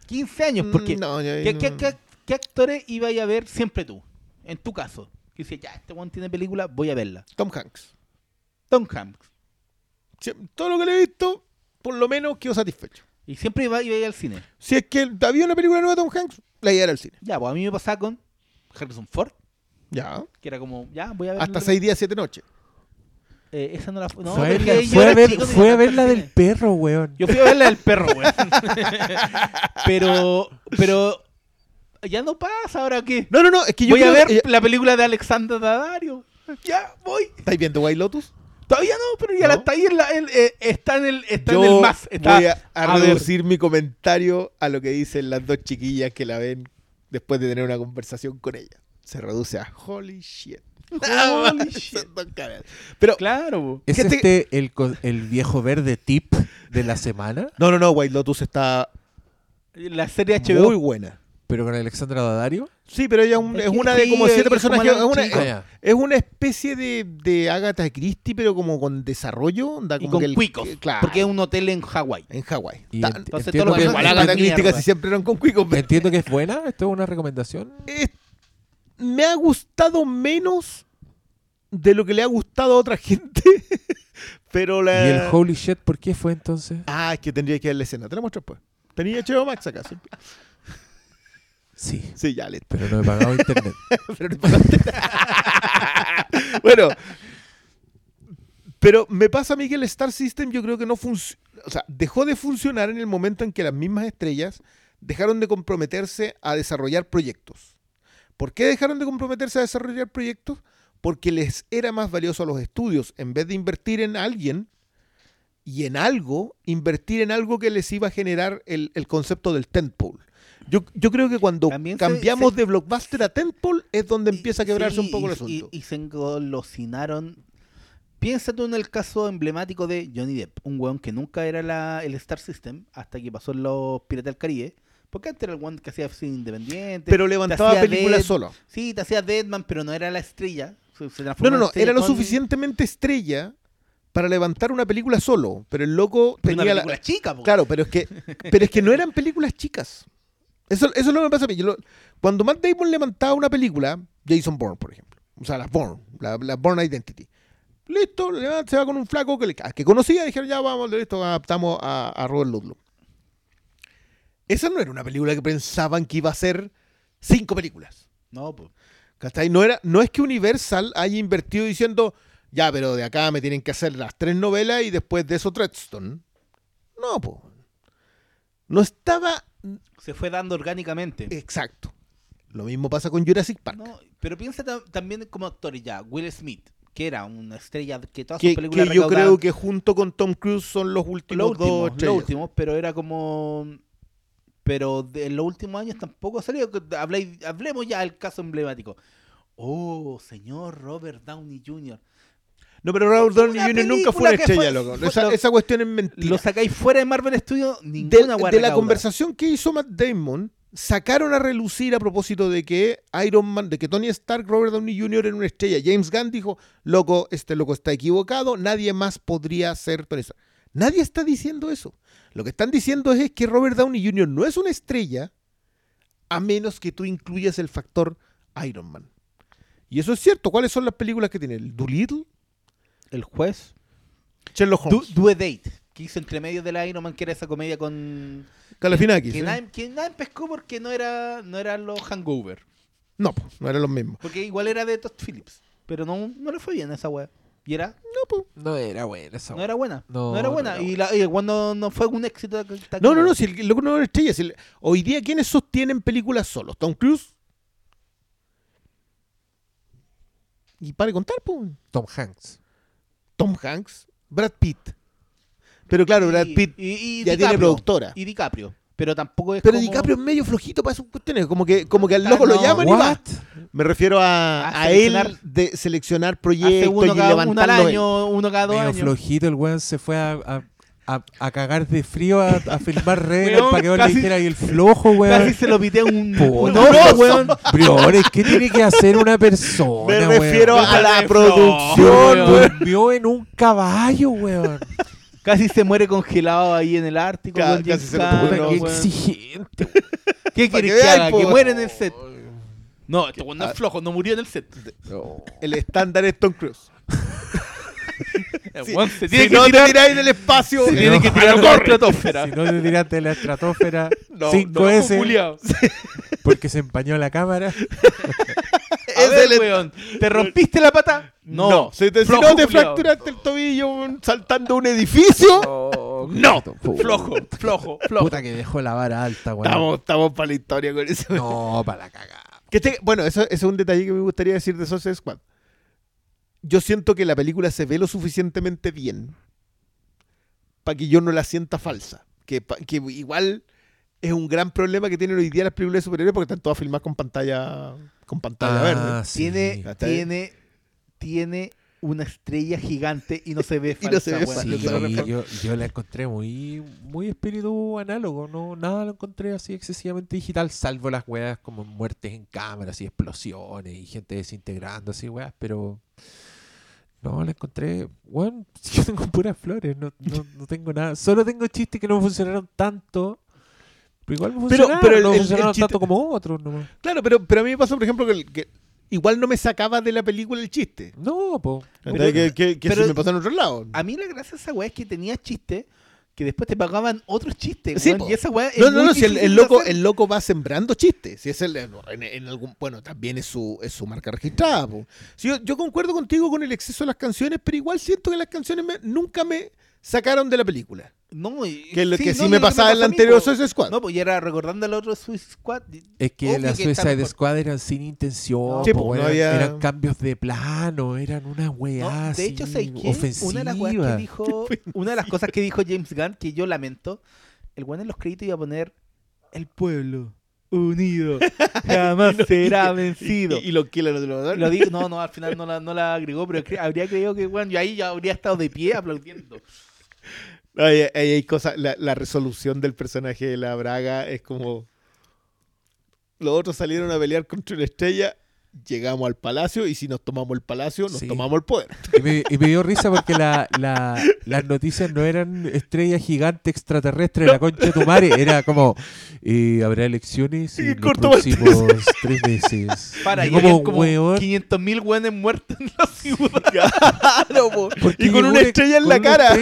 15 años. Porque Mm, no, ya- ¿qué, no. qué- qué- qué actores iba a ver siempre tú? En tu caso. Que dice, ya, este weón tiene película, voy a verla. Tom Hanks. Tom Hanks. Sí, Todo lo que le he visto, por lo menos quedo satisfecho. Y siempre iba, iba a ir al cine. Si es que había una película nueva de Tom Hanks, la idea era al cine. Ya, pues a mí me pasaba con Harrison Ford. Ya. Que era como, ya, voy a ver. Hasta seis días, siete noches. Eh, esa no la fu- no, fue a verla, fue a ver, chico, fue a ver la del perro, weón. Yo fui a ver la del perro, weón. *laughs* pero, pero, ya no pasa ahora que No, no, no, es que yo voy a ver que- la película de Alexander Daddario. Ya, voy. ¿Estáis viendo White Lotus? Todavía no, pero ya la está ahí en la, en- eh, está en el, está en el más. Está, voy a, a a ver. reducir mi comentario a lo que dicen las dos chiquillas que la ven después de tener una conversación con ella. Se reduce a holy shit. Holy *laughs* shit. Caras. Pero Claro. ¿Es ¿Qué te- este el, co- el viejo verde tip de la semana? no, no, no, White Lotus está La serie HBO. muy buena. ¿Pero con Alexandra Daddario? Sí, pero ella es, un- Es una de como siete que es como. Es una. Ah, es una especie de, de Agatha Christie, pero como con desarrollo. Y con que el- cuicos. que- claro, Porque es un hotel en Hawái. en Hawái. Entonces todo lo que, Igual Agatha es Christie casi siempre eran con cuicos. pero- entiendo que es buena. ¿Esto es una recomendación? es- me ha gustado menos de lo que le ha gustado a otra *laughs* gente. pero la. ¿Y el Holy Shit por qué fue entonces? Ah, es que tendría que ver la escena. Te la muestro después. Tenía HBO Max acá. Sí, Sí, sí ya, listo. pero no he pagado internet. *laughs* Pero no pagaste. *laughs* bueno. Pero me pasa a mí que el Star System yo creo que no funciona. O sea, dejó de funcionar en el momento en que las mismas estrellas dejaron de comprometerse a desarrollar proyectos. ¿Por qué dejaron de comprometerse a desarrollar proyectos? Porque les era más valioso a los estudios, en vez de invertir en alguien y en algo, invertir en algo que les iba a generar el, el concepto del tentpole. Yo, yo creo que cuando También cambiamos se- de blockbuster a tentpole es donde empieza a quebrarse Sí, un poco el y- asunto. Y, y se engolosinaron. Piensa tú en el caso emblemático de Johnny Depp, un weón que nunca era la- el Star System hasta que pasó en los Piratas del Caribe. Porque antes era el weón que hacía cine independiente. pero levantaba películas Dead- solo. Sí, te hacía Deadman, pero no era la estrella. Se- se No, no, no, era lo suficientemente estrella para levantar una película solo, pero el loco Una tenía la... película chica. Claro, pero es que *laughs* pero es que no eran películas chicas. Eso, eso es lo que me pasa a mí. Yo lo- cuando Matt Damon levantaba una película, Jason Bourne, por ejemplo, o sea, las Bourne, la, la Bourne Identity. Listo, se va con un flaco que, le, que conocía, dijeron, ya vamos, listo, adaptamos a, a Robert Ludlum. Esa no era una película que pensaban que iba a ser cinco películas. No. ¿Cachai? No, era, no es que Universal haya invertido diciendo, ya, pero de acá me tienen que hacer las tres novelas y después de eso Treadstone. No, po. No estaba Se fue dando orgánicamente. exacto. Lo mismo pasa con Jurassic Park. No, pero piensa ta- también como actores ya. Will Smith, que era una estrella que todas que, sus películas que yo creo que junto con Tom Cruise son los lo últimos último, dos lo estrellas. último, pero era como pero de en los últimos años tampoco ha salido Hablé- hablemos ya del caso emblemático. Oh, señor Robert Downey Jr. No, pero Robert Downey Jr. nunca fue una estrella, fue- loco. Esa, lo- esa cuestión es mentira. Lo sacáis fuera de Marvel Studios, de, ninguna weá de la conversación que hizo Matt Damon, sacaron a relucir a propósito de que Iron Man, de que Tony Stark, Robert Downey Jr. era una estrella. James Gunn dijo, loco, este loco está equivocado, nadie más podría ser Tony Stark. Nadie está diciendo eso. Lo que están diciendo es que Robert Downey Jr. no es una estrella a menos que tú incluyas el factor Iron Man. Y eso es cierto. ¿Cuáles son las películas que tiene? ¿El Doolittle? El juez Sherlock Holmes. Do a Date, que hizo entre medio de la Iron Man, que era esa comedia con Galifianakis, que, ¿eh? nadie, que nadie pescó porque no era no eran los Hangover, No, no eran los mismos. porque igual era de Todd Phillips, pero no, no le fue bien esa weá. Y era No, po. No era buena esa No era buena. No, No, era no buena. era y, la, y cuando no fue un éxito. No, no, no, si el loco no es una estrella. si el- hoy día, ¿quiénes sostienen películas solos? ¿Tom Cruise? Y para de contar, pues. Tom Hanks. Tom Hanks, Brad Pitt. Pero claro, Brad Pitt y, y ya tiene productora. Y DiCaprio. Pero tampoco es. Pero como- DiCaprio es medio flojito para esas cuestiones. Como que, como que al Ah, loco lo no. llaman y va. Me refiero a, A a él seleccionar- de seleccionar proyectos uno y cada uno al año, uno cada dos Medio años. flojito, el weón se fue a, a, a- a cagar de frío a, a filmar *laughs* redes para que vos le casi- dijera y el flojo, Casi weón. se lo pité a un, un oso, weón. Briones, ¿qué tiene que hacer una persona, Me weón? refiero a la producción, weón. Durmió en un caballo, weón. Casi se muere congelado ahí en el Ártico. Ca- casi se Puta, no, exigente. ¿Qué Pa' querés que que haga? po. Que muere en el set. No, este weón no Ah. es flojo, no murió en el set. No. El estándar es Tom Cruise. *laughs* El Si- weón se Si tiene que no tirar, te tiráis del espacio, se no. tiene que tirar la estratosfera. Si no te tiraste de la estratosfera *laughs* No, 5S Culiao. porque se empañó la cámara. *laughs* A es ver, el- weón, ¿te rompiste la pata? No. Si, te, si Flojo, no te fracturaste el tobillo saltando un edificio, no. Flojo, flojo, flojo. Puta que dejó la vara alta, weón. Estamos, estamos para la historia con eso. No, para la cagada. Que este- bueno, eso, eso es un detalle que me gustaría decir de Suicide Squad. yo siento que la película se ve lo suficientemente bien para que yo no la sienta falsa. Que igual es un gran problema que tienen hoy día las películas de superhéroes porque están todas filmadas con pantalla con pantalla verde. Ah, sí. Tiene, tiene, tiene una estrella gigante y no se ve *laughs* Y no falsa, se ve. Sí, yo, yo la encontré muy, muy espíritu análogo, no nada lo encontré así excesivamente digital, salvo las weas como muertes en cámaras y explosiones y gente desintegrando así weas, pero no la encontré, bueno, *laughs* yo tengo puras flores, no, no, no tengo nada, solo tengo chistes que no funcionaron tanto, pero igual me Pero- pero el- no el- el funcionaron chiste- tanto como otros nomás. Claro, pero, pero a mí me pasó, por ejemplo, que, el- que igual no me sacaba de la película el chiste. No, po. Entonces, que, que- que pero- si me pasó en otro lado. A mí la gracia de esa weá es que tenía chistes que después te pagaban otros chistes, Sí, y esa weá es No, no, muy no, si el, loco, hacer. el loco va sembrando chistes. Si es el, en, en algún, bueno, también es su, es su marca registrada. po. Sí, yo, yo concuerdo contigo con el exceso de las canciones, pero igual siento que las canciones me- nunca me sacaron de la película. No, y- Que lo que sí no, me pasaba en la anterior. Suicide Squad. No, pues ya era recordando al otro Suicide Squad. Es que Obvio las que Suicide. Squad eran sin intención, Sí, po, no eran, había- eran cambios de plano, eran una No, weá de hecho, ¿sabes. Una de las weas que dijo, *laughs* una de las cosas que dijo James Gunn, que yo lamento, el weón en los créditos iba a poner el pueblo unido *laughs* jamás será vencido. Y, y lo que lo, lo- Lo digo, no, no, al final no la, no la agregó, pero habría creído que, bueno, yo ahí ya habría estado de pie aplaudiendo. *laughs* Ahí hay cosas, la, la resolución del personaje de la Braga es como los otros salieron a pelear contra una estrella, llegamos al palacio y si nos tomamos el palacio, nos Sí. tomamos el poder. *laughs* Y me, y me dio risa porque la, la- las noticias no eran estrella gigante extraterrestre de la concha de tu madre, era como eh, habrá elecciones Y en los próximos *laughs* tres meses. Para, Y y como, habían como weón, 500 mil weones muertos en la ciudad. *laughs* Claro, po. porque y con una estrella en la cara.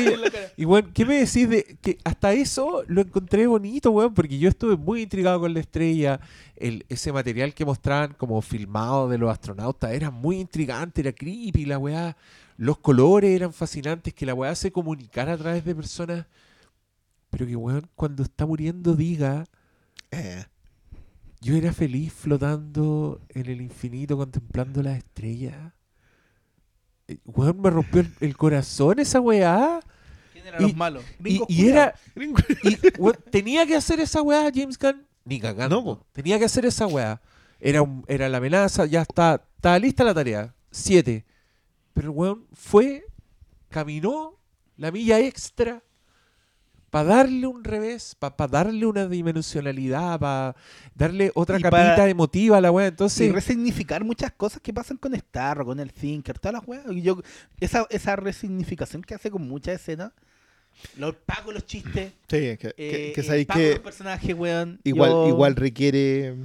Y bueno, ¿qué me decís de que hasta eso lo encontré bonito, weón? Porque yo estuve muy intrigado con la estrella. El, ese material que mostraban como filmado de los astronautas era muy intrigante, era creepy la weá. Los colores eran fascinantes, que la weá se comunicara a través de personas. Pero que weón, cuando está muriendo diga, Eh, yo era feliz flotando en el infinito contemplando las estrellas. Eh, Weón, me rompió el, el corazón esa weá. ¿Quién eran Y- los malos? Y, Gringos y era. culiados. y, weón, tenía que hacer esa weá James Gunn. Ni cagando. No, po. tenía que hacer esa weá. Era, un- era la amenaza, ya está. Estaba lista la tarea. Siete. Pero el weón fue, caminó la milla extra para darle un revés, para darle una dimensionalidad, para darle otra Y capita pa- emotiva a la weá. y Entonces, resignificar muchas cosas que pasan con Starro, con el Thinker, todas las weas. Y yo, esa, esa resignificación que hace con muchas escenas, los pagos, los chistes, sí, que, que, eh, que eh, sabéis pago que los personajes, weón. igual, yo- igual requiere.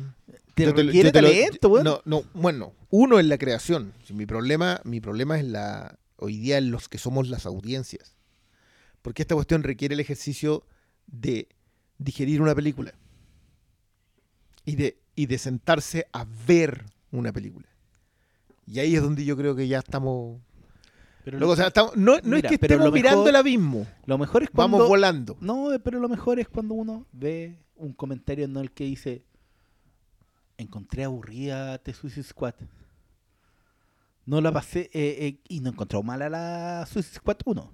te yo te lo- requiere yo te lo- talento, weón. No, no, bueno, uno es la creación. Mi problema, mi problema es la hoy día en los que somos las audiencias. Porque esta cuestión requiere el ejercicio de digerir una película. Y de, y de sentarse a ver una película. Y ahí es donde yo creo que ya estamos. Pero Luego, o sea, estamos- no, no Mira, es que estemos mirando mejor- el abismo. lo mejor es cuando... Vamos volando. No, pero lo mejor es cuando uno ve un comentario en el que dice encontré aburrida The Suicide Squad. No la pasé eh, eh, y no encontró mala la Suicide Squad 1.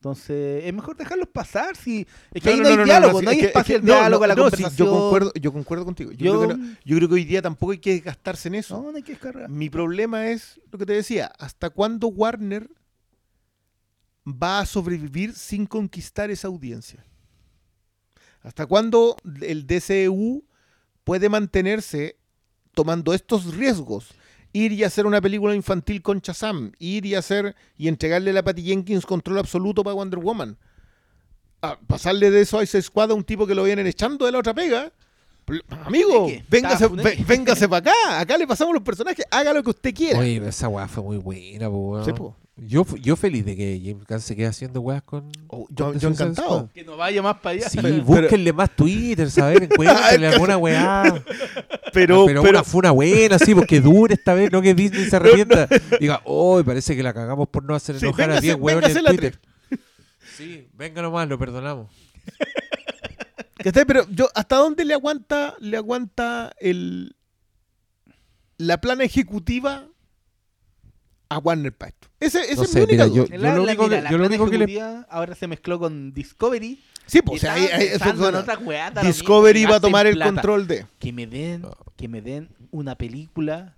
Entonces, es mejor dejarlos pasar. Si, es que ahí no, hay diálogo, no hay espacio es al no, diálogo, no, a la no, sí, conversación. yo, concuerdo, yo concuerdo contigo. Yo, Yo- creo que no- yo creo que hoy día tampoco hay que gastarse en eso. No, no hay que descargar. Mi problema es lo que te decía, ¿hasta cuándo Warner va a sobrevivir sin conquistar esa audiencia? ¿Hasta cuándo el DCU puede mantenerse tomando estos riesgos? Ir y hacer una película infantil con Shazam, ir y hacer y entregarle a la Patty Jenkins control absoluto para Wonder Woman. A pasarle de eso a ese Squad a un tipo que lo vienen echando de la otra pega. Amigo, véngase, véngase para acá. Acá le pasamos los personajes. Haga lo que usted quiera. oye, esa weá fue muy buena, po, weón. Sí, po. Yo, yo feliz de que James Gunn se quede haciendo weas con. Oh, yo, encantado. Squad. Que no vaya más para allá. Sí, Pero- búsquenle más Twitter, ¿sabes? *laughs* Encuéntrenle alguna weá. Pero, Ah, pero, pero, una fue una buena, sí, porque dure esta vez, no que Disney se *laughs* arrepienta. Diga, oh, parece que la cagamos por no hacer Sí, enojar a véngase- 10 hueones véngase en Twitter. Sí, venga nomás, lo perdonamos. *laughs* Pero yo, ¿hasta dónde le aguanta, le aguanta el la plana ejecutiva a Warner para esto. Ese, esa No es sé, mi única mira, duda. yo- La- la- lo único mira, que- yo lo único que le- ahora se mezcló con Discovery. Sí, pues, o sea, estaban ahí- Discovery que iba a tomar el plata. control de. Que me den, que me den una película,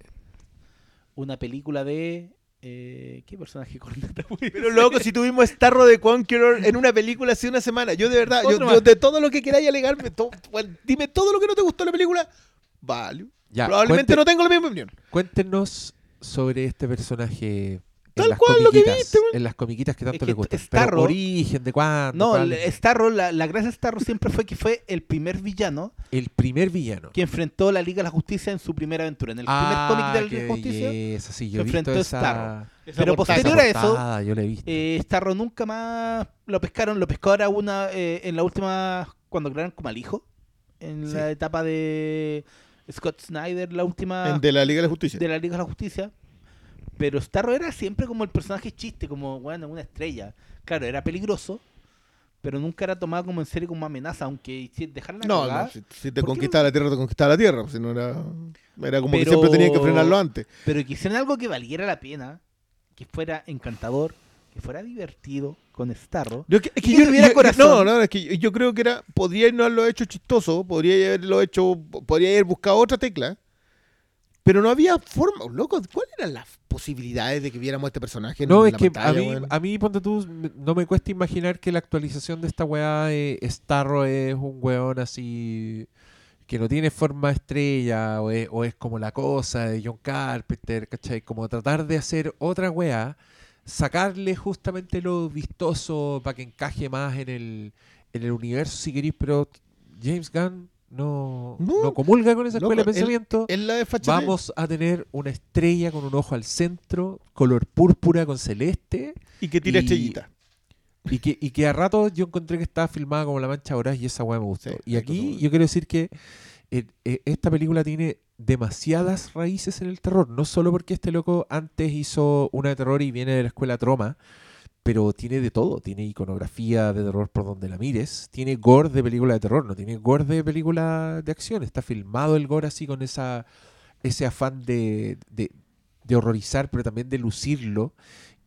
una película de eh, ¿qué personaje corneta? Pero loco, si tuvimos Starro de Conqueror en una película hace una semana, yo de verdad, yo, yo de todo lo que queráis alegarme, to- bueno, dime todo lo que no te gustó de la película, vale. Ya, Probablemente cuente- no tengo la misma opinión. Cuéntenos sobre este personaje. Tal en las cual lo que viste. En las comiquitas que tanto que le gustan. Starro- Pero origen, de cuándo. No, Starro, la, la gracia de Starro siempre fue que fue el primer villano el primer villano. que enfrentó la Liga de la Justicia en su primera aventura. En el ah, primer cómic de la Liga de la Justicia, belleza, sí, yo se he visto enfrentó a esa, Starro. Esa Pero portada. posterior a eso, yo la he visto. eh, Starro nunca más lo pescaron. Lo pescó ahora una, eh, en la última, cuando crearon como al hijo, en Sí. la etapa de Scott Snyder, la última de la Liga de la Justicia. de la Liga de la Justicia. Pero Starro era siempre como el personaje chiste, como bueno, una estrella. Claro, era peligroso, pero nunca era tomado como en serio como amenaza, aunque si dejaran la No, cagada, no, si, si te ¿Por qué conquistaba la tierra, te conquistaba la tierra. Si no era, era como que Pero- siempre tenían que frenarlo antes. Pero que hicieran algo que valiera la pena, que fuera encantador, que fuera divertido con Starro. Yo, es que yo- que tuviera yo- corazón. No, no, es que yo, creo que era. Podría no haberlo hecho chistoso, podría haberlo hecho. Podría haber buscado otra tecla. Pero no había forma. Loco, ¿cuáles eran las posibilidades de que viéramos a este personaje en No, la es que pantalla, a mí, weón? a mí, ponte tú, no me cuesta imaginar que la actualización de esta weá, eh, Starro es un weón así que no tiene forma estrella o es, o es como la cosa de John Carpenter, ¿cachai? Como tratar de hacer otra weá, sacarle justamente lo vistoso para que encaje más en el, en el universo, si queréis, pero James Gunn no, No, no comulga con esa loco, escuela de pensamiento. Vamos a tener una estrella con un ojo al centro, color púrpura con celeste, Y que tira estrellita. y que, y que a rato yo encontré que estaba filmada como la mancha horas y esa weá me gustó. Sí, y aquí yo quiero decir que esta película tiene demasiadas raíces en el terror. No solo porque este loco antes hizo una de terror y viene de la escuela Troma, pero tiene de todo. Tiene iconografía de terror por donde la mires. Tiene gore de película de terror, no tiene gore de película de acción. Está filmado el gore así con esa ese afán de, de, de horrorizar, pero también de lucirlo.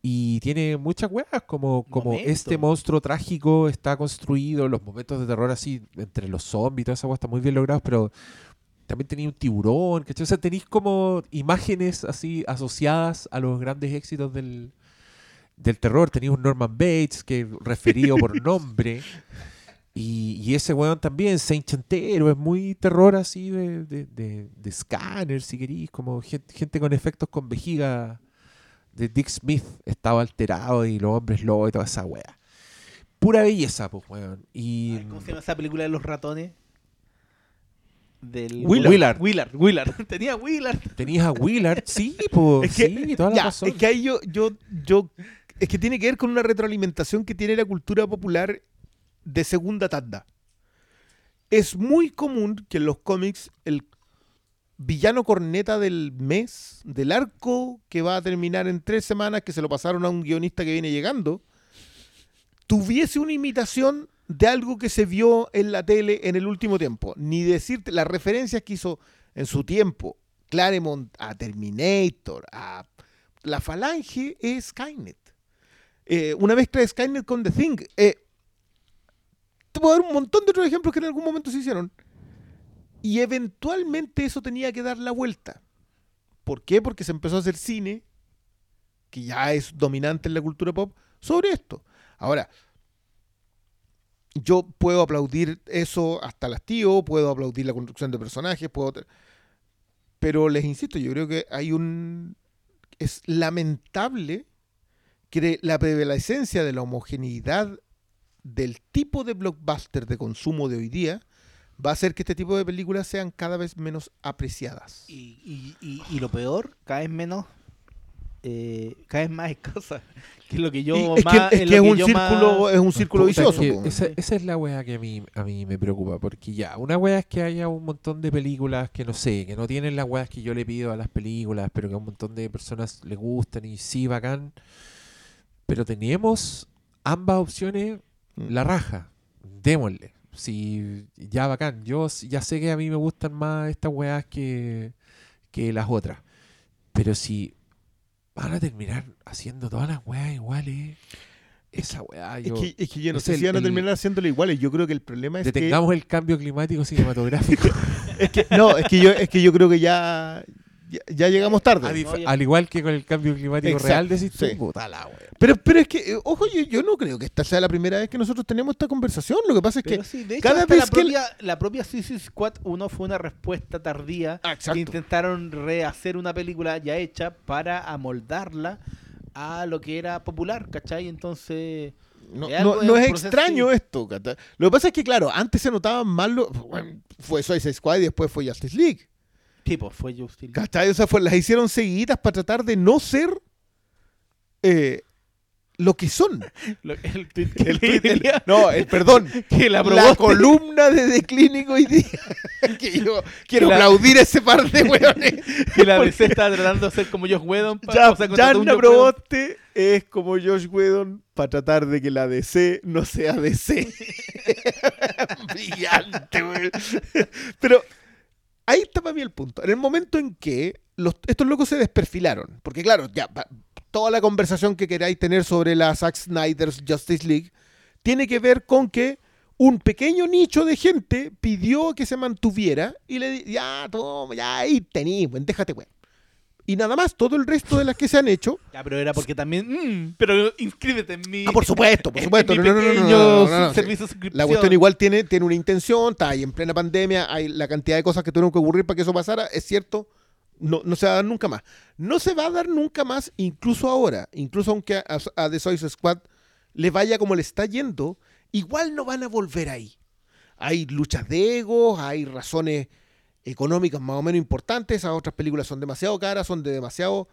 Y tiene muchas weas, como, como este monstruo trágico está construido, los momentos de terror así, entre los zombies y toda esa wea está muy bien logrados, pero también tenía un tiburón, ¿cachai? O sea, tenéis como imágenes así asociadas a los grandes éxitos del, del terror. Tenía un Norman Bates que referido por *laughs* nombre. Y, y ese weón también, Saint Chantero, es muy terror así de, de, de, de scanner, si querís, como gente, gente con efectos con vejiga de Dick Smith estaba alterado y los hombres lobo y toda esa wea. Pura belleza, pues, weón. Y ¿Cómo se llama esa película de los ratones? Del Willard. Willard. Willard, Willard. *laughs* Tenía Willard. tenías a Willard, *laughs* sí, pues, Es que, sí, toda la ya, razón. es que ahí yo, yo, yo, es que tiene que ver con una retroalimentación que tiene la cultura popular de segunda tanda. Es muy común que en los cómics el villano corneta del mes, del arco que va a terminar en tres semanas, que se lo pasaron a un guionista que viene llegando, tuviese una imitación de algo que se vio en la tele en el último tiempo. Ni decirte las referencias que hizo en su tiempo Claremont a Terminator, a la Falange es Skynet. Eh, una mezcla de Skynet con The Thing. Eh, te puedo dar un montón de otros ejemplos que en algún momento se hicieron. Y eventualmente eso tenía que dar la vuelta. ¿Por qué? Porque se empezó a hacer cine, que ya es dominante en la cultura pop, sobre esto. Ahora, yo puedo aplaudir eso hasta el hastío, puedo aplaudir la construcción de personajes, puedo... Pero les insisto, yo creo que hay un... Es lamentable que la prevalecencia de la homogeneidad del tipo de blockbuster de consumo de hoy día va a hacer que este tipo de películas sean cada vez menos apreciadas. Y, y, y, y lo peor, cada vez menos, eh, cada vez más escasa. *laughs* Que es lo que yo es más. que, es, que es un círculo, más- es un círculo Puta, es vicioso. que esa, esa es la weá que a mí, a mí me preocupa, porque ya, una weá es que haya un montón de películas que no sé, que no tienen las weas que yo le pido a las películas, pero que a un montón de personas le gustan y sí, bacán. Pero tenemos ambas opciones, Mm. la raja, démosle. Si ya bacán, yo ya sé que a mí me gustan más estas weas que, que las otras. Pero si van a terminar haciendo todas las weas iguales. Esa weá, Es que, es que yo no sé el- si van a terminar haciéndolo iguales. Yo creo que el problema es que, Detengamos el cambio climático cinematográfico. *laughs* es que- no, es que yo es que yo creo que ya ya, ya llegamos tarde. A dif- No, ya- Al igual que con el cambio climático Exacto, real, decís sí. puta la wea. Pero pero es que eh, ojo, yo, yo no creo que esta sea la primera vez que nosotros tenemos esta conversación. Lo que pasa es que Pero sí, de hecho, cada vez la que el- propia, la propia Suicide Squad 1 fue una respuesta tardía exacto. que intentaron rehacer una película ya hecha para amoldarla a lo que era popular, ¿cachai? Entonces, No, Es no- no extraño sí. esto. Lo que pasa es que, claro, antes se notaban más lo. bueno, fue Suicide Squad y después fue Justice League. Tipo, fue Justin. ¿Cachai? O sea, fue, las hicieron seguidas para tratar de no ser eh, lo que son. *laughs* Lo- el tweet *laughs* que El tweet- el- leía, no, el, perdón. *laughs* que la La, columna de The Clinic hoy día. que yo quiero La- aplaudir a ese par de weones. que la DC estaba tratando de ser como Josh Whedon. pa- Ya, o sea. Proboste es como Josh Whedon para tratar de que la DC no sea DC. Brillante, weón. Pero ahí está para mí el punto. En el momento en que estos locos se desperfilaron, porque claro, ya toda la conversación que queráis tener sobre la Zack Snyder's Justice League tiene que ver con que un pequeño nicho de gente pidió que se mantuviera y le di- ya, toma, ya ahí tení, weón, déjate, weón. Y nada más, todo el resto de las que se han hecho. Ya, pero era porque también. mm, pero inscríbete en mi. Ah, por supuesto, por en supuesto. mi No, no, no, no, no, pequeño no, no, no, sí. servicio de suscripción. La cuestión igual tiene, tiene una intención, está ahí en plena pandemia, hay la cantidad de cosas que tuvieron que ocurrir para que eso pasara, es cierto, no, no se va a dar nunca más. No se va a dar nunca más, incluso ahora, incluso aunque a, a The Suicide Squad le vaya como le está yendo, igual no van a volver ahí. Hay luchas de egos, hay razones económicas más o menos importantes, esas otras películas son demasiado caras, son de demasiado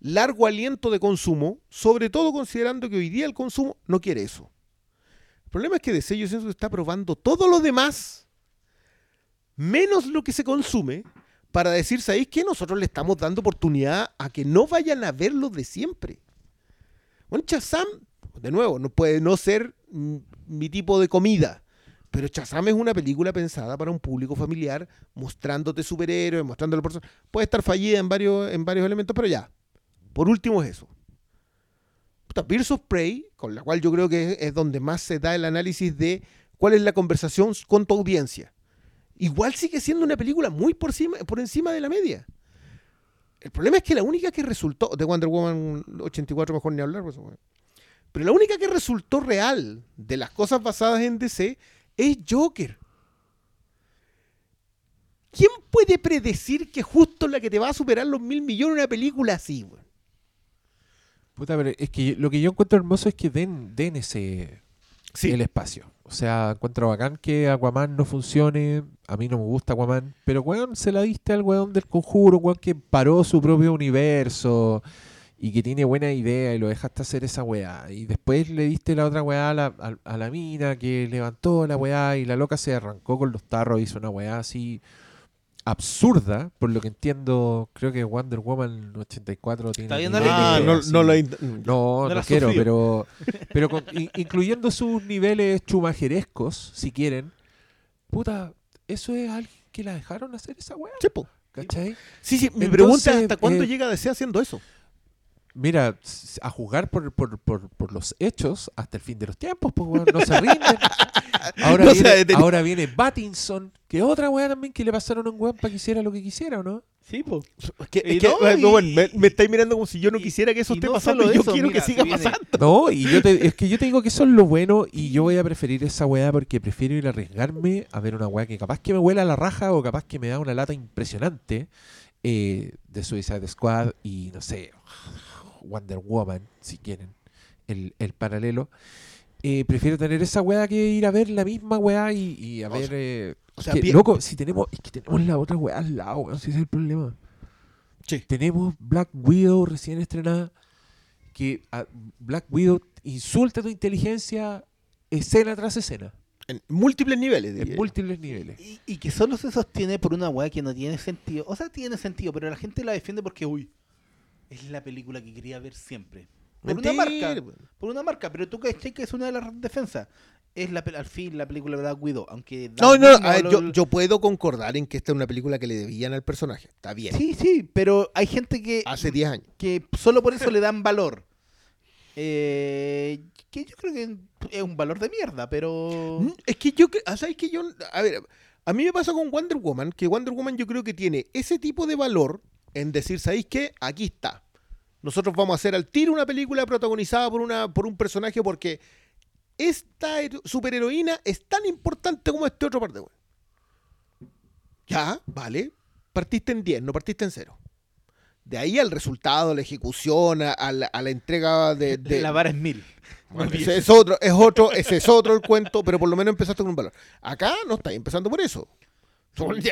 largo aliento de consumo, sobre todo considerando que hoy día el consumo no quiere eso. El problema es que DC yo siento está probando todo lo demás, menos lo que se consume, para decir, ¿sabéis que nosotros le estamos dando oportunidad a que no vayan a ver lo de siempre? Bueno, Shazam, de nuevo, no puede no ser mi tipo de comida, pero Shazam es una película pensada para un público familiar, mostrándote superhéroes, mostrándole por Puede estar fallida en varios, en varios elementos, pero ya. Por último es eso. Puta, Birds of Prey, con la cual yo creo que es, donde más se da el análisis de cuál es la conversación con tu audiencia. Igual sigue siendo una película muy por, cima, por encima de la media. El problema es que la única que resultó, de Wonder Woman 84 mejor ni hablar, pues, pero la única que resultó real de las cosas basadas en DC es Joker. ¿Quién puede predecir que justo la que te va a superar los mil millones una película así, weón? Puta, pero es que lo que yo encuentro hermoso es que den, den ese Sí. el espacio. O sea, encuentro bacán que Aquaman no funcione. A mí no me gusta Aquaman. Pero, weón, se la diste al weón del conjuro, weón, que paró su propio universo y que tiene buena idea y lo dejaste hacer esa weá. Y después le diste la otra weá a la, a, a la mina que levantó la weá y la loca se arrancó con los tarros, hizo una weá así absurda, por lo que entiendo, creo que Wonder Woman 84 tiene... Está viendo la Ah, no, no lo int- no, No no, la quiero, pero, *laughs* pero con- incluyendo sus niveles chumajerescos, si quieren, puta, eso es alguien que la dejaron hacer esa weá, Sí, po. ¿cachai? Sí, sí, mi Entonces, pregunta es hasta cuándo eh, llega DC haciendo eso. Mira, a jugar por, por, por, por los hechos hasta el fin de los tiempos, pues weón, no se rinden. *laughs* Ahora, No viene, ahora viene Battinson, que otra weá también que le pasaron a un weón para que hiciera lo que quisiera, ¿o no? Sí, po. Es que, Y es que, no, y- bueno, me, me estáis mirando como si yo no y- quisiera que eso esté no pasando yo eso, quiero mira, que siga viene- pasando. No, y yo te, es que yo te digo que eso es lo bueno y yo voy a preferir esa weá porque prefiero ir a arriesgarme a ver una weá que capaz que me huela la raja o capaz que me da una lata impresionante eh, de Suicide Squad y no sé, Wonder Woman, si quieren, el, el paralelo. Eh, prefiero tener esa weá que ir a ver la misma weá y, y a O ver... sea, eh, o sea, que, bien- loco, si tenemos, es que tenemos la otra weá al lado, weón, si ese es el problema. Sí. Tenemos Black Widow recién estrenada. Que a Black Widow insulta tu inteligencia escena tras escena. En múltiples niveles. En múltiples niveles. Y, y que solo se sostiene por una weá que no tiene sentido. O sea, tiene sentido, pero la gente la defiende porque, uy, es la película que quería ver siempre. Por una marca. Por una marca, pero tú cachai que es una de las defensas. es la, al fin la película de Black Widow, aunque... No, no, ver, lo- yo, yo puedo concordar en que esta es una película que le debían al personaje. Está bien. Sí, sí, pero hay gente que, Hace 10 años. que solo por eso le dan valor. Eh, que yo creo que es un valor de mierda, pero... Es que yo, ah, ¿sabes que yo? A ver, a mí me pasa con Wonder Woman, que Wonder Woman yo creo que tiene ese tipo de valor en decir, ¿sabéis qué? Aquí está. Nosotros vamos a hacer al tiro una película protagonizada por, una, por un personaje porque esta hero- superheroína es tan importante como este otro par de. Ya, vale. Partiste en 10, no partiste en 0. De ahí al resultado, a la ejecución, a, a la, a la entrega de, de- La vara es mil. bueno, ese es otro, es otro, ese es otro el cuento, pero por lo menos empezaste con un valor. Acá no estáis empezando por eso.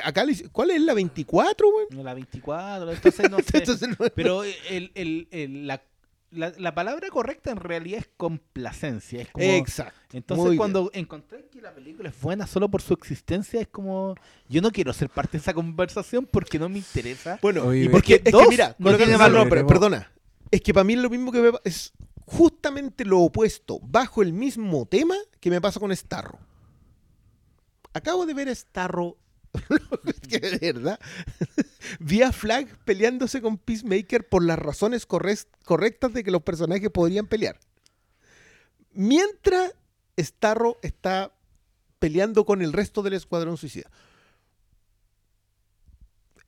Acá, le ¿Cuál es la 24, güey? La 24, entonces no *laughs* sé. Entonces, no- Pero el, el- el- la, la- la palabra correcta en realidad es complacencia. Es como, Exacto. entonces muy bien. cuando encontré que la película es buena solo por su existencia, es como, yo no quiero ser parte de esa conversación porque no me interesa. Bueno, y porque, es que dos mira, no tiene valor. pero- perdona. Es que para mí es lo mismo que me es justamente lo opuesto, bajo el mismo tema que me pasa con Starro. Acabo de ver a Starro. *laughs* es que de verdad. *laughs* Vi a Flag peleándose con Peacemaker por las razones correctas de que los personajes podrían pelear. Mientras Starro está peleando con el resto del escuadrón suicida.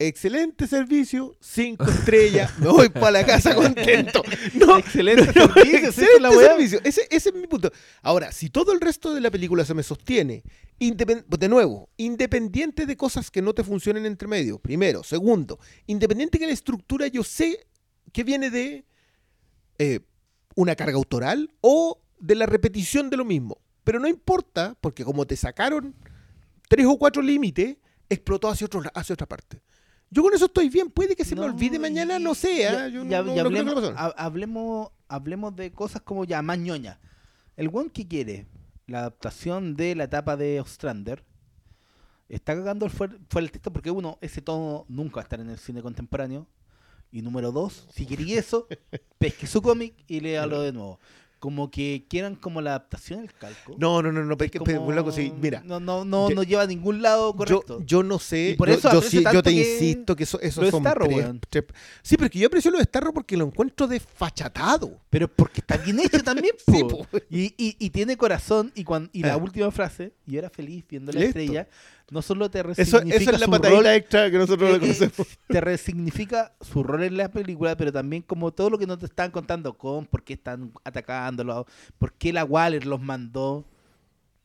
Excelente servicio, cinco *laughs* estrellas, me voy para la casa contento. No, Excelente no, servicio, excelente. Ese, ese es mi punto. Ahora, si todo el resto de la película se me sostiene, de nuevo, independiente de cosas que no te funcionen entre medio, primero. Segundo, independiente que la estructura yo sé que viene de eh, una carga autoral o de la repetición de lo mismo. Pero no importa, porque como te sacaron tres o cuatro límites, explotó hacia, otro, hacia otra parte. Yo con eso estoy bien. Puede que se me olvide mañana, no ¿ah? Yo ya- no, ya hablemos, hablemos de cosas como ya más ñoña. El one que quiere la adaptación de la etapa de Ostrander está cagando el fuer- fuera el texto porque uno, ese tono nunca va a estar en el cine contemporáneo. Y número dos, si quería eso, *laughs* pesque su cómic y léalo de nuevo. Como que quieran como la adaptación del calco. No, no, no, no, Es pero, como- loco, sí, mira, No, no, no, yo- no lleva a ningún lado yo, correcto. yo no sé, Y por yo, eso yo aprecio sí, yo te que insisto que eso, esos son Starro, tres- tres- Sí, pero es que yo aprecio lo de Starro porque lo encuentro desfachatado. Pero porque está bien hecho también, *laughs* Sí, po. po. Y, y, y tiene corazón. Y, cuan- y la Ah. última frase, yo era feliz viendo la Listo. estrella, no solo te Eso, resignifica eso es la su rol, extra que nosotros eh, le *laughs* conocemos. te resignifica su rol en la película, pero también como todo lo que nos te están contando con por qué están por qué la Waller los mandó.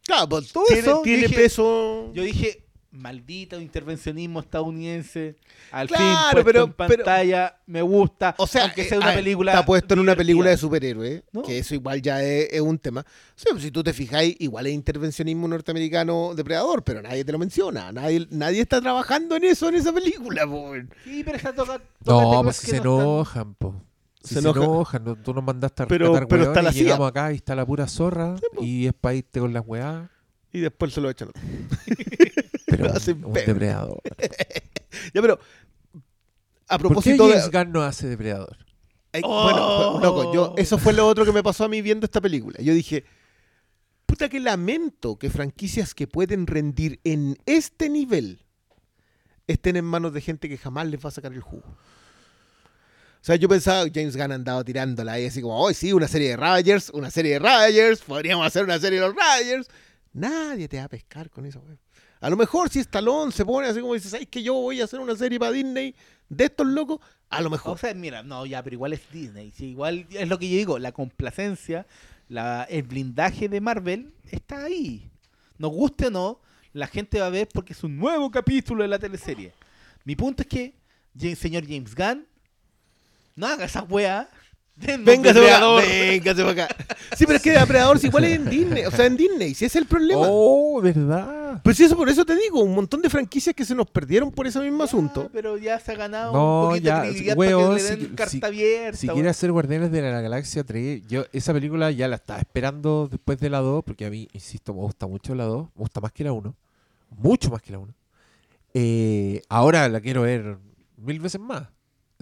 Claro, pues todo tiene, eso, tiene dije- peso. Yo dije, maldito intervencionismo estadounidense, al Claro, fin puesto pero- en pero- pantalla, me gusta, O sea, aunque sea eh, una a ver, película Está puesto en una película de superhéroes, ¿No? que eso igual ya es, es un tema. Sí, pues, si tú te fijáis, igual es intervencionismo norteamericano depredador, pero nadie te lo menciona. Nadie, nadie está trabajando en eso en esa película, po, weón. Sí, pero está toca- toca No, pues que se no están- enojan, po. Si Se se, enoja. enojan, no- tú nos mandaste a Pero- rescatar pero está la y CIA. llegamos acá y está la pura zorra y es para irte con las weás. Y después se lo echan. *laughs* Pero *laughs* Lo hacen un, depredador. *laughs* Ya, pero a ¿Por qué propósito de... James Gunn no hace depredador? Ay, Oh. Bueno, loco, yo, eso fue lo otro que me pasó a mí viendo esta película. Yo dije, puta que lamento que franquicias que pueden rendir en este nivel estén en manos de gente que jamás les va a sacar el jugo. O sea, yo pensaba, James Gunn andaba tirándola ahí así como, hoy sí, una serie de Rogers, una serie de Rogers, podríamos hacer una serie de los Rogers. Nadie te va a pescar con eso, güey. A lo mejor si Stallone se pone así como dice, ¿sabes que yo voy a hacer una serie para Disney de estos locos? A lo mejor. O sea, mira, no, ya, pero igual es Disney. sí, igual es lo que yo digo, la complacencia, la, el blindaje de Marvel está ahí. Nos guste o no, la gente va a ver porque es un nuevo capítulo de la teleserie. Mi punto es que, señor James Gunn, no haga esa weá. Véngase para acá. Depredador. Véngase para acá. *laughs* Sí, pero es que Depredador si igual es en Disney. O sea, en Disney, si ese es el problema. Oh, ¿verdad? Pues sí, eso por eso te digo, un montón de franquicias que se nos perdieron por ese mismo Ya, asunto. Pero ya se ha ganado No, un poquito ya, de credibilidad weón, para que le si- den carta si- abierta. Si quiere hacer Guardianes de la Galaxia 3, yo esa película ya la estaba esperando después de la 2, porque a mí, insisto, me gusta mucho la 2, me gusta más que la 1, mucho más que la 1. Eh, ahora la quiero ver mil veces más.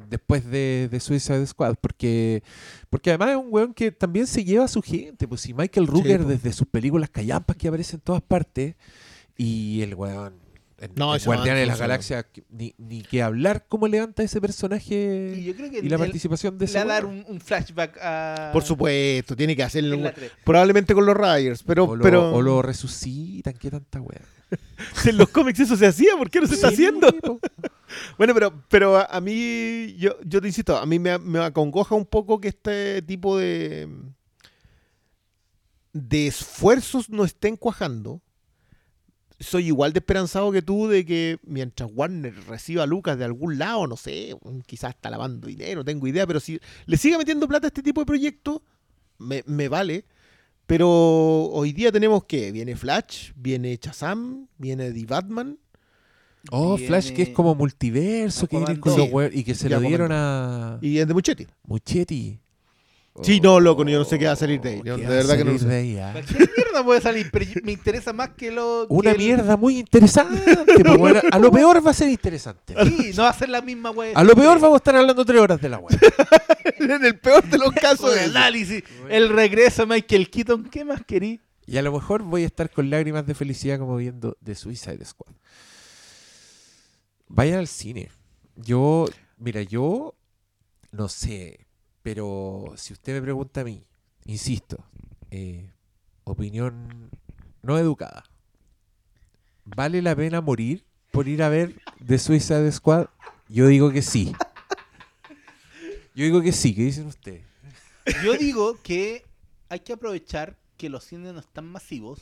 Después de, de Suicide Squad, porque, porque además es un weón que también se lleva a su gente. Pues si Michael Rooker, desde sus películas callampas que aparecen en todas partes, y el weón. En, No, en ese man Guardianes de la funciona. Galaxia, que- ni, ni que hablar cómo levanta ese Y personaje yo creo que y la participación de le ese va a dar un, un flashback a. Por supuesto, tiene que hacerlo. Probablemente con los Riders, pero, o, lo, pero o lo resucitan, qué tanta weá. Si en los cómics eso se hacía, ¿por qué no se está haciendo? po. *laughs* Bueno, pero, pero a, a mí, yo, yo te insisto, a mí me, me acongoja un poco que este tipo de, de esfuerzos no estén cuajando. Soy igual de esperanzado que tú de que mientras Warner reciba a Lucas de algún lado, no sé, quizás está lavando dinero, no tengo idea, pero si le siga metiendo plata a este tipo de proyectos, me, me vale. Pero hoy día tenemos que viene Flash, viene Shazam, viene The Batman. Oh, Viene Flash que es como multiverso que viene con 2. los weón- y que se Ya, lo dieron a Y es de Muchetti. Muchetti. Sí, no, loco, yo no sé qué va a salir de ahí. Yo ¿Qué de verdad que no sé. de ahí, ah? Mierda puede salir, pero me interesa más que lo. que Una el- mierda muy interesante. pues, bueno, a lo peor va a ser interesante. Sí, no va a ser la misma wea. A lo peor vamos a estar hablando tres horas de la web. *laughs* en el peor de los casos. El análisis. El regreso de Michael Keaton. ¿Qué más querí? Y a lo mejor voy a estar con lágrimas de felicidad como viendo The Suicide Squad. Vayan al cine. Yo, mira, yo no sé, pero si usted me pregunta a mí, insisto, eh, opinión no educada. ¿Vale la pena morir por ir a ver The Suicide Squad? Yo digo que sí. Yo digo que sí, ¿qué dicen ustedes? Yo digo que hay que aprovechar que los cines no están masivos.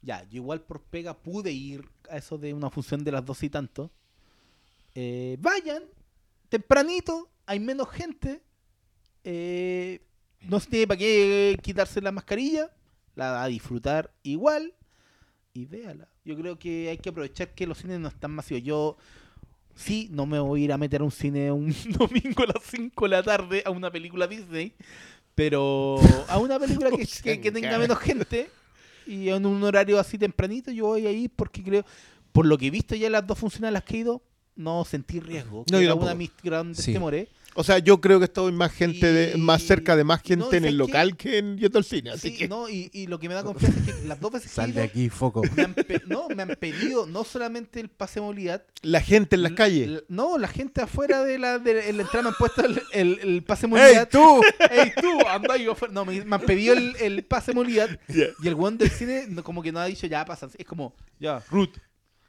Ya, yo igual por pega pude ir a eso de una función de las dos y tanto. Eh, vayan, tempranito, hay menos gente. Eh, no se tiene para qué quitarse la mascarilla. La va a disfrutar igual. Y véala. Yo creo que hay que aprovechar que los cines no están masivos. Yo sí, no me voy a ir a meter a un cine un *laughs* domingo a las 5 de la tarde a una película Disney. Pero a una película que, *laughs* que- que tenga menos gente y en un horario así tempranito, yo voy ahí porque creo, por lo que he visto ya las dos funciones a las que he ido, no sentí riesgo. No, que yo era una de mis grandes Sí. temores. O sea, yo creo que estoy más gente de, Y- más cerca de más gente no, en el ¿sabes local que en yendo al cine. Así Sí, que no, y, y lo que me da confianza es que las dos veces que Sal de ido, aquí, foco. me han, pe- no, me han pedido no solamente el pase de movilidad, la gente en las calles. No, la gente afuera de la, de la entrada me han puesto el, el, el pase de ¡Ey, movilidad. tú! ¡Ey, tú! Anda yo afuera. No, me, me han pedido el, el pase de movilidad y el weón del cine no- como que no ha dicho ya pasan. Es como, ya, Ruth.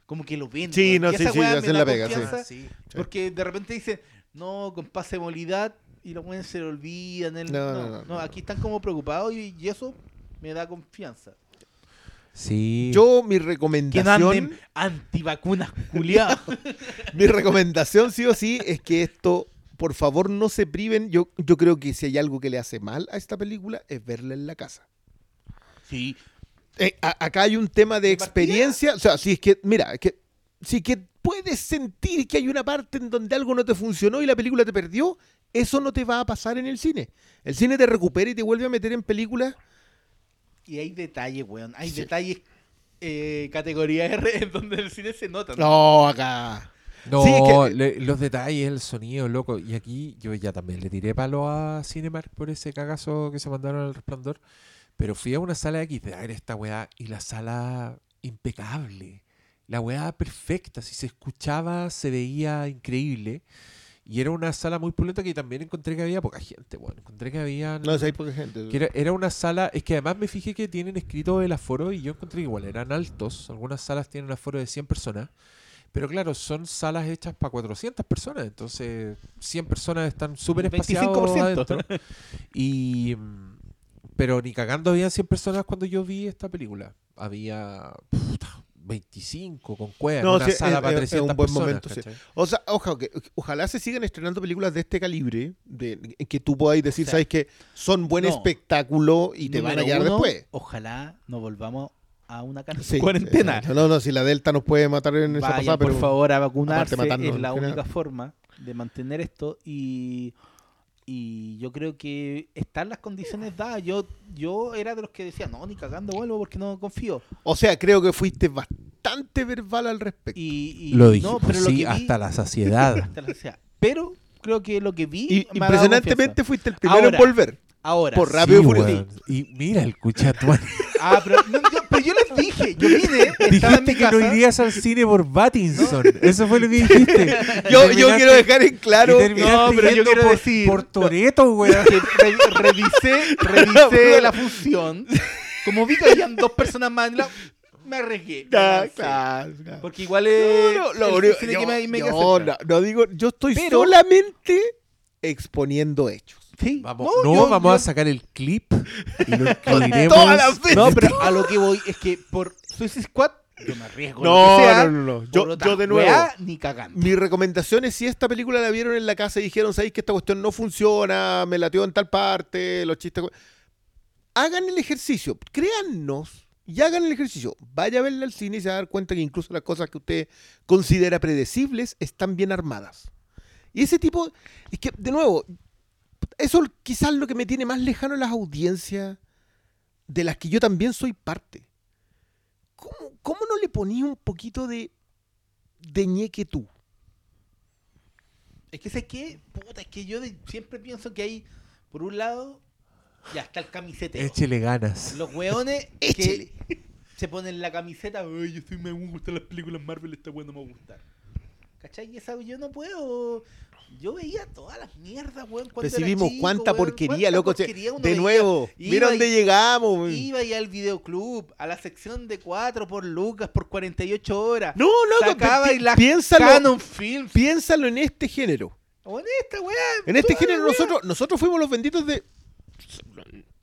Como que lo ven. Sí, no, Y sí, esa sí, hacen la pega, sí. Porque de repente dicen, no, con pase de movilidad y los weones se le olvidan. El... No, No, no, no, no, no. aquí están como preocupados y, y eso me da confianza. Sí. Yo, mi Que recomendación, anden antivacunas culiados. *laughs* mi recomendación sí o sí es que esto, por favor, no se priven. Yo, yo creo que si hay algo que le hace mal a esta película es verla en la casa. sí, Eh, a- acá hay un tema de experiencia. O sea, si es que, mira, es que si que puedes sentir que hay una parte en donde algo no te funcionó y la película te perdió, eso no te va a pasar en el cine. El cine te recupera y te vuelve a meter en películas. Y hay detalles, weón. Hay Sí. detalles eh, categoría R en donde el cine se nota. No, acá. No, Sí, que- le- los detalles, el sonido, loco. Y aquí yo ya también le tiré palo a Cinemark por ese cagazo que se mandaron al resplandor. Pero fui a una sala X de ver esta weá y la sala impecable. La weá perfecta. Si se escuchaba, se veía increíble. Y era una sala muy pulenta que también encontré que había poca gente. Bueno, encontré que había. No, si hay poca gente. Que era, era una sala, es que además me fijé que tienen escrito el aforo y yo encontré que igual eran altos. Algunas salas tienen un aforo de 100 personas. Pero claro, son salas hechas para 400 personas. Entonces, 100 personas están súper espaciados 25%. adentro. Y, mm, pero ni cagando habían 100 personas cuando yo vi esta película. Había puta, 25 con cuevas No, una sí, es- sala para es- es 300 un buen personas. momento. O sea, oja- que- ojalá se sigan estrenando películas de este calibre, de, en que tú puedas decir, O sea, sabes que son buen no. espectáculo y te van a uno, después. Ojalá nos volvamos a una Sí, cuarentena. No, no, si la Delta nos puede matar en esa pasada, por pero favor, a vacunarse. matarnos, es la única forma de mantener esto. Y, y yo creo que están las condiciones dadas. Yo, yo era de los que decía, no, ni cagando vuelvo porque no confío. O sea, creo que fuiste bastante verbal al respecto. Y, y- Lo dije, no, pero lo sí, vi- hasta la saciedad. *laughs* hasta la saciedad. Pero creo que lo que vi. Y me ha dado impresionantemente fuiste el primero Ahora. en volver. Ahora. por. Rápido y Sí, weón. Y mira el cuchatuán. *laughs* Ah, pero, no, yo, pero yo les dije, yo vine, estaba en mi dijiste que no casa. irías al cine por Pattinson. Eso fue lo que dijiste. *laughs* Yo, yo quiero dejar en claro. No, pero yo quiero por, decir- Por Toreto, weón. re- revisé, revisé *laughs* la función. Como vi que habían dos personas más en la. Me arriesgué. lancé. claro, claro. Porque igual es. No, no, cine yo- me, me yo no, no digo, yo estoy Pero- solamente exponiendo hechos. Sí, Vamos, no, no, yo- vamos yo- a sacar el clip y lo *laughs* incluiremos. Todas las veces. No, pero a lo que voy es que por Suicide Squad yo me arriesgo. lo No, que sea, no, no, no. Yo, yo de nuevo. weá, ni cagando. Mi recomendación es si esta película la vieron en la casa y dijeron, sabéis que esta cuestión no funciona, me latió en tal parte, los chistes... Hagan el ejercicio, créannos y hagan el ejercicio. Vaya a verla al cine y se va a dar cuenta que incluso las cosas que usted considera predecibles están bien armadas. Y ese tipo, es que, de nuevo, eso quizás lo que me tiene más lejano a las audiencias de las que yo también soy parte. ¿Cómo, cómo no le ponía un poquito de, de ñeque tú? Es que sé que, puta, es que yo de- siempre pienso que hay, por un lado, ya está el camiseteo. Échele ganas. Los weones *laughs* que se ponen la camiseta, Ay, yo soy, me gustan las películas Marvel, esta weá no me va a gustar. ¿Cachai? Y esa yo no puedo. Yo veía todas las mierdas, weón. Recibimos chico, cuánta weón, porquería, cuánta loco. porquería de veía. nuevo, Iba mira dónde llegamos. güey. Iba ya al videoclub, a la sección de 4 por Lucas por 48 horas. No, loco, Sacaba y las piénsalo, Canon Films. piénsalo en este género. O en esta weá. En este género nosotros, nosotros fuimos los benditos de...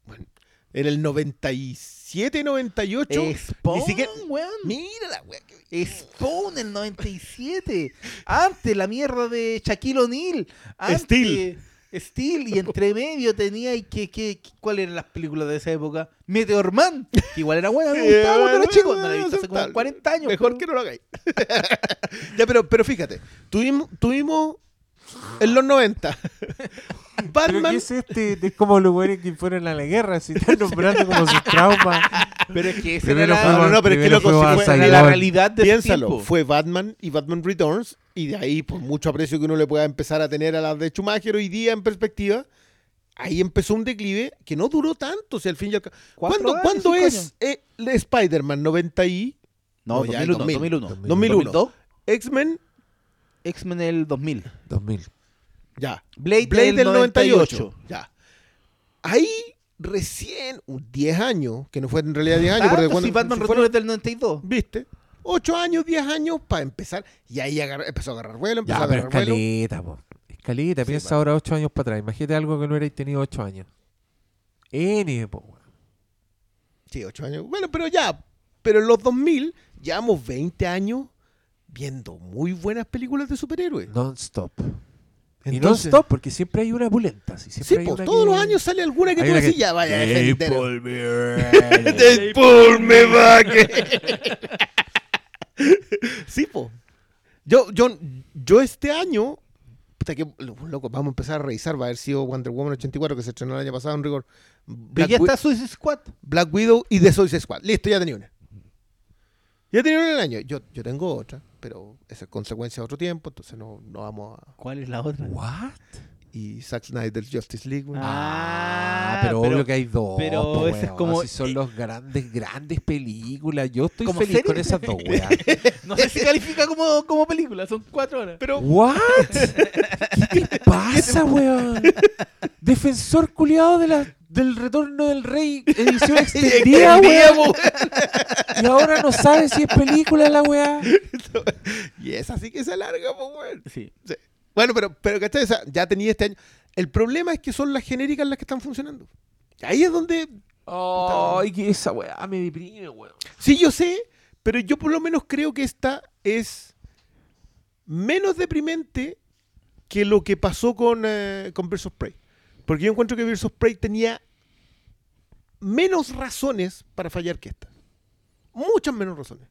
bueno, en el 97, 98. Spawn, ni siquiera- weón. Mira la que- Spawn el 97. Antes la mierda de Shaquille O'Neal. Antes- Steel. Steel. Y entre medio tenía y que, que, ¿cuáles eran las películas de esa época? Meteor Man, que igual era buena, me *laughs* gustaba cuando era chico. No la he visto hace como Aceptable. 40 años. Mejor pero- que no lo hagáis. *laughs* ya, pero, pero fíjate, tuvimos, tuvimos en los 90 ¿Pero Batman. qué es este? Es como los güeyes que fueron a la guerra, si están nombrando como sus traumas. Pero es que Primero era la, no, no, pero es que loco, si fue- la realidad de ese Piénsalo, tiempo. fue Batman y Batman Returns, y de ahí, por mucho aprecio que uno le pueda empezar a tener a las de Schumacher hoy día en perspectiva, ahí empezó un declive que no duró tanto, si al fin y al cabo. Cuatro ¿Cuándo, años, ¿cuándo cinco es eh, el Spider-Man? ¿90 y No, No, ya el 2001, 2000. 2001. 2001. 2002, X-Men? X-Men el 2000. 2000. Ya. Blade, Blade del del 98. 98. Ya. Ahí recién, un 10 años, que no fue en realidad 10 años, porque si cuando Batman si fueron- es del 92. ¿Viste? 8 años, 10 años para empezar. Y ahí agarra- empezó a agarrar vuelo, empezó Ya, a pero agarrar vuelo. po. Escaleta, Sí, piensa pa. ahora ocho años para atrás. Imagínate algo que no hubierais tenido ocho años. N, po. Sí, 8 años. Bueno, pero ya. Pero en los 2000, llevamos 20 años viendo muy buenas películas de superhéroes. Non-stop. y Entonces- non-stop, porque siempre hay una pulenta. Sí, siempre Sí, pues todos que- los años sale alguna que tú decís, ya vaya. Paul Bear. Deadpool me *laughs* va *laughs* Sí, po. Yo, yo, yo este año, puta que loco, vamos a empezar a revisar, va a haber sido Wonder Woman 84 que se estrenó el año pasado en rigor. Black, ya Wi- está Suicide Squad. Black Widow y The Suicide Squad. Listo, ya tenía una. Ya tenía una en el año. Yo, yo tengo otra, pero esa es consecuencia de otro tiempo, entonces no, no vamos a... ¿Cuál es la otra? What? Y Zack Snyder's Justice League. Ah, Ah, pero, pero- obvio que hay dos. pero po, ese es weón. como- Si son los grandes, grandes películas. Yo estoy ¿Como feliz serie? con esas dos, *laughs* weas. No sé si califica como, como película, son cuatro horas. Pero ¿What? *laughs* ¿Qué te pasa, weón? *laughs* Defensor culiado de la, del retorno del rey, *laughs* edición extendida, weón. Y ahora no sabe si es película la weá. *laughs* Y esa sí que se alarga, pues, güey. Sí. Sí. Bueno, pero, pero ¿cachai? O sea, ya tenía este año. El problema es que son las genéricas las que están funcionando. Ahí es donde. Ay, que esa weá me deprime, weón. Sí, yo sé, pero yo por lo menos creo que esta es menos deprimente que lo que pasó con, eh, con of Prey. Porque yo encuentro que Birds of Prey tenía menos razones para fallar que esta. Muchas menos razones.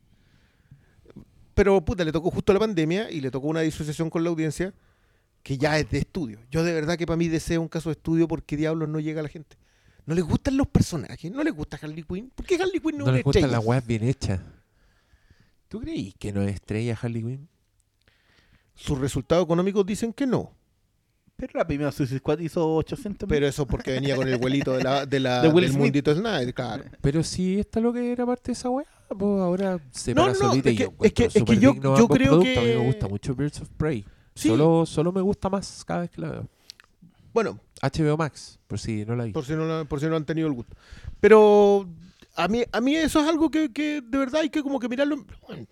Pero puta, le tocó justo la pandemia y le tocó una disociación con la audiencia que ya es de estudio. Yo de verdad que para mí deseo un caso de estudio porque diablos no llega a la gente. No les gustan los personajes, no les gusta Harley Quinn. ¿Por qué Harley Quinn no, No es les estrella? las weas bien hechas. ¿Tú creí que no es estrella Harley Quinn? Sus resultados económicos dicen que no. Pero la primera Suicide Squad hizo 800 Pero eso porque venía con el vuelito de la, de la- *laughs* del Smith. mundito Snyder, claro. Pero si esta lo que era parte de esa weá, pues ahora se No, para no, no, solita es y que- yo es que- es que yo- yo creo productos. A mí que- me gusta mucho Birds of Prey. Sí. Solo, solo me gusta más cada vez que la veo. Bueno, HBO Max, por si no la vi. por si no, por si no han tenido el gusto. Pero a mí, a mí eso es algo que, que de verdad hay que como que mirarlo. Bueno,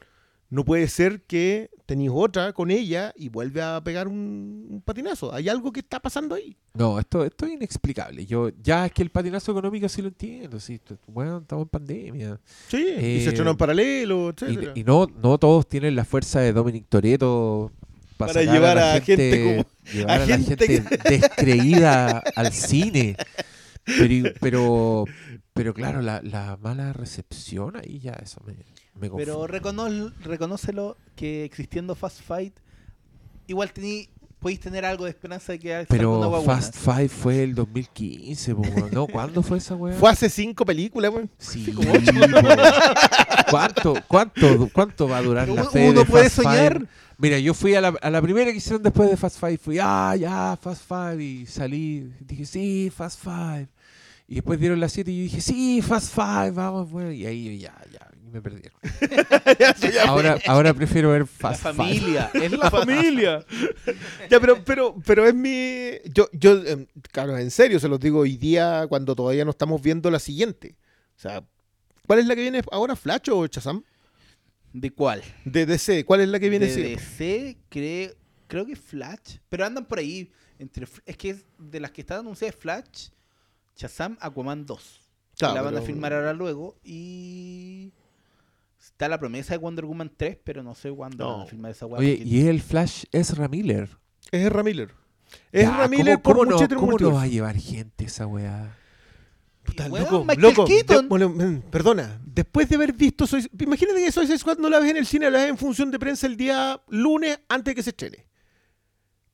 no puede ser que tenéis otra con ella y vuelve a pegar un, un patinazo. Hay algo que está pasando ahí. No, esto, esto es inexplicable. Yo Ya es que el patinazo económico sí lo entiendo. Sí, bueno, estamos en pandemia. Sí, y Eh, se estrenó en paralelo, Y, no, no todos tienen la fuerza de Dominic Toretto Para llevar la a gente como- llevar a a, la gente gente descreída *laughs* al cine. Pero, pero, pero claro, la, la mala recepción ahí ya eso me, me Pero recono- reconócelo que existiendo Fast Fight, igual tení, podéis tener algo de esperanza de que Pero. Fast Five fue el 2015, po. ¿no? ¿Cuándo fue esa weá? *laughs* Fue hace cinco películas, weón. Sí, como po. ¿Cuánto, cuánto, ¿Cuánto va a durar Pero la uno- fe uno de puede Fast Five? soñar. Mira, yo fui a la, a la primera que hicieron después de Fast Five. Fui, ah, ya, Fast Five. Y salí. Dije, sí, Fast Five. Y después dieron las 7 y yo dije, sí, Fast Five, vamos, bueno. Y ahí ya, ya, me perdieron. *laughs* ahora, ahora prefiero ver La Fast Five. familia, *laughs* es la la familia. ya, pero, pero, pero es mi. Yo, yo, em, claro, en serio se los digo hoy día cuando todavía no estamos viendo la siguiente. O sea, ¿cuál es la que viene ahora? ¿Flash o Chazam? ¿De cuál? De DC, ¿cuál es la que viene de? DC, creo, creo que Flash, pero andan por ahí. Entre, es que es de las que están anunciadas Flash, Shazam, Aquaman 2. Claro, la van a filmar ahora luego y está la promesa de Wonder Woman 3, pero no sé cuándo No. van a filmar esa weá. Oye, porque- y el Flash es Miller. Es Ezra Miller. Es Ya, Ezra Miller ¿cómo, por no, ¿cómo no va a llevar gente esa weá? Puta, Weón, loco, Michael loco, de- bueno, mm, perdona, después de haber visto Soy, imagínate que Suicide Squad no la ves en el cine, la ves en función de prensa el día lunes antes de que se estrene.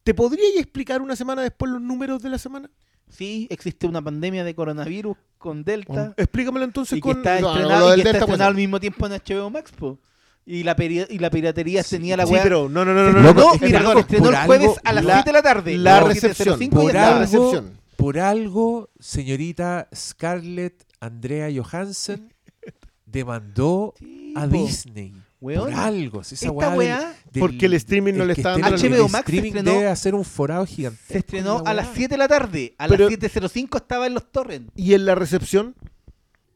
¿Te podría explicar una semana después los números de la semana? Sí, existe una pandemia de coronavirus con Delta. Explícamelo entonces y que con está no, no, estrenado, lo y del que está Delta, estrenado al mismo tiempo en HBO Max, po. Y la, peri- y la piratería Sí, tenía la Sí, weá. pero no, no, no, no, no, no, mira, se estrenó por el jueves algo, a las la- 7 de la tarde. la recepción, 7:05 por la algo- recepción. Por algo, señorita Scarlett Andrea Johansson *laughs* demandó Sí, a po. Disney. Weón, por algo. si esa Esta weá del- Porque el streaming no le está dando el HBO Max se streaming estrenó- debe hacer un forado gigante. se estrenó a las 7 de la tarde. A Pero- las 7.05 estaba en los torrents. Y en la recepción,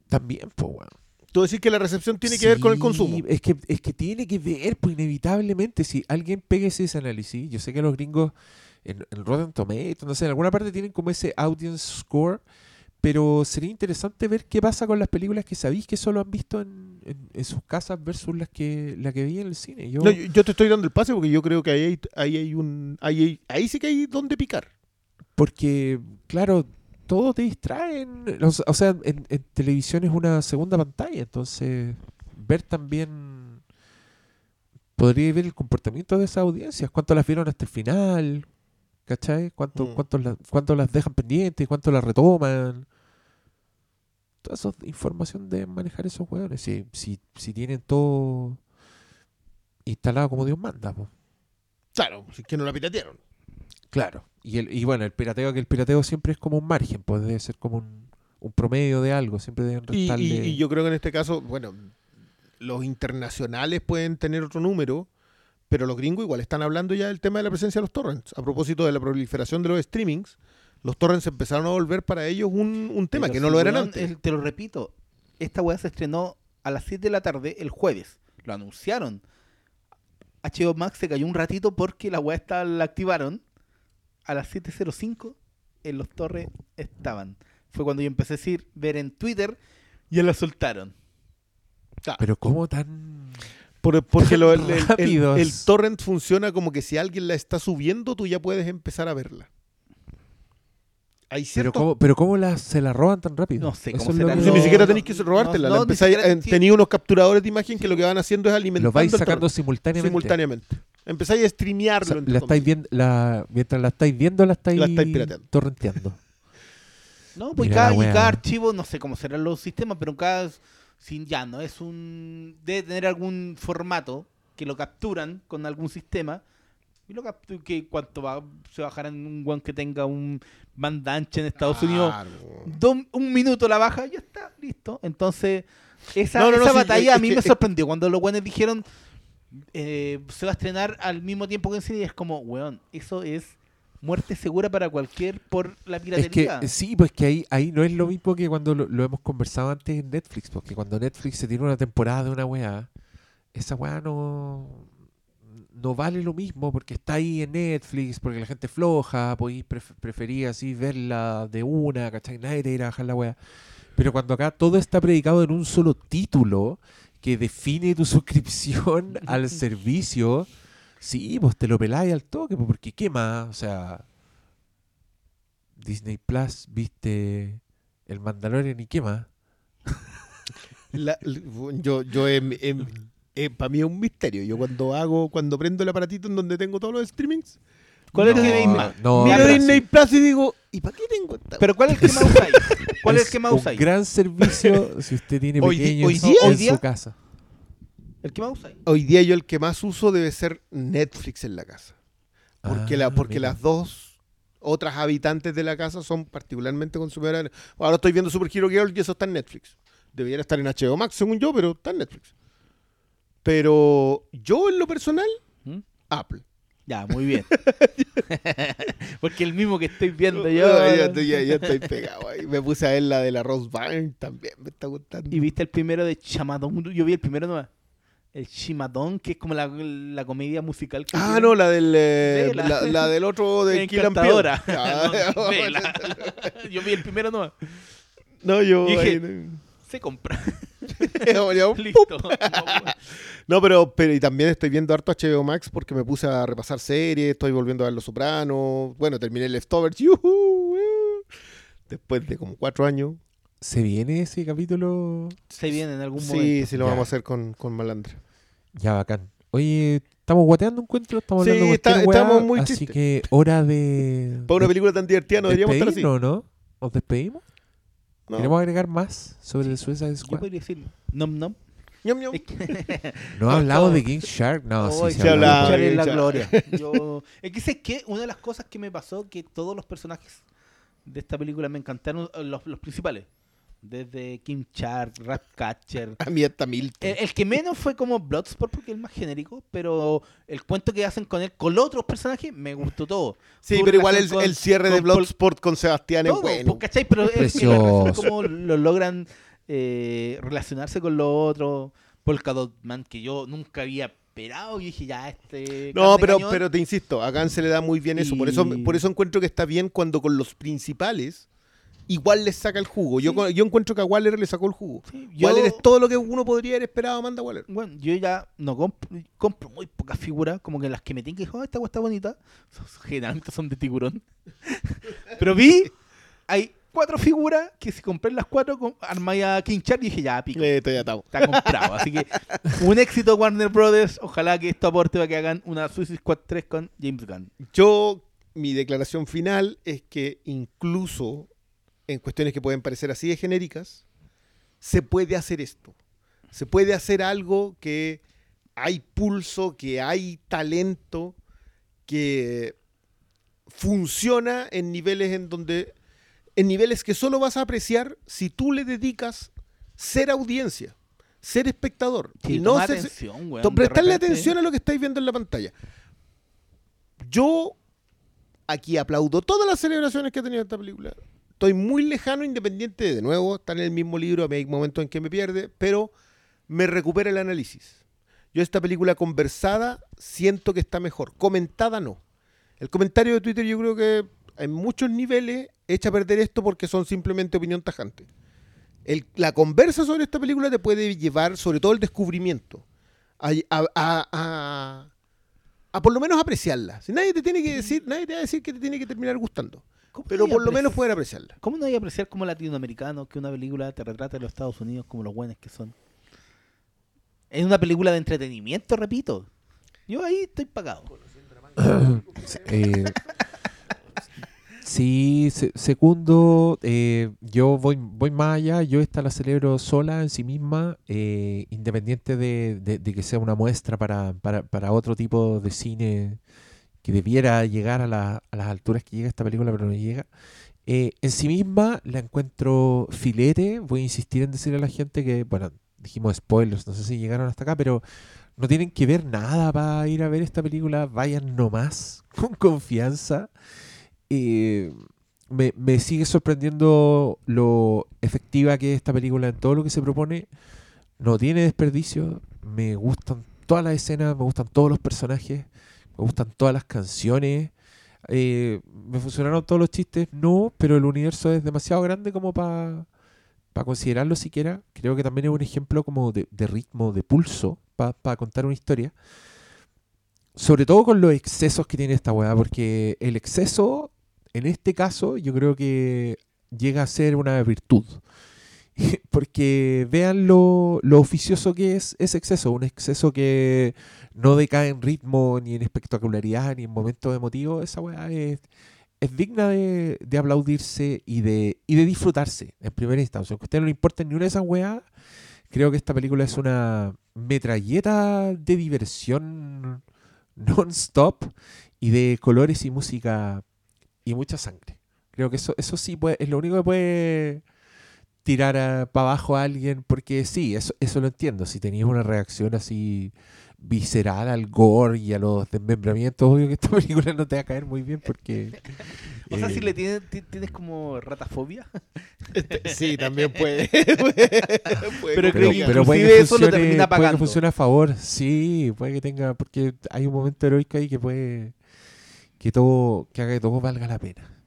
También, pues, weón. tú decís que la recepción tiene que ver con el Sí, consumo. Es que, es que tiene que ver, pues inevitablemente, si alguien pega ese análisis, yo sé que los gringos en, en Rotten Tomatoes, no sé, en alguna parte tienen como ese audience score, pero sería interesante ver qué pasa con las películas que sabéis que solo han visto en, en- en sus casas versus las que la que vi en el cine. Yo, No, yo, yo te estoy dando el pase porque yo creo que ahí hay, ahí hay un. Ahí, hay- ahí sí que hay donde picar. Porque, claro, todo te sea, o sea, en, en televisión es una segunda pantalla, entonces ver también. Podría ver el comportamiento de esas audiencias, cuánto las vieron hasta el final, ¿cachai? ¿Cuánto, Mm. cuánto, las, cuánto las dejan pendientes, cuánto las retoman. Toda esa información de manejar esos hueones. Si, si, si tienen todo instalado como Dios manda. Claro, si es que no la piratearon. Claro. Y, el, y bueno, el pirateo, que el pirateo siempre es como un margen, pues debe ser como un, un promedio de algo, siempre deben Y, restarle. y- y yo creo que en este caso, bueno, los internacionales pueden tener otro número, pero los gringos igual están hablando ya del tema de la presencia de los torrents. A propósito de la proliferación de los streamings, los torrents empezaron a volver para ellos un, un tema Pero que no lo eran antes. el- te lo repito, esta weá se estrenó a las 7 de la tarde el jueves. Lo anunciaron. HBO Max se cayó un ratito porque la weá está, la activaron. A las 7.05 en los torres estaban. Fue cuando yo empecé a decir, ver en Twitter, y ya la soltaron. Pero como tan... Por- porque lo- el, el- el- rápidos. el torrent funciona como que si alguien la está subiendo, tú ya puedes empezar a verla. Hay Pero cómo, pero cómo la, se la roban tan rápido. No sé cómo que- Sí, ni siquiera tenéis que robártela. no, la siquiera- eh, tenía unos capturadores de imagen que lo que van haciendo es alimentando Lo vais sacando simultáneamente. simultáneamente. Empezáis a O streamearlo. sea, entre la estáis comillas. viendo, la, mientras la estáis viendo, la estáis, La estáis pirateando. torrenteando. *laughs* No, pues cada, la y cada archivo, no sé cómo serán los sistemas, pero cada sin ya no es un debe tener algún formato que lo capturan con algún sistema, Y lo cap- que cuánto va, se bajará en un guan que tenga un banda ancha en Estados Unidos. Un minuto la baja, ya está, listo. Entonces, esa, No, no, no, esa sí, batalla es a mí me es- sorprendió cuando los buenos dijeron eh, se va a estrenar al mismo tiempo que en y es como, weón, eso es muerte segura para cualquier por la Es que piratería. sí, pues que ahí, ahí no es lo mismo que cuando lo, lo hemos conversado antes en Netflix, porque cuando Netflix se tiene una temporada de una weá, esa weá no, no vale lo mismo porque está ahí en Netflix, porque la gente es floja, podéis pref- preferir así verla de una, ¿cachai? Nadie te irá a bajar la weá. Pero cuando acá todo está predicado en un solo título que define tu *laughs* suscripción al servicio, sí, pues te lo peláis al toque, pues, porque ¿qué más? O sea, Disney Plus, viste el Mandalorian y qué más. *laughs* La- yo, yo para mí es un misterio. Yo cuando hago, cuando prendo el aparatito en donde tengo todos los streamings, ¿Cuál es el que más? no, miro Disney Plus y digo, ¿y para qué tengo esta? Pero ¿cuál es el que más usáis? ¿Cuál es el que más un usáis? gran servicio si usted tiene pequeños hoy en día- hoy su casa. ¿El que más usáis? Hoy día yo el que más uso debe ser Netflix en la casa. Porque, la, Ah, porque mira. las dos otras habitantes de la casa son particularmente consumidoras. Ahora estoy viendo Super Hero Girl y eso está en Netflix. Debería estar en HBO Max, según yo, pero está en Netflix. Pero yo en lo personal, ¿Mm? Apple. Ya, muy bien. *laughs* Porque el mismo que estoy viendo Yo, yo. ya, estoy, ya- ya estoy pegado ahí. Me puse a ver la de la Rose Byrne también, me está gustando. Y viste el primero de Chamadón. Yo vi el primero nomás. El Chimadón, que es como la, la comedia musical. Que Ah, tiene. no, la del, eh, la, la del otro de Kill and Peele. Encantadora. *laughs* Ah, *laughs* No. *laughs* Yo vi el primero nomás. No, yo. Dije, ahí no- Se compra. Listo. No, pero, pero y también estoy viendo harto HBO Max porque me puse a repasar series, estoy volviendo a ver Los Sopranos. Bueno, terminé Leftovers. ¡yujú! ¡uh! Después de como cuatro años. ¿Se viene ese capítulo? Se viene en algún Sí, momento. sí, lo Ya. vamos a hacer con, con Malandra. Ya, bacán. Oye, ¿estamos guateando un encuentro? ¿Estamos Sí, hablando de está- weá? estamos muy Así que hora de... Para una de película tan divertida no deberíamos estar así. ¿no? ¿Nos despedimos? No. ¿Queremos agregar más sobre el Suicide Yo Squad? podría decir nom nom. Es que- *laughs* No hablamos de King Shark, no, Oh, sí, es sí que hablaba. escuchar en la gloria. *laughs* Yo, es que sé que una de las cosas que me pasó que todos los personajes de esta película me encantaron, los, los principales. Desde Kim Shark, Ratcatcher. *laughs* A mí está Milton. El, el que menos fue como Bloodsport porque es el más genérico, pero el cuento que hacen con él, con los otros personajes, me gustó todo. sí, pero igual el, relación con- el cierre de con Bloodsport con Sebastián es bueno. pues, ¿cachai? Pero es relación, cómo lo logran eh, relacionarse con los otros. Polka Dot Man, que yo nunca había esperado. Y dije, ya, este. No, pero, cañón. pero te insisto, a Gunn se le da muy bien eso. Por eso, por eso encuentro que está bien cuando con los principales igual les saca el jugo. Yo, Sí. yo encuentro que a Waller le sacó el jugo. Sí, yo- Waller es todo lo que uno podría haber esperado Amanda Waller. Bueno, yo ya no compro, compro muy pocas figuras, como que las que me tienen que dijo, "Ah, esta está bonita, *laughs* generalmente son de tiburón. *laughs* Pero vi, hay cuatro figuras que si compré las cuatro, armé a King Shark y dije, ya, pico. Eh, estoy atado. Está comprado. Así que *laughs* un éxito Warner Brothers. Ojalá que esto aporte para que hagan una Suicide Squad 3 con James Gunn. Yo, mi declaración final es que incluso en cuestiones que pueden parecer así de genéricas, se puede hacer esto. Se puede hacer algo que hay pulso, que hay talento, que funciona en niveles en donde en niveles que solo vas a apreciar si tú le dedicas ser audiencia, ser espectador Sí, y no ser, atención, weón, prestarle repente. atención a lo que estáis viendo en la pantalla. Yo aquí aplaudo todas las celebraciones que ha tenido esta película. Estoy muy lejano, independiente de nuevo, está en el mismo libro, hay momentos en que me pierde, pero me recupera el análisis. Yo esta película conversada siento que está mejor, comentada no. El comentario de Twitter yo creo que en muchos niveles echa a perder esto porque son simplemente opinión tajante. El- la conversa sobre esta película te puede llevar, sobre todo el descubrimiento, a, a- por lo menos apreciarla. Si nadie te tiene que decir, nadie te va a decir que te tiene que terminar gustando, ¿Cómo pero no por lo menos poder apreciarla. ¿Cómo no hay que apreciar como latinoamericano que una película te retrata a los Estados Unidos como los buenos que son? Es una película de entretenimiento, repito. Yo ahí estoy pagado. *coughs* Eh, sí, se- segundo, eh, yo voy, voy más allá, yo esta la celebro sola en sí misma, eh, independiente de, de- de que sea una muestra para, para, para otro tipo de cine que debiera llegar a, la- a las alturas que llega esta película, pero no llega. Eh, en sí misma la encuentro filete. Voy a insistir en decirle a la gente que, bueno, dijimos spoilers, no sé si llegaron hasta acá, pero no tienen que ver nada para ir a ver esta película. Vayan nomás, *laughs* con confianza. Eh, me, me sigue sorprendiendo lo efectiva que es esta película en todo lo que se propone. No tiene desperdicio. Me gustan todas las escenas, me gustan todos los personajes, me gustan todas las canciones. Eh, ¿Me funcionaron todos los chistes? No, pero el universo es demasiado grande como para considerarlo siquiera. Creo que también es un ejemplo como de, ritmo, de pulso, para contar una historia. Sobre todo con los excesos que tiene esta weá, porque el exceso, en este caso, yo creo que llega a ser una virtud. *laughs* Porque vean lo, lo oficioso que es ese exceso, un exceso que no decae en ritmo, ni en espectacularidad, ni en momentos emotivos. Esa weá es, digna de, de aplaudirse y de, y de disfrutarse en primera instancia. Aunque a usted no le importe ni una de esas weas, creo que esta película es una metralleta de diversión *laughs* non-stop y de colores y música y mucha sangre. Creo que eso, eso sí es lo único que puede tirar para abajo a alguien, porque sí, eso, eso lo entiendo. Si tenías una reacción así visceral al gore y a los desmembramientos, obvio que *laughs* esta película no te va a caer muy bien porque... O sea, si eh, le tienes, ti- tienes como ratafobia. Este, sí, también puede. *laughs* puede Pero creo que pero puede eso lo termina puede que pagando. funcione a favor, sí, puede que tenga, porque hay un momento heroico ahí que puede que todo, que haga que todo valga la pena.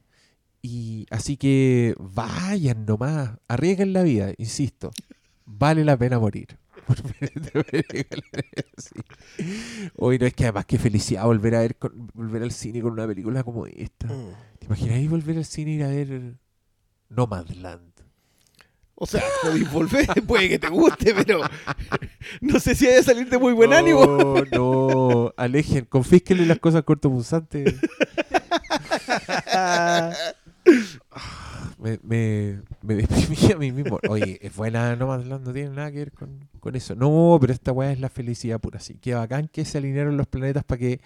Y así que vayan nomás, arriesguen la vida, insisto, vale la pena morir. *laughs* película. Sí. Hoy no es que además que felicidad volver a ver con- volver al cine con una película como esta. ¿Te imagináis volver al cine y ir a ver Nomadland? O sea, podéis volver, *laughs* puede que te guste, pero no sé si vaya a salir de muy buen no, ánimo. No, alejen, confísquenle las cosas cortopunzantes. *laughs* me, me, me deprimí a mí mismo. Oye, es buena Nomadland, no tiene nada que ver con, con eso. No, pero esta weá es la felicidad pura. Así que bacán que se alinearon los planetas para que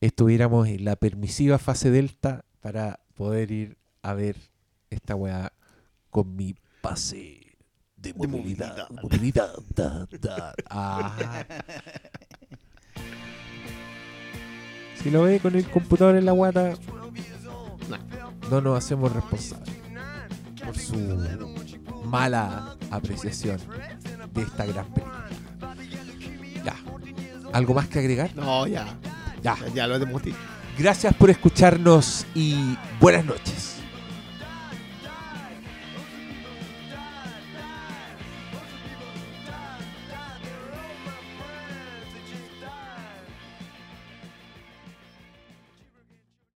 estuviéramos en la permisiva fase delta para poder ir a ver esta weá con mi pase de De movilidad. movilidad. movilidad, da, da. Ah. Si lo ve con el computador en la guata, no nos hacemos responsables por su mala apreciación de esta gran película. Ya. ¿Algo más que agregar? No, ya, Ya. ya, ya lo hemos dicho. Gracias por escucharnos y buenas noches.